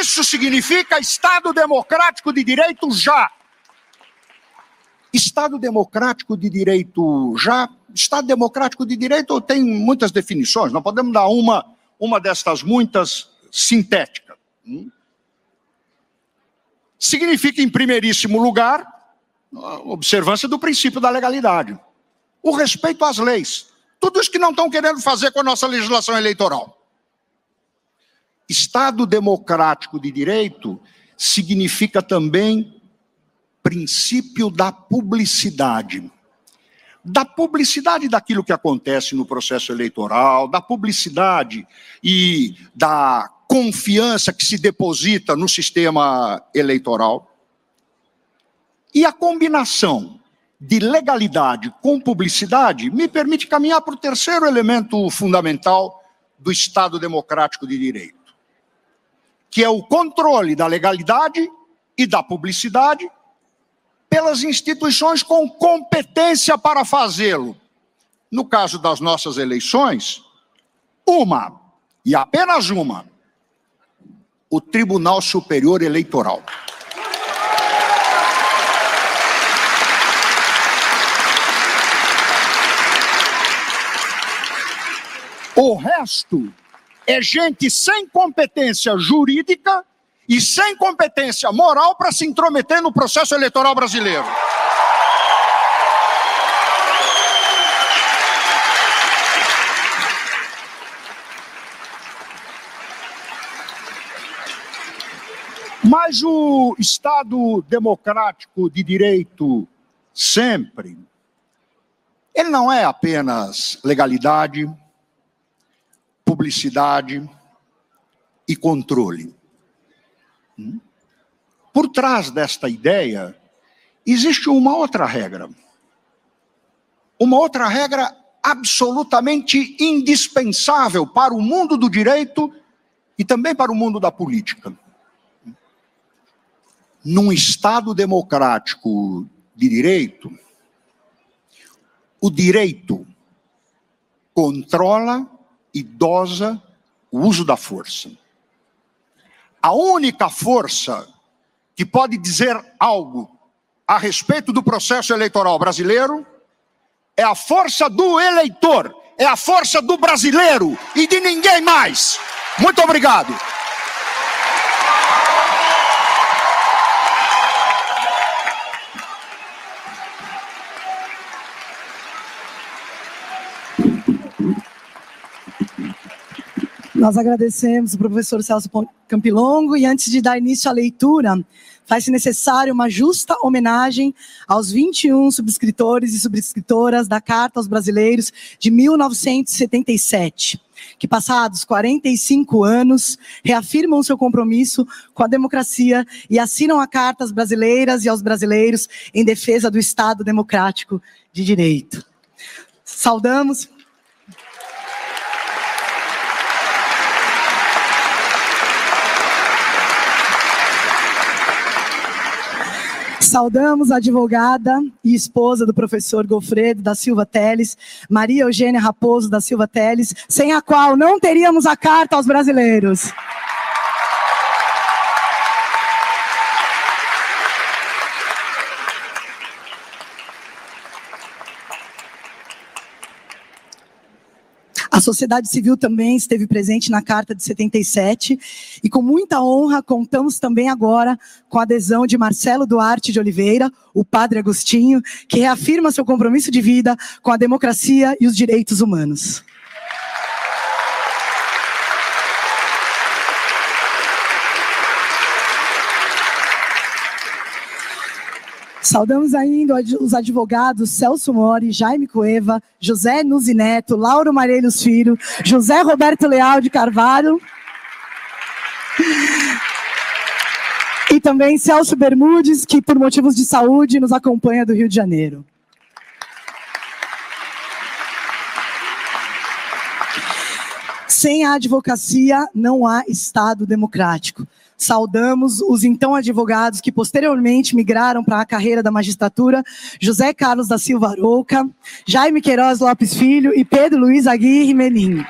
Isso significa Estado democrático de direito já. Estado democrático de direito já. Estado democrático de direito tem muitas definições, nós podemos dar uma uma destas muitas sintética. Hum? Significa, em primeiríssimo lugar, observância do princípio da legalidade, o respeito às leis, tudo isso que não estão querendo fazer com a nossa legislação eleitoral. Estado democrático de direito significa também princípio da publicidade. Da publicidade daquilo que acontece no processo eleitoral, da publicidade e da confiança que se deposita no sistema eleitoral. E a combinação de legalidade com publicidade me permite caminhar para o terceiro elemento fundamental do Estado democrático de direito, que é o controle da legalidade e da publicidade pelas instituições com competência para fazê-lo. No caso das nossas eleições, uma, e apenas uma, o Tribunal Superior Eleitoral. O resto é gente sem competência jurídica e sem competência moral para se intrometer no processo eleitoral brasileiro. Mas o Estado democrático de direito, sempre, ele não é apenas legalidade, publicidade e controle. Por trás desta ideia, existe uma outra regra. Uma outra regra absolutamente indispensável para o mundo do direito e também para o mundo da política. Num Estado democrático de direito, o direito controla e dosa o uso da força. A única força que pode dizer algo a respeito do processo eleitoral brasileiro é a força do eleitor, é a força do brasileiro e de ninguém mais. Muito obrigado. Nós agradecemos o professor Celso Campilongo e antes de dar início à leitura, faz-se necessário uma justa homenagem aos 21 subscritores e subscritoras da Carta aos Brasileiros de 1977, que passados 45 anos reafirmam seu compromisso com a democracia e assinam a Carta às Brasileiras e aos brasileiros em defesa do Estado democrático de direito. Saudamos Saudamos a advogada e esposa do professor Gofredo da Silva Teles, Maria Eugênia Raposo da Silva Teles, sem a qual não teríamos a carta aos brasileiros. A sociedade civil também esteve presente na Carta de 77 e com muita honra contamos também agora com a adesão de Marcelo Duarte de Oliveira, o padre Agostinho, que reafirma seu compromisso de vida com a democracia e os direitos humanos. Saudamos ainda os advogados Celso Mori, Jaime Cueva, José Nuzi Neto, Lauro Marelhos Filho, José Roberto Leal de Carvalho. E também Celso Bermudes, que por motivos de saúde nos acompanha do Rio de Janeiro. Sem a advocacia não há Estado democrático. Saudamos os então advogados que posteriormente migraram para a carreira da magistratura, José Carlos da Silva Arouca, Jaime Queiroz Lopes Filho e Pedro Luiz Aguirre Melim.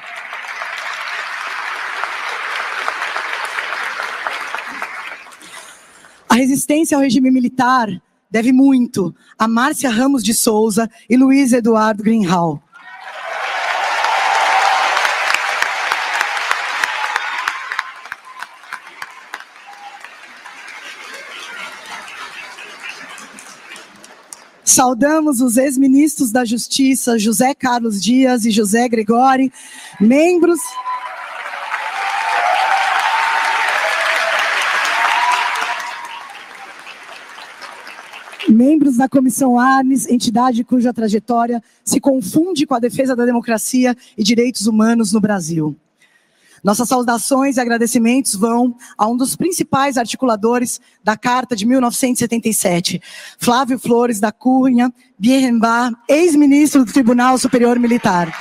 A resistência ao regime militar deve muito a Márcia Ramos de Souza e Luiz Eduardo Greenhal. Saudamos os ex-ministros da Justiça, José Carlos Dias e José Gregori, membros. Membros da Comissão Arnes, entidade cuja trajetória se confunde com a defesa da democracia e direitos humanos no Brasil. Nossas saudações e agradecimentos vão a um dos principais articuladores da Carta de 1977, Flávio Flores da Cunha Bierrenbach, ex-ministro do Tribunal Superior Militar.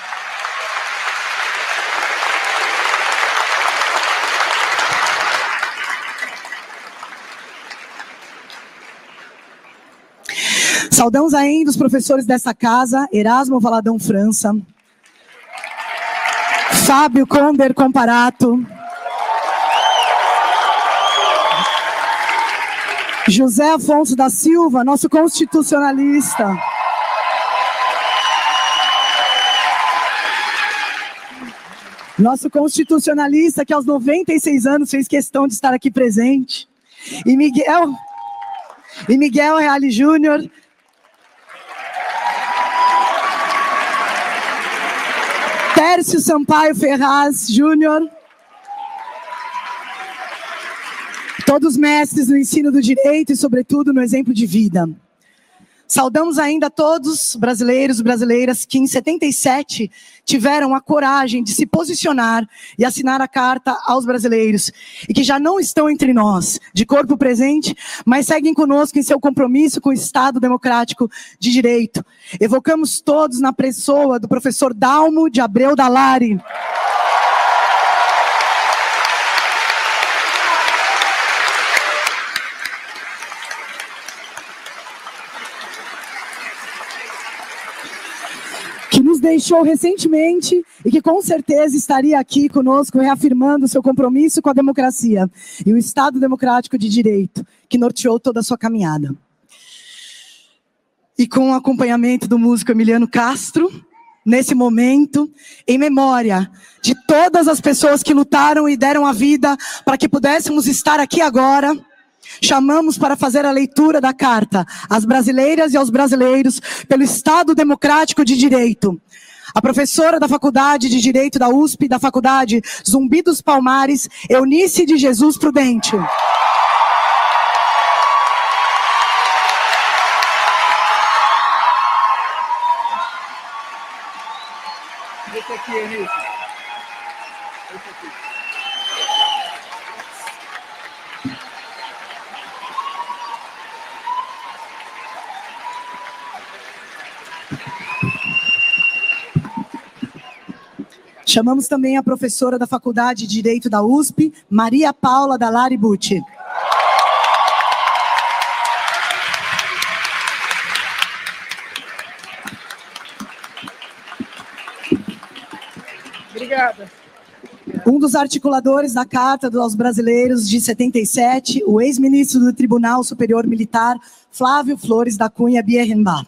Saudamos ainda os professores dessa casa, Erasmo Valadão França, Fábio Conder Comparato. José Afonso da Silva, nosso constitucionalista. Nosso constitucionalista que aos 96 anos fez questão de estar aqui presente. E Miguel, e Miguel Reale Júnior, Tércio Sampaio Ferraz Júnior. Todos mestres no ensino do direito e, sobretudo, no exemplo de vida. Saudamos ainda todos brasileiros e brasileiras que em 77 tiveram a coragem de se posicionar e assinar a carta aos brasileiros e que já não estão entre nós, de corpo presente, mas seguem conosco em seu compromisso com o Estado democrático de direito. Evocamos todos na pessoa do professor Dalmo de Abreu Dalari. Deixou recentemente e que com certeza estaria aqui conosco reafirmando seu compromisso com a democracia e o Estado democrático de direito que norteou toda a sua caminhada. E com o acompanhamento do músico Emiliano Castro, nesse momento, em memória de todas as pessoas que lutaram e deram a vida para que pudéssemos estar aqui agora. Chamamos para fazer a leitura da carta às brasileiras e aos brasileiros pelo Estado Democrático de Direito. A professora da Faculdade de Direito da USP, da Faculdade Zumbi dos Palmares, Eunice de Jesus Prudente. Esse aqui, Eunice. Chamamos também a professora da Faculdade de Direito da USP, Maria Paula Dalari Bucci. Obrigada. Um dos articuladores da Carta dos Brasileiros de 77, o ex-ministro do Tribunal Superior Militar, Flávio Flores da Cunha Bierrenbach.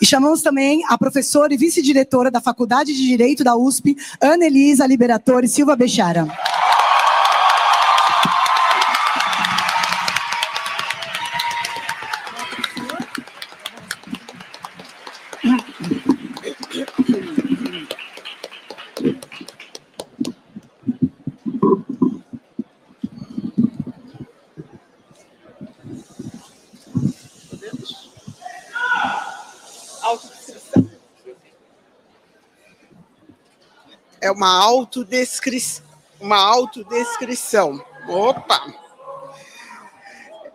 E chamamos também a professora e vice-diretora da Faculdade de Direito da USP, Ana Elisa Liberatore Silva Bechara. É uma autodescrição. Uma autodescrição. Opa!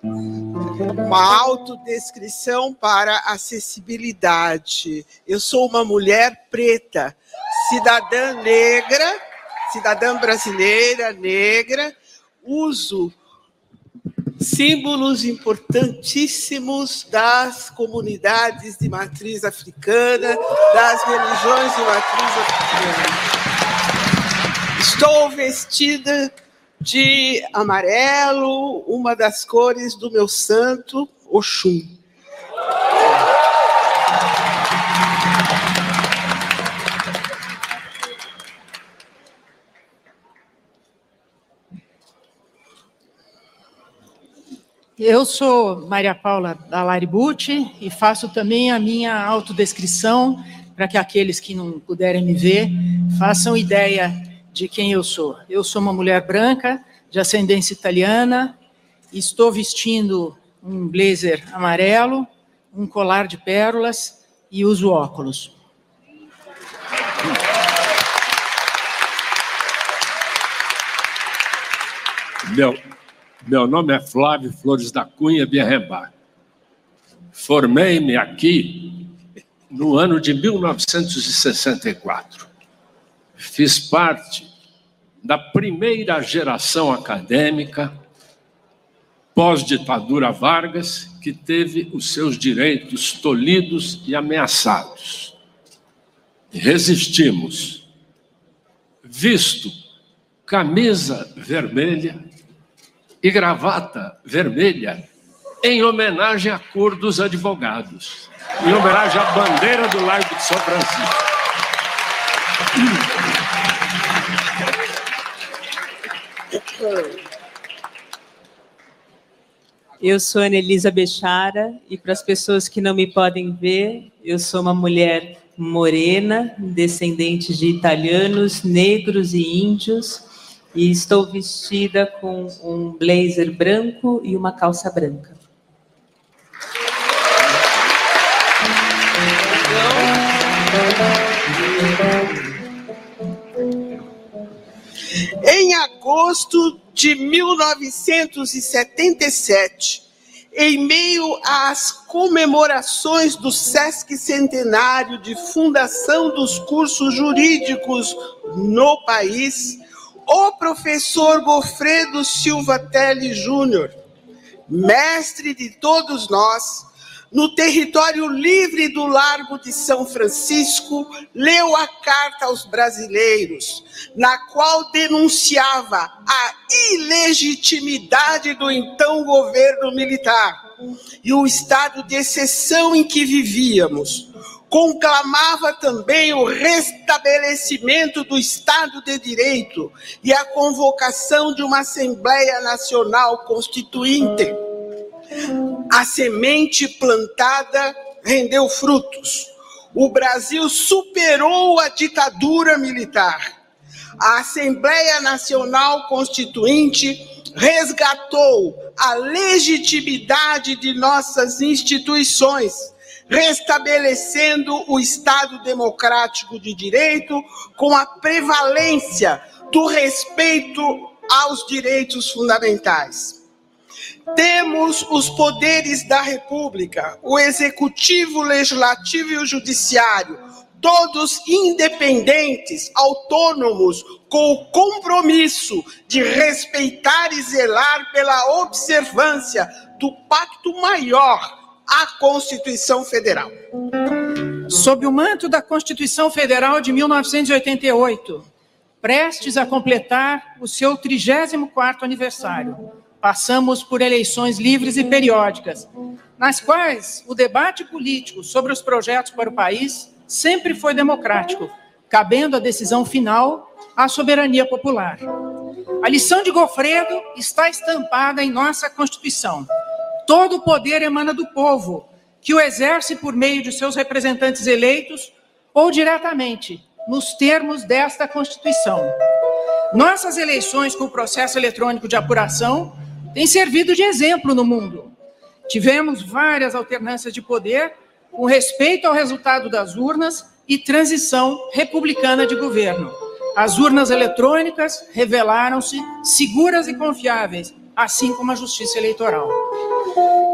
Uma autodescrição para acessibilidade. Eu sou uma mulher preta, cidadã negra, cidadã brasileira negra, uso símbolos importantíssimos das comunidades de matriz africana, das religiões de matriz africana. Estou vestida de amarelo, uma das cores do meu santo Oxum. Eu sou Maria Paula Dalaribucci e faço também a minha autodescrição para que aqueles que não puderem me ver façam ideia de quem eu sou. Eu sou uma mulher branca, de ascendência italiana, estou vestindo um blazer amarelo, um colar de pérolas e uso óculos. Meu, meu nome é Flávio Flores da Cunha Biarrembar. Formei-me aqui no ano de 1964. Fiz parte da primeira geração acadêmica pós-ditadura Vargas que teve os seus direitos tolhidos e ameaçados. Resistimos. Visto camisa vermelha e gravata vermelha em homenagem à cor dos advogados, em homenagem à bandeira do Largo de São Francisco. Eu sou Anelisa Bechara e para as pessoas que não me podem ver, eu sou uma mulher morena, descendente de italianos, negros e índios, e estou vestida com um blazer branco e uma calça branca. Agosto de 1977, em meio às comemorações do Sesc Centenário de fundação dos cursos jurídicos no país, o professor Gofredo Silva Telle Júnior, mestre de todos nós, no território livre do Largo de São Francisco, leu a carta aos brasileiros, na qual denunciava a ilegitimidade do então governo militar e o estado de exceção em que vivíamos. Conclamava também o restabelecimento do Estado de Direito e a convocação de uma Assembleia Nacional Constituinte a semente plantada rendeu frutos. O Brasil superou a ditadura militar. A Assembleia Nacional Constituinte resgatou a legitimidade de nossas instituições, restabelecendo o Estado democrático de direito com a prevalência do respeito aos direitos fundamentais. Temos os poderes da República, o executivo, o legislativo e o judiciário, todos independentes, autônomos, com o compromisso de respeitar e zelar pela observância do pacto maior, a Constituição Federal. Sob o manto da Constituição Federal de 1988, prestes a completar o seu 34º aniversário, passamos por eleições livres e periódicas, nas quais o debate político sobre os projetos para o país sempre foi democrático, cabendo a decisão final à soberania popular. A lição de Gofredo está estampada em nossa Constituição. Todo o poder emana do povo, que o exerce por meio de seus representantes eleitos ou diretamente, nos termos desta Constituição. Nossas eleições com o processo eletrônico de apuração tem servido de exemplo no mundo. Tivemos várias alternâncias de poder com respeito ao resultado das urnas e transição republicana de governo. As urnas eletrônicas revelaram-se seguras e confiáveis, assim como a justiça eleitoral.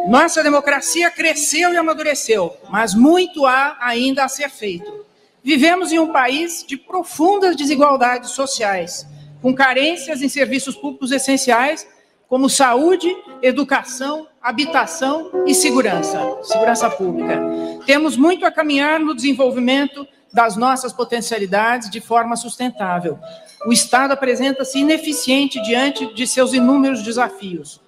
Nossa democracia cresceu e amadureceu, mas muito há ainda a ser feito. Vivemos em um país de profundas desigualdades sociais, com carências em serviços públicos essenciais como saúde, educação, habitação e segurança, segurança pública. Temos muito a caminhar no desenvolvimento das nossas potencialidades de forma sustentável. O Estado apresenta-se ineficiente diante de seus inúmeros desafios.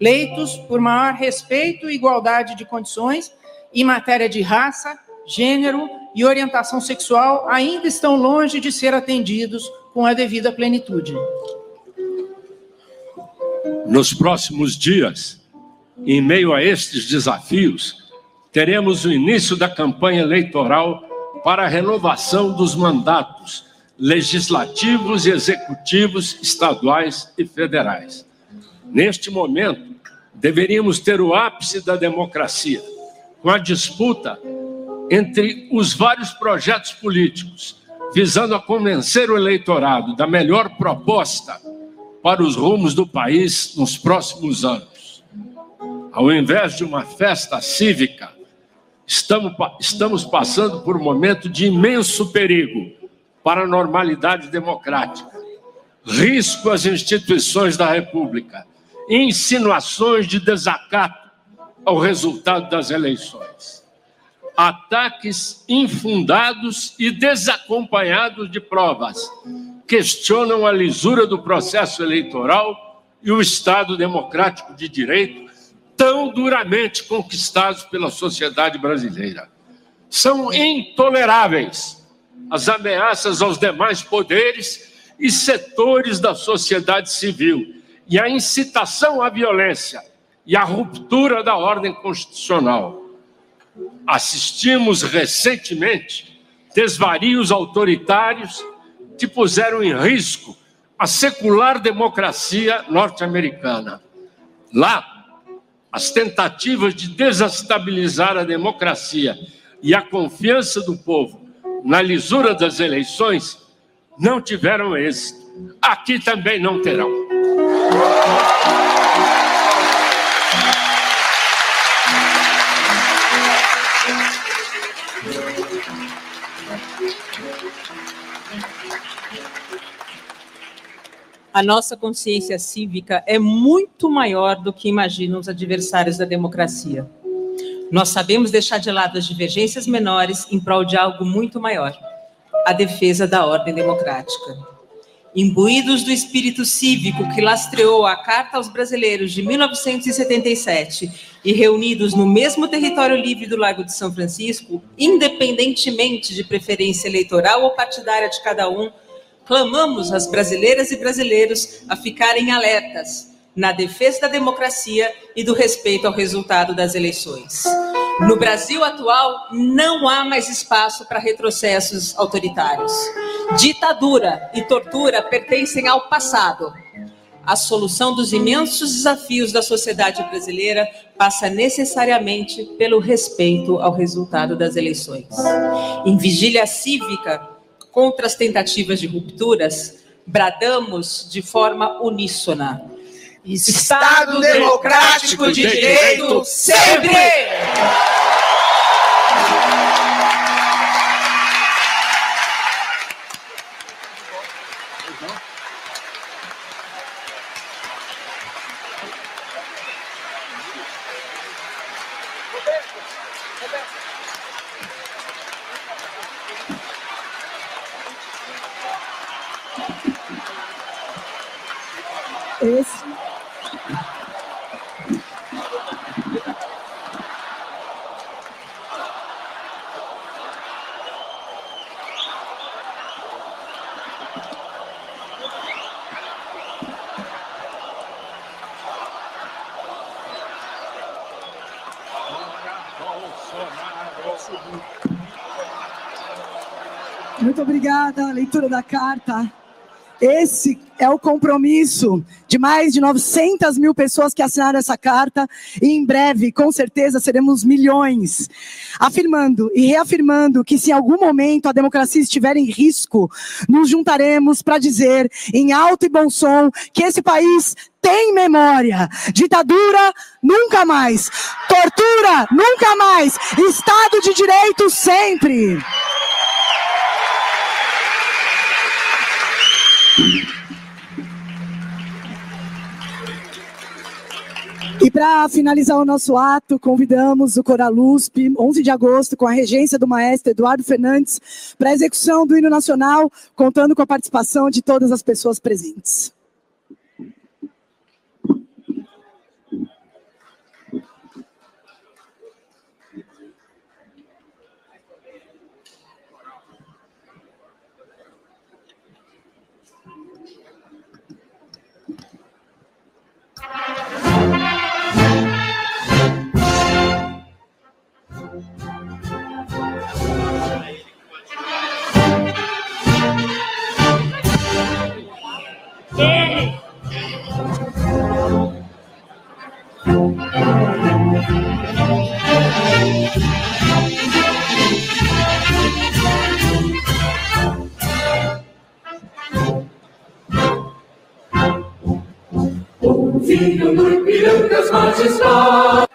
Leitos por maior respeito e igualdade de condições em matéria de raça, gênero e orientação sexual ainda estão longe de ser atendidos com a devida plenitude. Nos próximos dias, em meio a estes desafios, teremos o início da campanha eleitoral para a renovação dos mandatos legislativos e executivos estaduais e federais. Neste momento, deveríamos ter o ápice da democracia, com a disputa entre os vários projetos políticos, visando a convencer o eleitorado da melhor proposta para os rumos do país nos próximos anos. Ao invés de uma festa cívica, estamos, estamos passando por um momento de imenso perigo para a normalidade democrática, risco às instituições da República, insinuações de desacato ao resultado das eleições, ataques infundados e desacompanhados de provas questionam a lisura do processo eleitoral e o Estado democrático de direito tão duramente conquistados pela sociedade brasileira. São intoleráveis as ameaças aos demais poderes e setores da sociedade civil e a incitação à violência e a ruptura da ordem constitucional. Assistimos recentemente desvarios autoritários que puseram em risco a secular democracia norte-americana. Lá, as tentativas de desestabilizar a democracia e a confiança do povo na lisura das eleições não tiveram êxito. Aqui também não terão. A nossa consciência cívica é muito maior do que imaginam os adversários da democracia. Nós sabemos deixar de lado as divergências menores em prol de algo muito maior a defesa da ordem democrática. Imbuídos do espírito cívico que lastreou a Carta aos Brasileiros de 1977 e reunidos no mesmo território livre do Lago de São Francisco, independentemente de preferência eleitoral ou partidária de cada um, clamamos às brasileiras e brasileiros a ficarem alertas na defesa da democracia e do respeito ao resultado das eleições. No Brasil atual, não há mais espaço para retrocessos autoritários. Ditadura e tortura pertencem ao passado. A solução dos imensos desafios da sociedade brasileira passa necessariamente pelo respeito ao resultado das eleições. Em vigília cívica, contra as tentativas de rupturas, bradamos de forma uníssona. Estado democrático de direito sempre! Esse. Muito obrigada. Leitura da carta. Esse é o compromisso de mais de 900 mil pessoas que assinaram essa carta, e em breve, com certeza, seremos milhões, afirmando e reafirmando que, se em algum momento a democracia estiver em risco, nos juntaremos para dizer, em alto e bom som, que esse país tem memória. Ditadura, nunca mais. Tortura, nunca mais. Estado de Direito, sempre. E para finalizar o nosso ato, convidamos o Coralusp, 11 de agosto, com a regência do maestro Eduardo Fernandes, para a execução do hino nacional, contando com a participação de todas as pessoas presentes. Filho do Ipiranga, as majestades. Um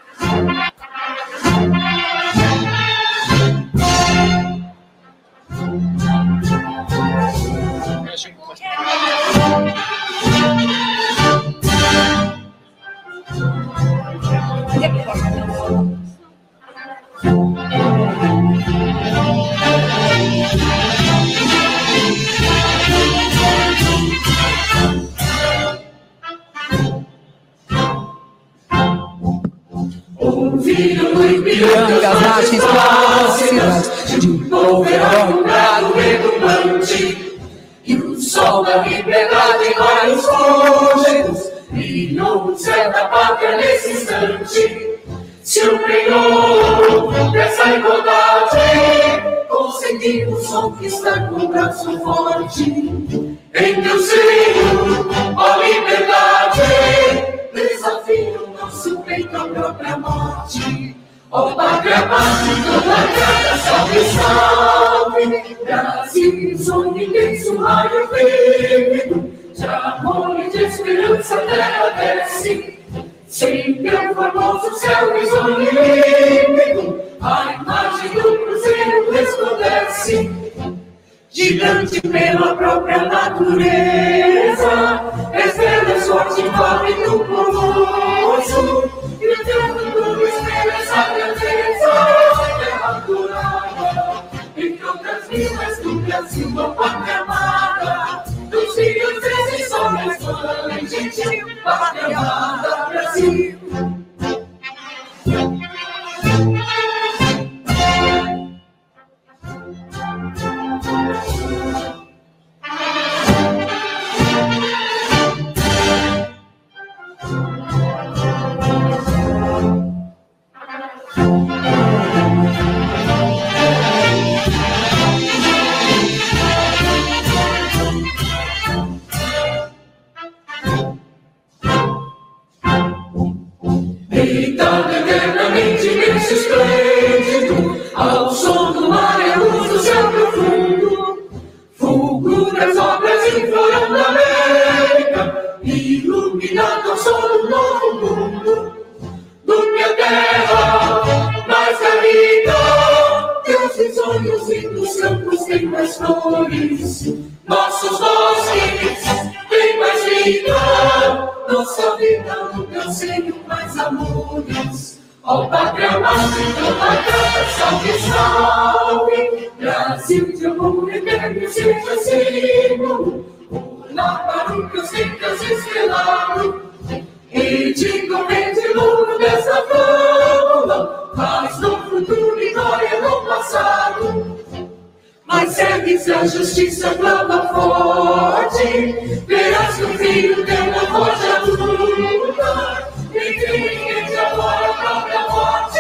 filho foge à luta, e te agora a própria morte,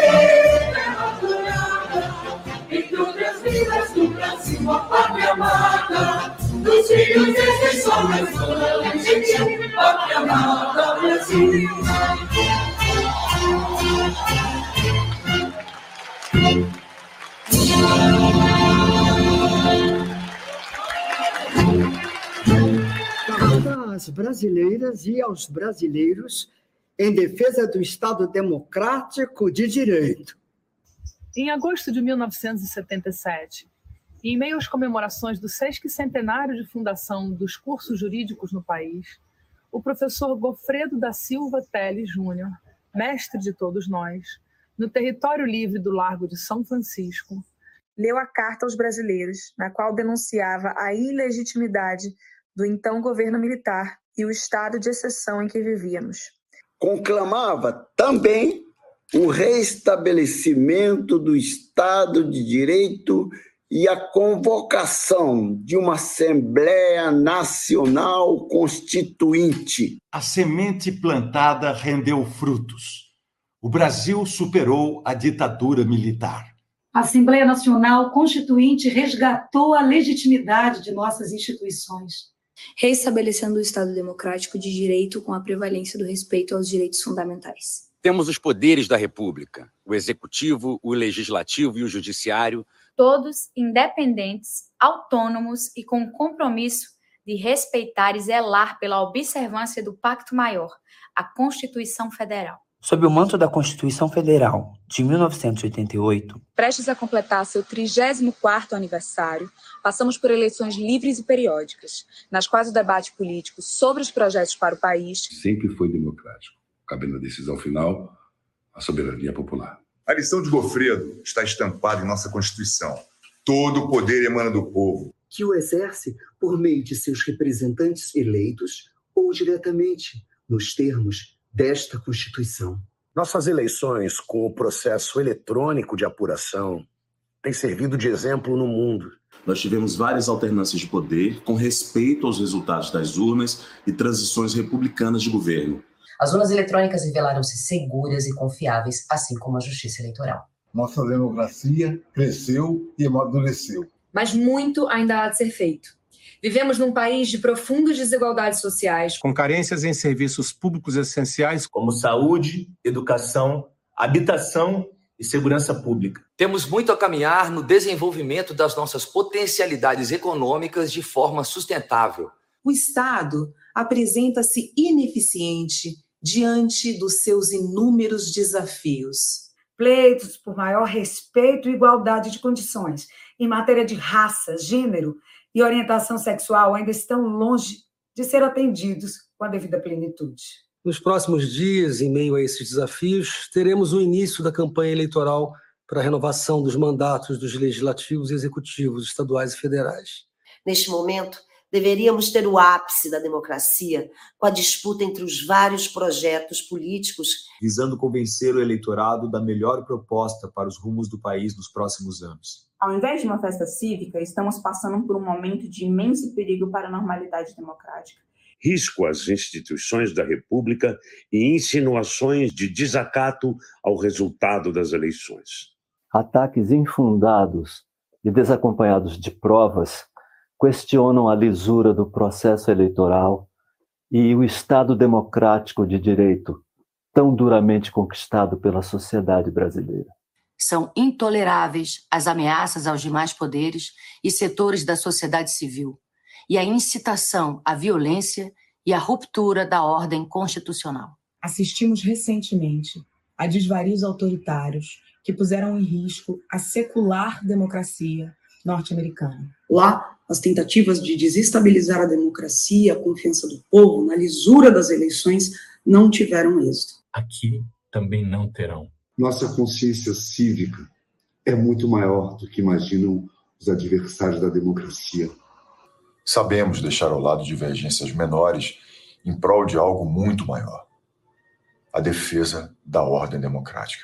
terra curada, entre outras vidas do a pátria amada, dos filhos desses toda legítima, pátria amada, Brasil. Brasileiras e aos brasileiros em defesa do Estado democrático de direito. Em agosto de 1977, em meio às comemorações do sesquicentenário de fundação dos cursos jurídicos no país, o professor Gofredo da Silva Teles Júnior mestre de todos nós, no território livre do Largo de São Francisco, leu a carta aos brasileiros, na qual denunciava a ilegitimidade do então governo militar e o estado de exceção em que vivíamos. Conclamava também o restabelecimento do Estado de Direito e a convocação de uma Assembleia Nacional Constituinte. A semente plantada rendeu frutos. O Brasil superou a ditadura militar. A Assembleia Nacional Constituinte resgatou a legitimidade de nossas instituições, restabelecendo o Estado democrático de direito com a prevalência do respeito aos direitos fundamentais. Temos os poderes da República: o executivo, o legislativo e o judiciário, todos independentes, autônomos e com compromisso de respeitar e zelar pela observância do Pacto Maior, a Constituição Federal. Sob o manto da Constituição Federal de 1988, prestes a completar seu 34º aniversário, passamos por eleições livres e periódicas, nas quais o debate político sobre os projetos para o país sempre foi democrático, cabendo a decisão final à soberania popular. A lição de Gofredo está estampada em nossa Constituição. Todo o poder emana do povo. Que o exerce por meio de seus representantes eleitos ou diretamente, nos termos desta Constituição. Nossas eleições, com o processo eletrônico de apuração, têm servido de exemplo no mundo. Nós tivemos várias alternâncias de poder com respeito aos resultados das urnas e transições republicanas de governo. As urnas eletrônicas revelaram-se seguras e confiáveis, assim como a justiça eleitoral. Nossa democracia cresceu e amadureceu. Mas muito ainda há de ser feito. Vivemos num país de profundas desigualdades sociais, com carências em serviços públicos essenciais como saúde, educação, habitação e segurança pública. Temos muito a caminhar no desenvolvimento das nossas potencialidades econômicas de forma sustentável. O Estado apresenta-se ineficiente diante dos seus inúmeros desafios. Pleitos por maior respeito e igualdade de condições em matéria de raça, gênero e orientação sexual ainda estão longe de ser atendidos com a devida plenitude. Nos próximos dias, em meio a esses desafios, teremos o início da campanha eleitoral para a renovação dos mandatos dos legislativos e executivos estaduais e federais. Neste momento, deveríamos ter o ápice da democracia com a disputa entre os vários projetos políticos visando convencer o eleitorado da melhor proposta para os rumos do país nos próximos anos. Ao invés de uma festa cívica, estamos passando por um momento de imenso perigo para a normalidade democrática. Risco às instituições da República e insinuações de desacato ao resultado das eleições. Ataques infundados e desacompanhados de provas questionam a lisura do processo eleitoral e o Estado democrático de direito, tão duramente conquistado pela sociedade brasileira. São intoleráveis as ameaças aos demais poderes e setores da sociedade civil e a incitação à violência e à ruptura da ordem constitucional. Assistimos recentemente a desvarios autoritários que puseram em risco a secular democracia norte-americana. Lá, as tentativas de desestabilizar a democracia, a confiança do povo na lisura das eleições não tiveram êxito. Aqui também não terão. Nossa consciência cívica é muito maior do que imaginam os adversários da democracia. Sabemos deixar ao lado divergências menores em prol de algo muito maior a defesa da ordem democrática.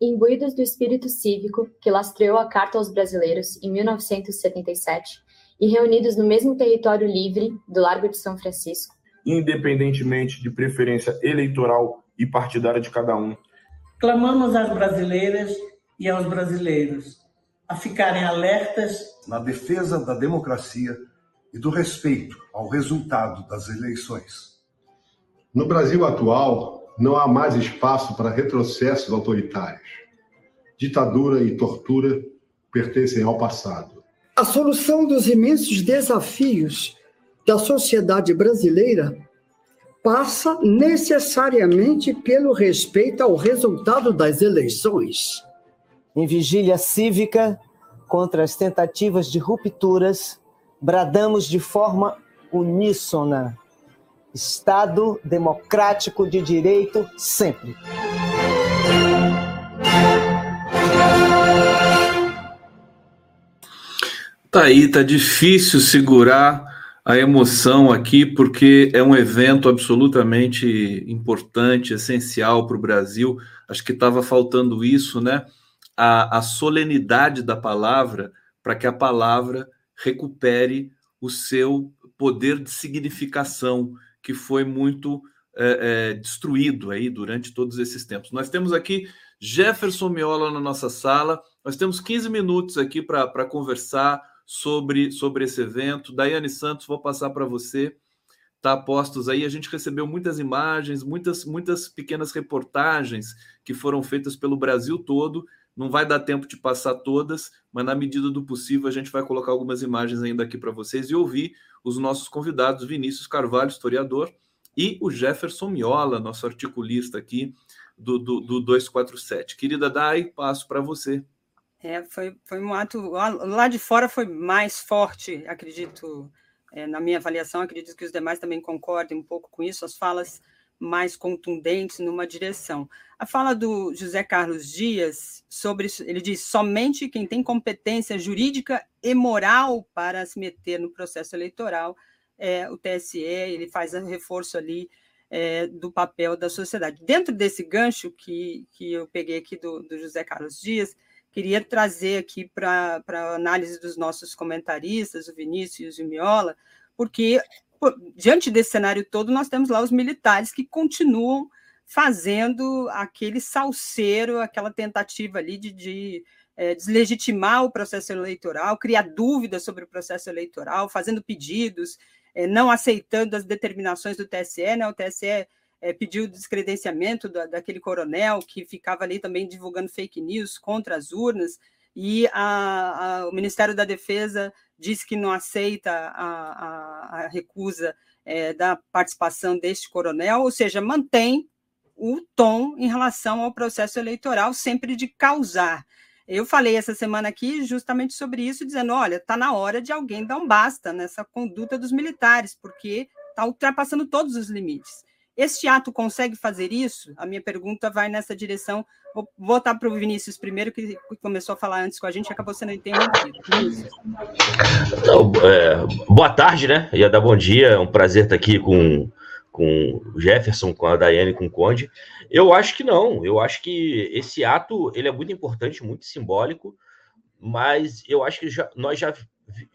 Imbuídos do espírito cívico que lastreou a Carta aos Brasileiros em 1977 e reunidos no mesmo território livre do Largo de São Francisco, independentemente de preferência eleitoral e partidária de cada um, Clamamos às brasileiras e aos brasileiros a ficarem alertas na defesa da democracia e do respeito ao resultado das eleições. No Brasil atual, não há mais espaço para retrocessos autoritários. Ditadura e tortura pertencem ao passado. A solução dos imensos desafios da sociedade brasileira passa necessariamente pelo respeito ao resultado das eleições. Em vigília cívica contra as tentativas de rupturas, bradamos de forma uníssona: Estado democrático de direito sempre. Tá aí, tá difícil segurar a emoção aqui, porque é um evento absolutamente importante, essencial para o Brasil. Acho que estava faltando isso, né? A, a solenidade da palavra, para que a palavra recupere o seu poder de significação, que foi muito é, é, destruído aí durante todos esses tempos. Nós temos aqui Jefferson Miola na nossa sala, nós temos 15 minutos aqui para conversar sobre, sobre esse evento. Daiane Santos, vou passar para você. Está postos aí. A gente recebeu muitas imagens, muitas, muitas pequenas reportagens que foram feitas pelo Brasil todo. Não vai dar tempo de passar todas, mas na medida do possível a gente vai colocar algumas imagens ainda aqui para vocês e ouvir os nossos convidados, Vinícius Carvalho, historiador, e o Jefferson Miola, nosso articulista aqui do, do, do 247. Querida Dai, passo para você. É, foi, foi um ato. Lá de fora foi mais forte, acredito, é, na minha avaliação, acredito que os demais também concordem um pouco com isso, as falas mais contundentes numa direção. A fala do José Carlos Dias sobre ele diz somente quem tem competência jurídica e moral para se meter no processo eleitoral é o TSE, ele faz um reforço ali é, do papel da sociedade. Dentro desse gancho que, que eu peguei aqui do, do José Carlos Dias, queria trazer aqui para a análise dos nossos comentaristas, o Vinícius e o Miola, porque diante desse cenário todo, nós temos lá os militares que continuam fazendo aquele salseiro, aquela tentativa ali de, de é, deslegitimar o processo eleitoral, criar dúvidas sobre o processo eleitoral, fazendo pedidos, é, não aceitando as determinações do TSE, né? O TSE é, pediu o descredenciamento da, daquele coronel que ficava ali também divulgando fake news contra as urnas, e a, a, o Ministério da Defesa disse que não aceita a, a recusa é, da participação deste coronel, ou seja, mantém o tom em relação ao processo eleitoral, sempre de causar. Eu falei essa semana aqui justamente sobre isso, dizendo: olha, está na hora de alguém dar um basta nessa conduta dos militares, porque está ultrapassando todos os limites. Este ato consegue fazer isso? A minha pergunta vai nessa direção. Vou voltar para o Vinícius primeiro, que começou a falar antes com a gente e acabou sendo interrompido. Então, é, boa tarde, né? Ia dar bom dia, é um prazer estar aqui com, com o Jefferson, com a Daiane, com o Conde. Eu acho que não, eu acho que esse ato ele é muito importante, muito simbólico, mas eu acho que já, nós já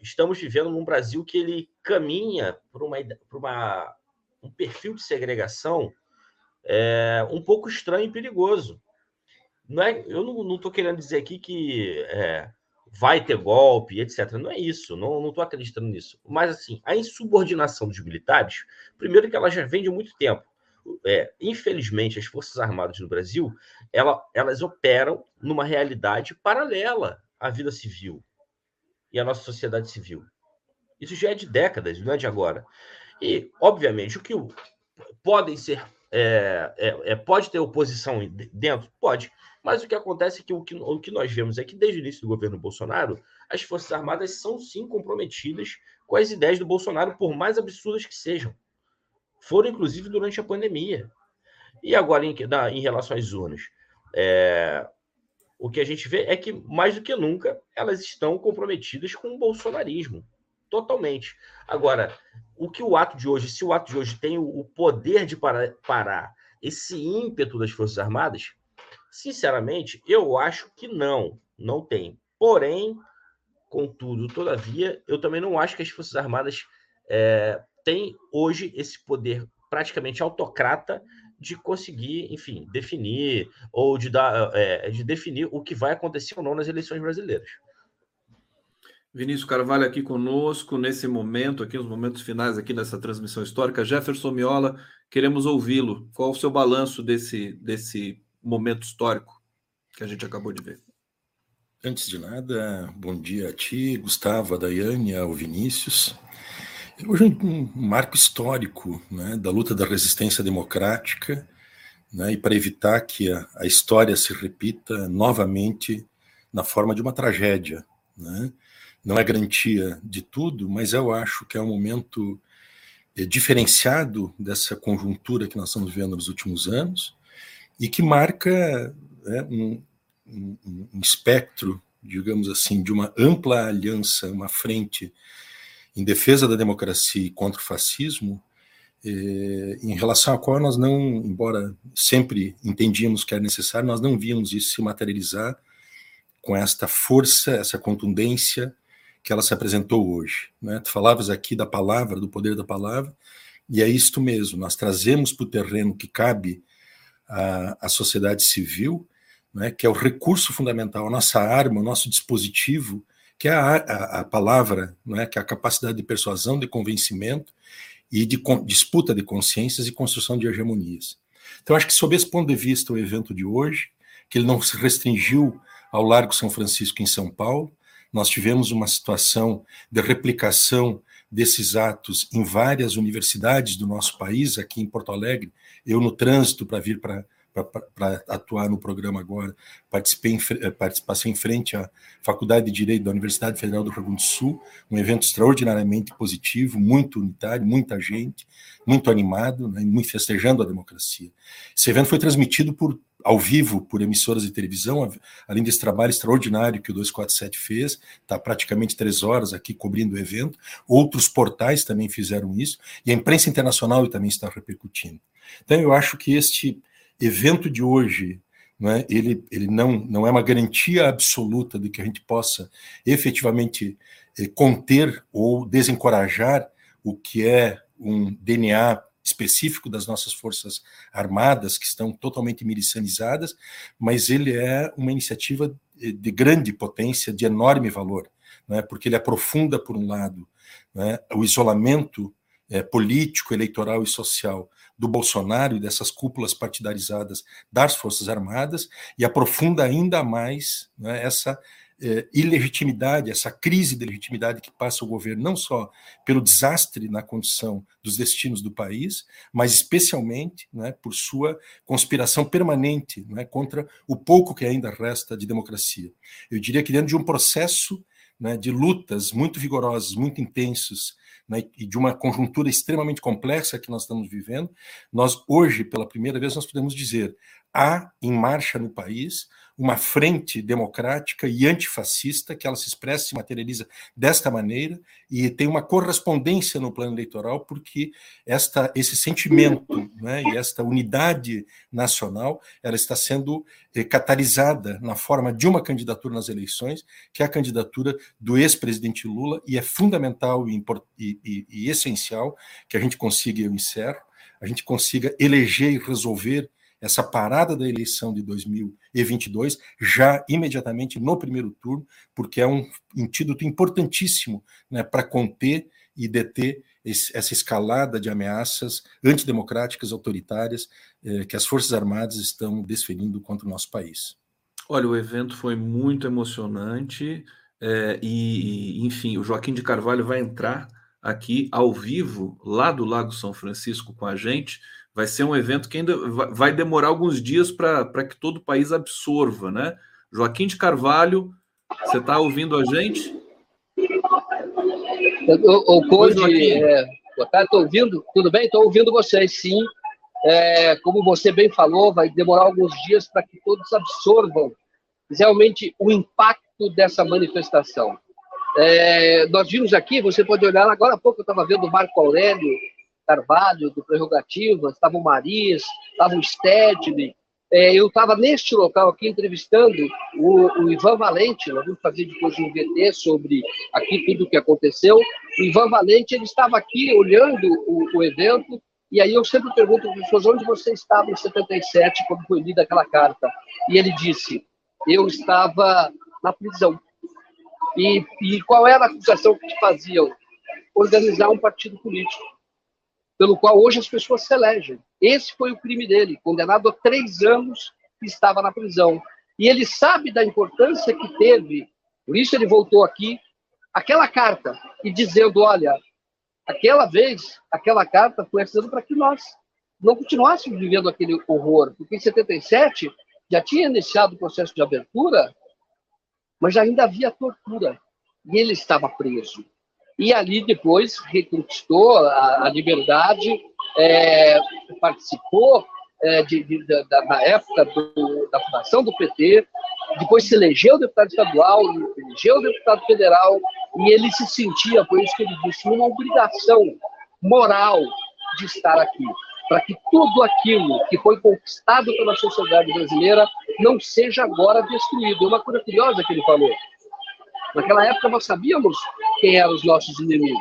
estamos vivendo num Brasil que ele caminha para uma, uma um perfil de segregação é, um pouco estranho e perigoso. Não é, eu não estou querendo dizer aqui que é, vai ter golpe, etc. Não é isso, não estou acreditando nisso. Mas, assim, a insubordinação dos militares, primeiro que ela já vem de muito tempo. É, infelizmente, as Forças Armadas no Brasil, ela, elas operam numa realidade paralela à vida civil e à nossa sociedade civil. Isso já é de décadas, não é de agora. E, obviamente, o que podem ser. É, é, é, pode ter oposição dentro? Pode. Mas o que acontece é que o, que o que nós vemos é que, desde o início do governo Bolsonaro, as Forças Armadas são sim comprometidas com as ideias do Bolsonaro, por mais absurdas que sejam. Foram, inclusive, durante a pandemia. E agora, em, na, em relação às urnas, é, o que a gente vê é que, mais do que nunca, elas estão comprometidas com o bolsonarismo totalmente. Agora, o que o ato de hoje, se o ato de hoje tem o poder de parar, parar esse ímpeto das Forças Armadas, sinceramente, eu acho que não, não tem. Porém, contudo, todavia, eu também não acho que as Forças Armadas é, têm hoje esse poder praticamente autocrata de conseguir, enfim, definir ou de dar, é, de definir o que vai acontecer ou não nas eleições brasileiras. Vinícius Carvalho aqui conosco nesse momento, aqui nos momentos finais aqui nessa transmissão histórica. Jefferson Miola, queremos ouvi-lo. Qual o seu balanço desse, desse momento histórico que a gente acabou de ver? Antes de nada, bom dia a ti, Gustavo, a Daiane, ao Vinícius. Hoje é um marco histórico né, da luta da resistência democrática né, e para evitar que a, a história se repita novamente na forma de uma tragédia. Né? Não é garantia de tudo, mas eu acho que é um momento é, diferenciado dessa conjuntura que nós estamos vendo nos últimos anos e que marca né, um, um, um, espectro digamos assim, de uma ampla aliança, uma frente em defesa da democracia e contra o fascismo, eh, em relação a qual nós não, embora sempre entendíamos que era necessário, nós não víamos isso se materializar com esta força, essa contundência que ela se apresentou hoje. Né? Tu falavas aqui da palavra, do poder da palavra, e é isto mesmo, nós trazemos para o terreno que cabe à, à sociedade civil, né, que é o recurso fundamental, a nossa arma, o nosso dispositivo, que é a, a, a palavra, né, que é a capacidade de persuasão, de convencimento, e de disputa de consciências e construção de hegemonias. Então, acho que, sob esse ponto de vista, o evento de hoje, que ele não se restringiu ao Largo São Francisco, em São Paulo, nós tivemos uma situação de replicação desses atos em várias universidades do nosso país, aqui em Porto Alegre, eu no trânsito para vir para para atuar no programa agora. Participei em, eh, em frente à Faculdade de Direito da Universidade Federal do Rio Grande do Sul, um evento extraordinariamente positivo, muito unitário, muita gente, muito animado, né, muito festejando a democracia. Esse evento foi transmitido por ao vivo por emissoras de televisão, além desse trabalho extraordinário que o 247 fez, está praticamente três horas aqui cobrindo o evento. Outros portais também fizeram isso, e a imprensa internacional também está repercutindo. Então, eu acho que este evento de hoje, né, ele, ele não, não é uma garantia absoluta de que a gente possa efetivamente eh, conter ou desencorajar o que é um DNA específico das nossas forças armadas, que estão totalmente milicianizadas, mas ele é uma iniciativa de grande potência, de enorme valor, né, porque ele aprofunda, por um lado, né, o isolamento é, político, eleitoral e social do Bolsonaro e dessas cúpulas partidarizadas das Forças Armadas e aprofunda ainda mais né, essa eh, ilegitimidade, essa crise de legitimidade que passa o governo, não só pelo desastre na condição dos destinos do país, mas especialmente né, por sua conspiração permanente né, contra o pouco que ainda resta de democracia. Eu diria que dentro de um processo né, de lutas muito vigorosas, muito intensos, né, e de uma conjuntura extremamente complexa que nós estamos vivendo, nós hoje, pela primeira vez, nós podemos dizer há em marcha no país uma frente democrática e antifascista que ela se expressa, se materializa desta maneira e tem uma correspondência no plano eleitoral porque esta esse sentimento né, e esta unidade nacional ela está sendo eh, catalisada na forma de uma candidatura nas eleições que é a candidatura do ex-presidente Lula e é fundamental e, e, e, e essencial que a gente consiga eu encerro a gente consiga eleger e resolver essa parada da eleição de 2022 já imediatamente no primeiro turno, porque é um antídoto importantíssimo né, para conter e deter esse, essa escalada de ameaças antidemocráticas, autoritárias, eh, que as Forças Armadas estão desferindo contra o nosso país. Olha, o evento foi muito emocionante é, e, enfim, o Joaquim de Carvalho vai entrar aqui ao vivo, lá do Lago São Francisco, com a gente vai ser um evento que ainda vai demorar alguns dias para que todo o país absorva, né? Joaquim de Carvalho, você está ouvindo a gente? O, Conde, é, estou ouvindo, tudo bem? Estou ouvindo vocês, sim. É, como você bem falou, vai demorar alguns dias para que todos absorvam realmente o impacto dessa manifestação. É, nós vimos aqui, você pode olhar, agora há pouco eu estava vendo o Marco Aurélio Carvalho, do Prerrogativas, estava o Maris, estava o Stedley. É, eu estava neste local aqui entrevistando o, o, Ivan Valente, nós vamos fazer depois um VT sobre aqui tudo o que aconteceu. O Ivan Valente ele estava aqui olhando o, o evento, e aí eu sempre pergunto para as pessoas onde você estava em 77, quando foi lida aquela carta. E ele disse: eu estava na prisão. E, e qual era a acusação que te faziam? Organizar um partido político pelo qual hoje as pessoas se elegem. Esse foi o crime dele, condenado a três anos e estava na prisão. E ele sabe da importância que teve, por isso ele voltou aqui, aquela carta, e dizendo: olha, aquela vez, aquela carta foi assinada para que nós não continuássemos vivendo aquele horror, porque em 77 já tinha iniciado o processo de abertura, mas ainda havia tortura, e ele estava preso e ali depois reconquistou a, a liberdade, é, participou é, de, de, da, na época do, da fundação do PT, depois se elegeu deputado estadual, elegeu deputado federal, e ele se sentia, por isso que ele disse, uma obrigação moral de estar aqui, para que tudo aquilo que foi conquistado pela sociedade brasileira não seja agora destruído. É uma coisa curiosa que ele falou. Naquela época nós sabíamos quem eram os nossos inimigos.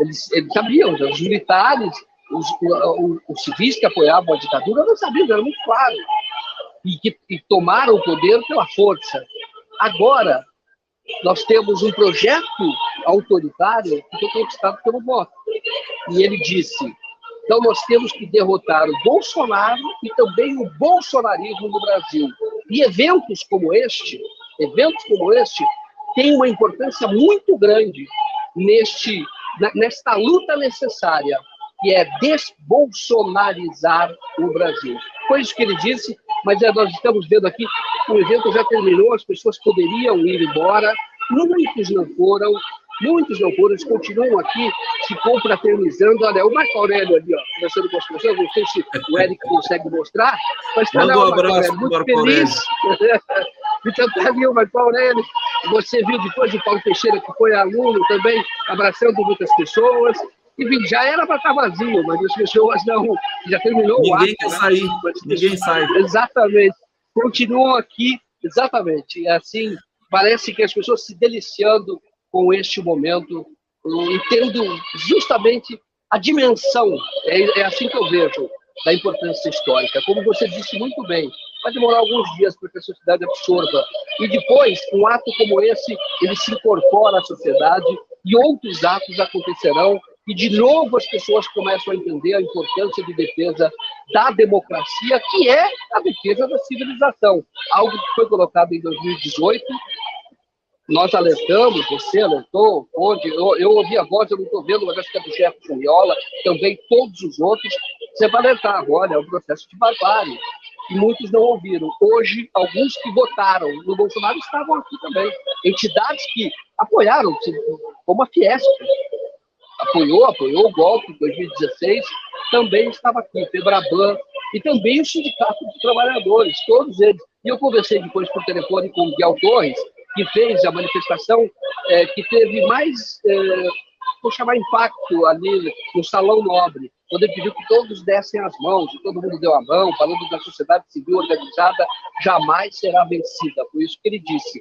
Eles, eles sabiam, os militares, os, os, os civis que apoiavam a ditadura, não sabiam, era muito claro. E que e tomaram o poder pela força. Agora, nós temos um projeto autoritário que foi conquistado pelo voto. E ele disse: então nós temos que derrotar o Bolsonaro e também o bolsonarismo no Brasil. E eventos como este, eventos como este, têm uma importância muito grande neste, nesta luta necessária, que é desbolsonarizar o Brasil. Foi isso que ele disse, mas é, nós estamos vendo aqui, o evento já terminou, as pessoas poderiam ir embora, muitos não foram, muitos não foram, eles continuam aqui se confraternizando. Olha, o Marco Aurélio ali, ó, conversando com as pessoas, não sei se o Eric consegue mostrar, mas está lá o Marco Aurélio, muito feliz. então ali o Marco Aurélio, você viu depois o Paulo Teixeira, que foi aluno também, abraçando muitas pessoas. Enfim, já era para estar vazio, mas as pessoas não. Já terminou Ninguém o ato. quer sair. Ninguém sai. Exatamente. Continuam aqui, exatamente. E assim, parece que as pessoas se deliciando com este momento e tendo justamente a dimensão, é, é assim que eu vejo, da importância histórica. Como você disse muito bem, vai demorar alguns dias para que a sociedade absorva. E depois, um ato como esse, ele se incorpora à sociedade e outros atos acontecerão e de novo as pessoas começam a entender a importância de defesa da democracia, que é a defesa da civilização. Algo que foi colocado em 2018. Nós alertamos, você alertou, onde eu, eu ouvi a voz, eu não estou vendo, mas acho que é do Jefferson Viola, também todos os outros. Você vai alertar agora, é um processo de barbárie. E muitos não ouviram. Hoje, alguns que votaram no Bolsonaro estavam aqui também. Entidades que apoiaram, como a Fiesp, apoiou, apoiou o golpe em 2016, também estava aqui, Febraban, e também o Sindicato dos Trabalhadores, todos eles. E eu conversei depois por telefone com o Miguel Torres, que fez a manifestação é, que teve mais, é, vou chamar, impacto ali no Salão Nobre, quando ele pediu que todos dessem as mãos, e todo mundo deu a mão, falando da sociedade civil organizada jamais será vencida, foi isso que ele disse.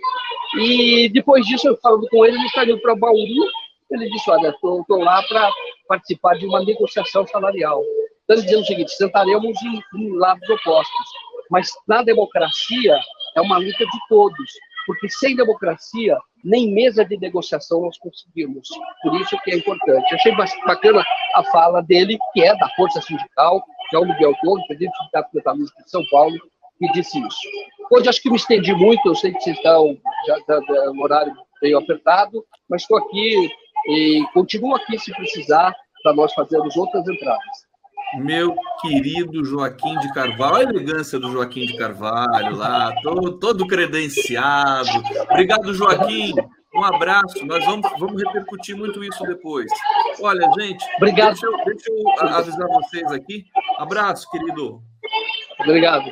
E depois disso, eu falando com ele, ele saiu para Bauru, ele disse, olha, estou lá para participar de uma negociação salarial. Então, ele dizendo o seguinte, sentaremos em, em lados opostos, mas na democracia é uma luta de todos, porque sem democracia, nem mesa de negociação nós conseguimos. Por isso que é importante. Achei bacana a fala dele, que é da Força Sindical, que é o Miguel Torres, presidente do Sindicato de São Paulo, que disse isso. Hoje acho que me estendi muito, eu sei que vocês estão, já, já, já um horário meio apertado, mas estou aqui e continuo aqui se precisar para nós fazermos outras entradas. Meu querido Joaquim de Carvalho, a elegância do Joaquim de Carvalho lá, todo, todo credenciado. Obrigado, Joaquim. Um abraço. Nós vamos, vamos repercutir muito isso depois. Olha, gente, Obrigado. Deixa, eu, deixa eu avisar vocês aqui. Abraço, querido. Obrigado.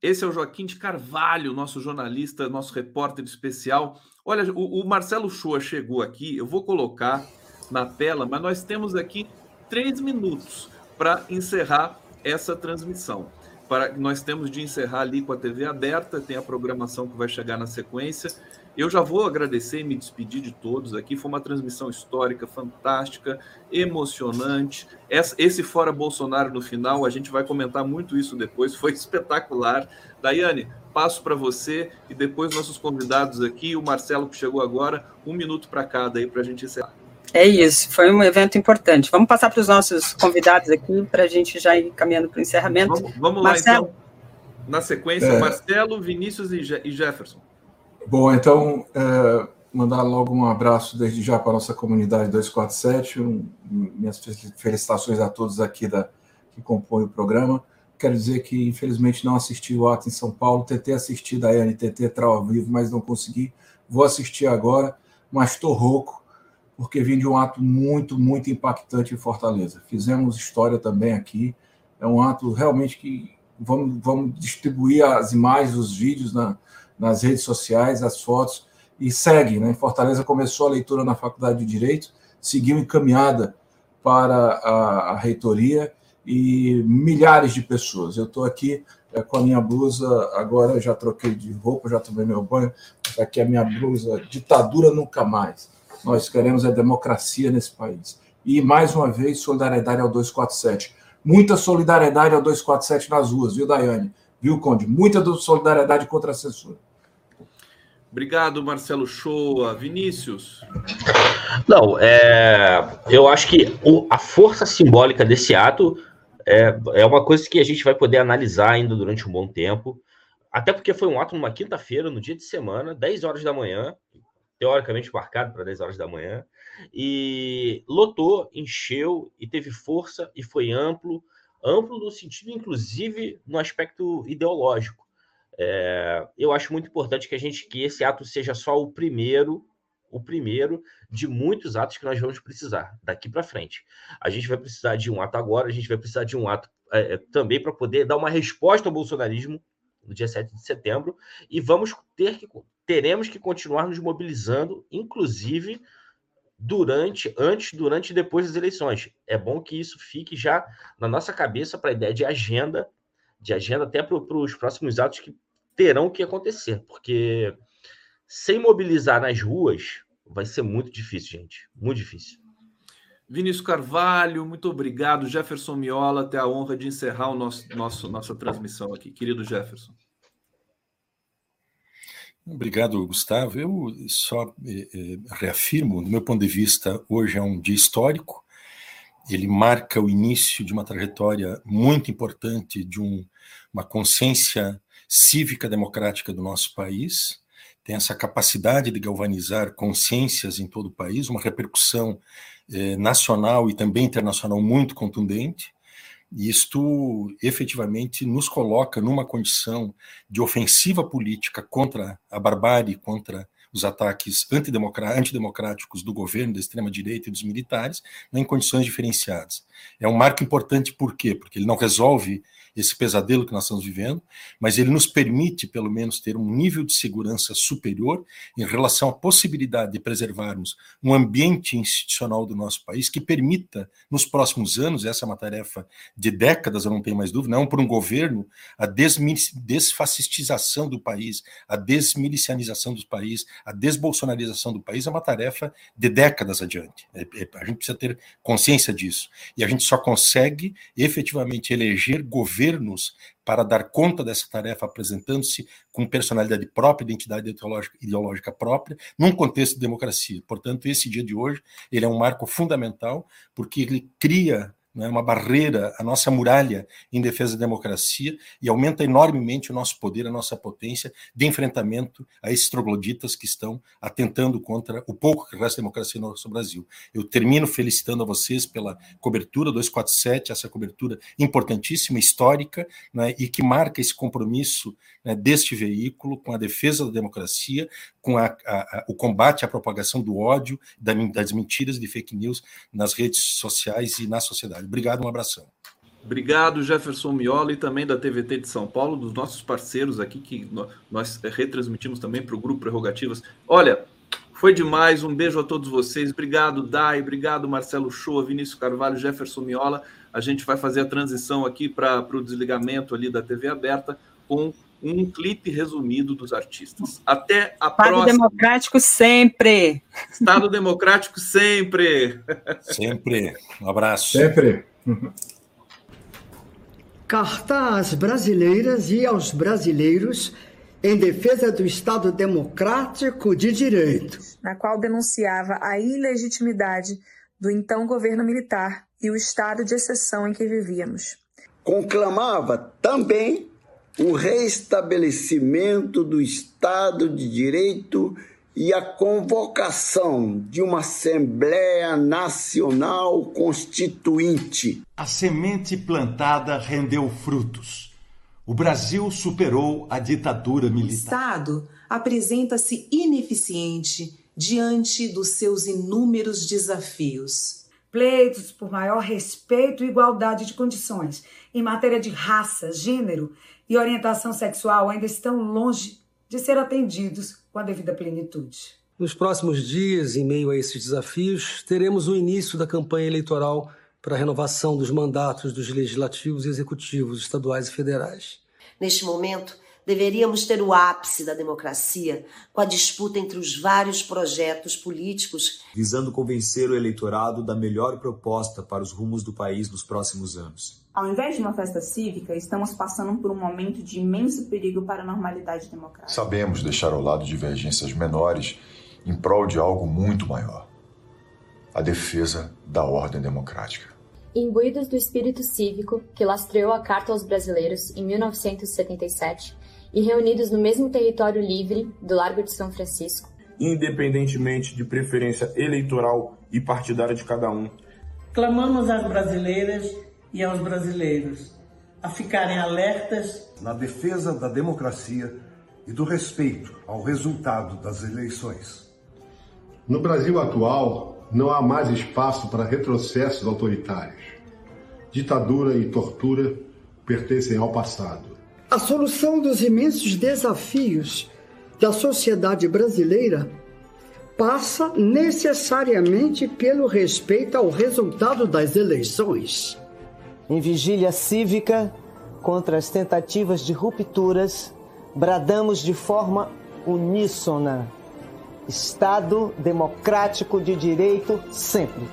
Esse é o Joaquim de Carvalho, nosso jornalista, nosso repórter especial. Olha, o, o Marcelo Shoa chegou aqui, eu vou colocar na tela, mas nós temos aqui três minutos para encerrar essa transmissão. Para, nós temos de encerrar ali com a TV aberta, tem a programação que vai chegar na sequência. Eu já vou agradecer e me despedir de todos aqui. Foi uma transmissão histórica, fantástica, emocionante. Esse Fora Bolsonaro no final, a gente vai comentar muito isso depois, foi espetacular. Daiane, passo para você e depois nossos convidados aqui, o Marcelo que chegou agora, um minuto para cada aí para a gente encerrar. É isso, foi um evento importante. Vamos passar para os nossos convidados aqui para a gente já ir caminhando para o encerramento. Vamos, vamos lá, então. Na sequência, é... Marcelo, Vinícius e Jefferson. Bom, então, é, mandar logo um abraço desde já para a nossa comunidade 247, um, minhas felicitações a todos aqui da, que compõem o programa. Quero dizer que, infelizmente, não assisti o ato em São Paulo, tentei assistir da NTT Trau ao vivo, mas não consegui. Vou assistir agora, mas estou rouco, porque vim de um ato muito, muito impactante em Fortaleza. Fizemos história também aqui, é um ato realmente que vamos, vamos distribuir as imagens, os vídeos na, nas redes sociais, as fotos, e segue. Né? Fortaleza começou a leitura na Faculdade de Direito, seguiu encaminhada para a, a reitoria e milhares de pessoas. Eu estou aqui é, com a minha blusa, agora já troquei de roupa, já tomei meu banho, tá aqui a minha blusa, ditadura nunca mais. Nós queremos a democracia nesse país. E, mais uma vez, solidariedade ao 247. Muita solidariedade ao 247 nas ruas, viu, Daiane? Viu, Conde? Muita solidariedade contra a censura. Obrigado, Marcelo Shoa. Vinícius? Não, é, eu acho que o, a força simbólica desse ato é, é uma coisa que a gente vai poder analisar ainda durante um bom tempo. Até porque foi um ato numa quinta-feira, no dia de semana, 10 horas da manhã, teoricamente marcado para 10 horas da manhã, e lotou, encheu e teve força e foi amplo, amplo no sentido, inclusive, no aspecto ideológico. É, eu acho muito importante que a gente que esse ato seja só o primeiro, o primeiro de muitos atos que nós vamos precisar daqui para frente. A gente vai precisar de um ato agora, a gente vai precisar de um ato é, é também para poder dar uma resposta ao bolsonarismo no dia 7 de setembro, e vamos ter que teremos que continuar nos mobilizando, inclusive durante, antes, durante e depois das eleições. É bom que isso fique já na nossa cabeça para a ideia de agenda, de agenda até para os próximos atos que terão que acontecer, porque sem mobilizar nas ruas vai ser muito difícil, gente, muito difícil. Vinícius Carvalho, muito obrigado. Jefferson Miola, ter a honra de encerrar o nosso, nosso nossa transmissão aqui. Querido Jefferson. Obrigado, Gustavo. Eu só eh, eh, reafirmo, do meu ponto de vista, hoje é um dia histórico. Ele marca o início de uma trajetória muito importante de um, uma consciência cívica democrática do nosso país. Tem essa capacidade de galvanizar consciências em todo o país, uma repercussão eh, nacional e também internacional muito contundente. E isto efetivamente nos coloca numa condição de ofensiva política contra a barbárie, contra os ataques antidemocráticos do governo, da extrema-direita e dos militares, em condições diferenciadas. É um marco importante por quê? Porque ele não resolve esse pesadelo que nós estamos vivendo, mas ele nos permite, pelo menos, ter um nível de segurança superior em relação à possibilidade de preservarmos um ambiente institucional do nosso país que permita, nos próximos anos, essa é uma tarefa de décadas, eu não tenho mais dúvida, não por um governo, a desfascistização do país, a desmilicianização do país, a desbolsonarização do país é uma tarefa de décadas adiante. É, é, a gente precisa ter consciência disso. E a gente só consegue efetivamente eleger governos governos para dar conta dessa tarefa, apresentando-se com personalidade própria, identidade ideológica, ideológica própria, num contexto de democracia. Portanto, esse dia de hoje ele é um marco fundamental, porque ele cria né, uma barreira, a nossa muralha em defesa da democracia e aumenta enormemente o nosso poder, a nossa potência de enfrentamento a esses trogloditas que estão atentando contra o pouco que resta democracia no nosso Brasil. Eu termino felicitando a vocês pela cobertura 247, essa cobertura importantíssima, histórica, né, e que marca esse compromisso né, deste veículo com a defesa da democracia, com a, a, a, o combate à propagação do ódio, das mentiras de fake news nas redes sociais e na sociedade. Obrigado, um abração. Obrigado, Jefferson Miola, e também da TVT de São Paulo, dos nossos parceiros aqui, que nós retransmitimos também para o Grupo Prerrogativas. Olha, foi demais, um beijo a todos vocês. Obrigado, Dai, obrigado, Marcelo Shoa, Vinícius Carvalho, Jefferson Miola. A gente vai fazer a transição aqui para o desligamento ali da TV aberta com um clipe resumido dos artistas. Até a Estado próxima. Estado democrático sempre. Estado democrático sempre. Sempre. Um abraço. Sempre. Carta às brasileiras e aos brasileiros em defesa do Estado democrático de direito. Na qual denunciava a ilegitimidade do então governo militar e o estado de exceção em que vivíamos. Conclamava também o restabelecimento do Estado de Direito e a convocação de uma Assembleia Nacional Constituinte. A semente plantada rendeu frutos. O Brasil superou a ditadura militar. O Estado apresenta-se ineficiente diante dos seus inúmeros desafios. Pleitos por maior respeito e igualdade de condições em matéria de raça, gênero e orientação sexual ainda estão longe de ser atendidos com a devida plenitude. Nos próximos dias, em meio a esses desafios, teremos o início da campanha eleitoral para a renovação dos mandatos dos legislativos e executivos estaduais e federais. Neste momento, deveríamos ter o ápice da democracia com a disputa entre os vários projetos políticos, visando convencer o eleitorado da melhor proposta para os rumos do país nos próximos anos. Ao invés de uma festa cívica, estamos passando por um momento de imenso perigo para a normalidade democrática. Sabemos deixar ao lado divergências menores em prol de algo muito maior a defesa da ordem democrática. Imbuídos do espírito cívico que lastreou a Carta aos Brasileiros em 1977 e reunidos no mesmo território livre do Largo de São Francisco, independentemente de preferência eleitoral e partidária de cada um, clamamos às brasileiras e aos brasileiros a ficarem alertas na defesa da democracia e do respeito ao resultado das eleições. No Brasil atual, não há mais espaço para retrocessos autoritários. Ditadura e tortura pertencem ao passado. A solução dos imensos desafios da sociedade brasileira passa necessariamente pelo respeito ao resultado das eleições. Em vigília cívica contra as tentativas de rupturas, bradamos de forma uníssona Estado democrático de direito sempre.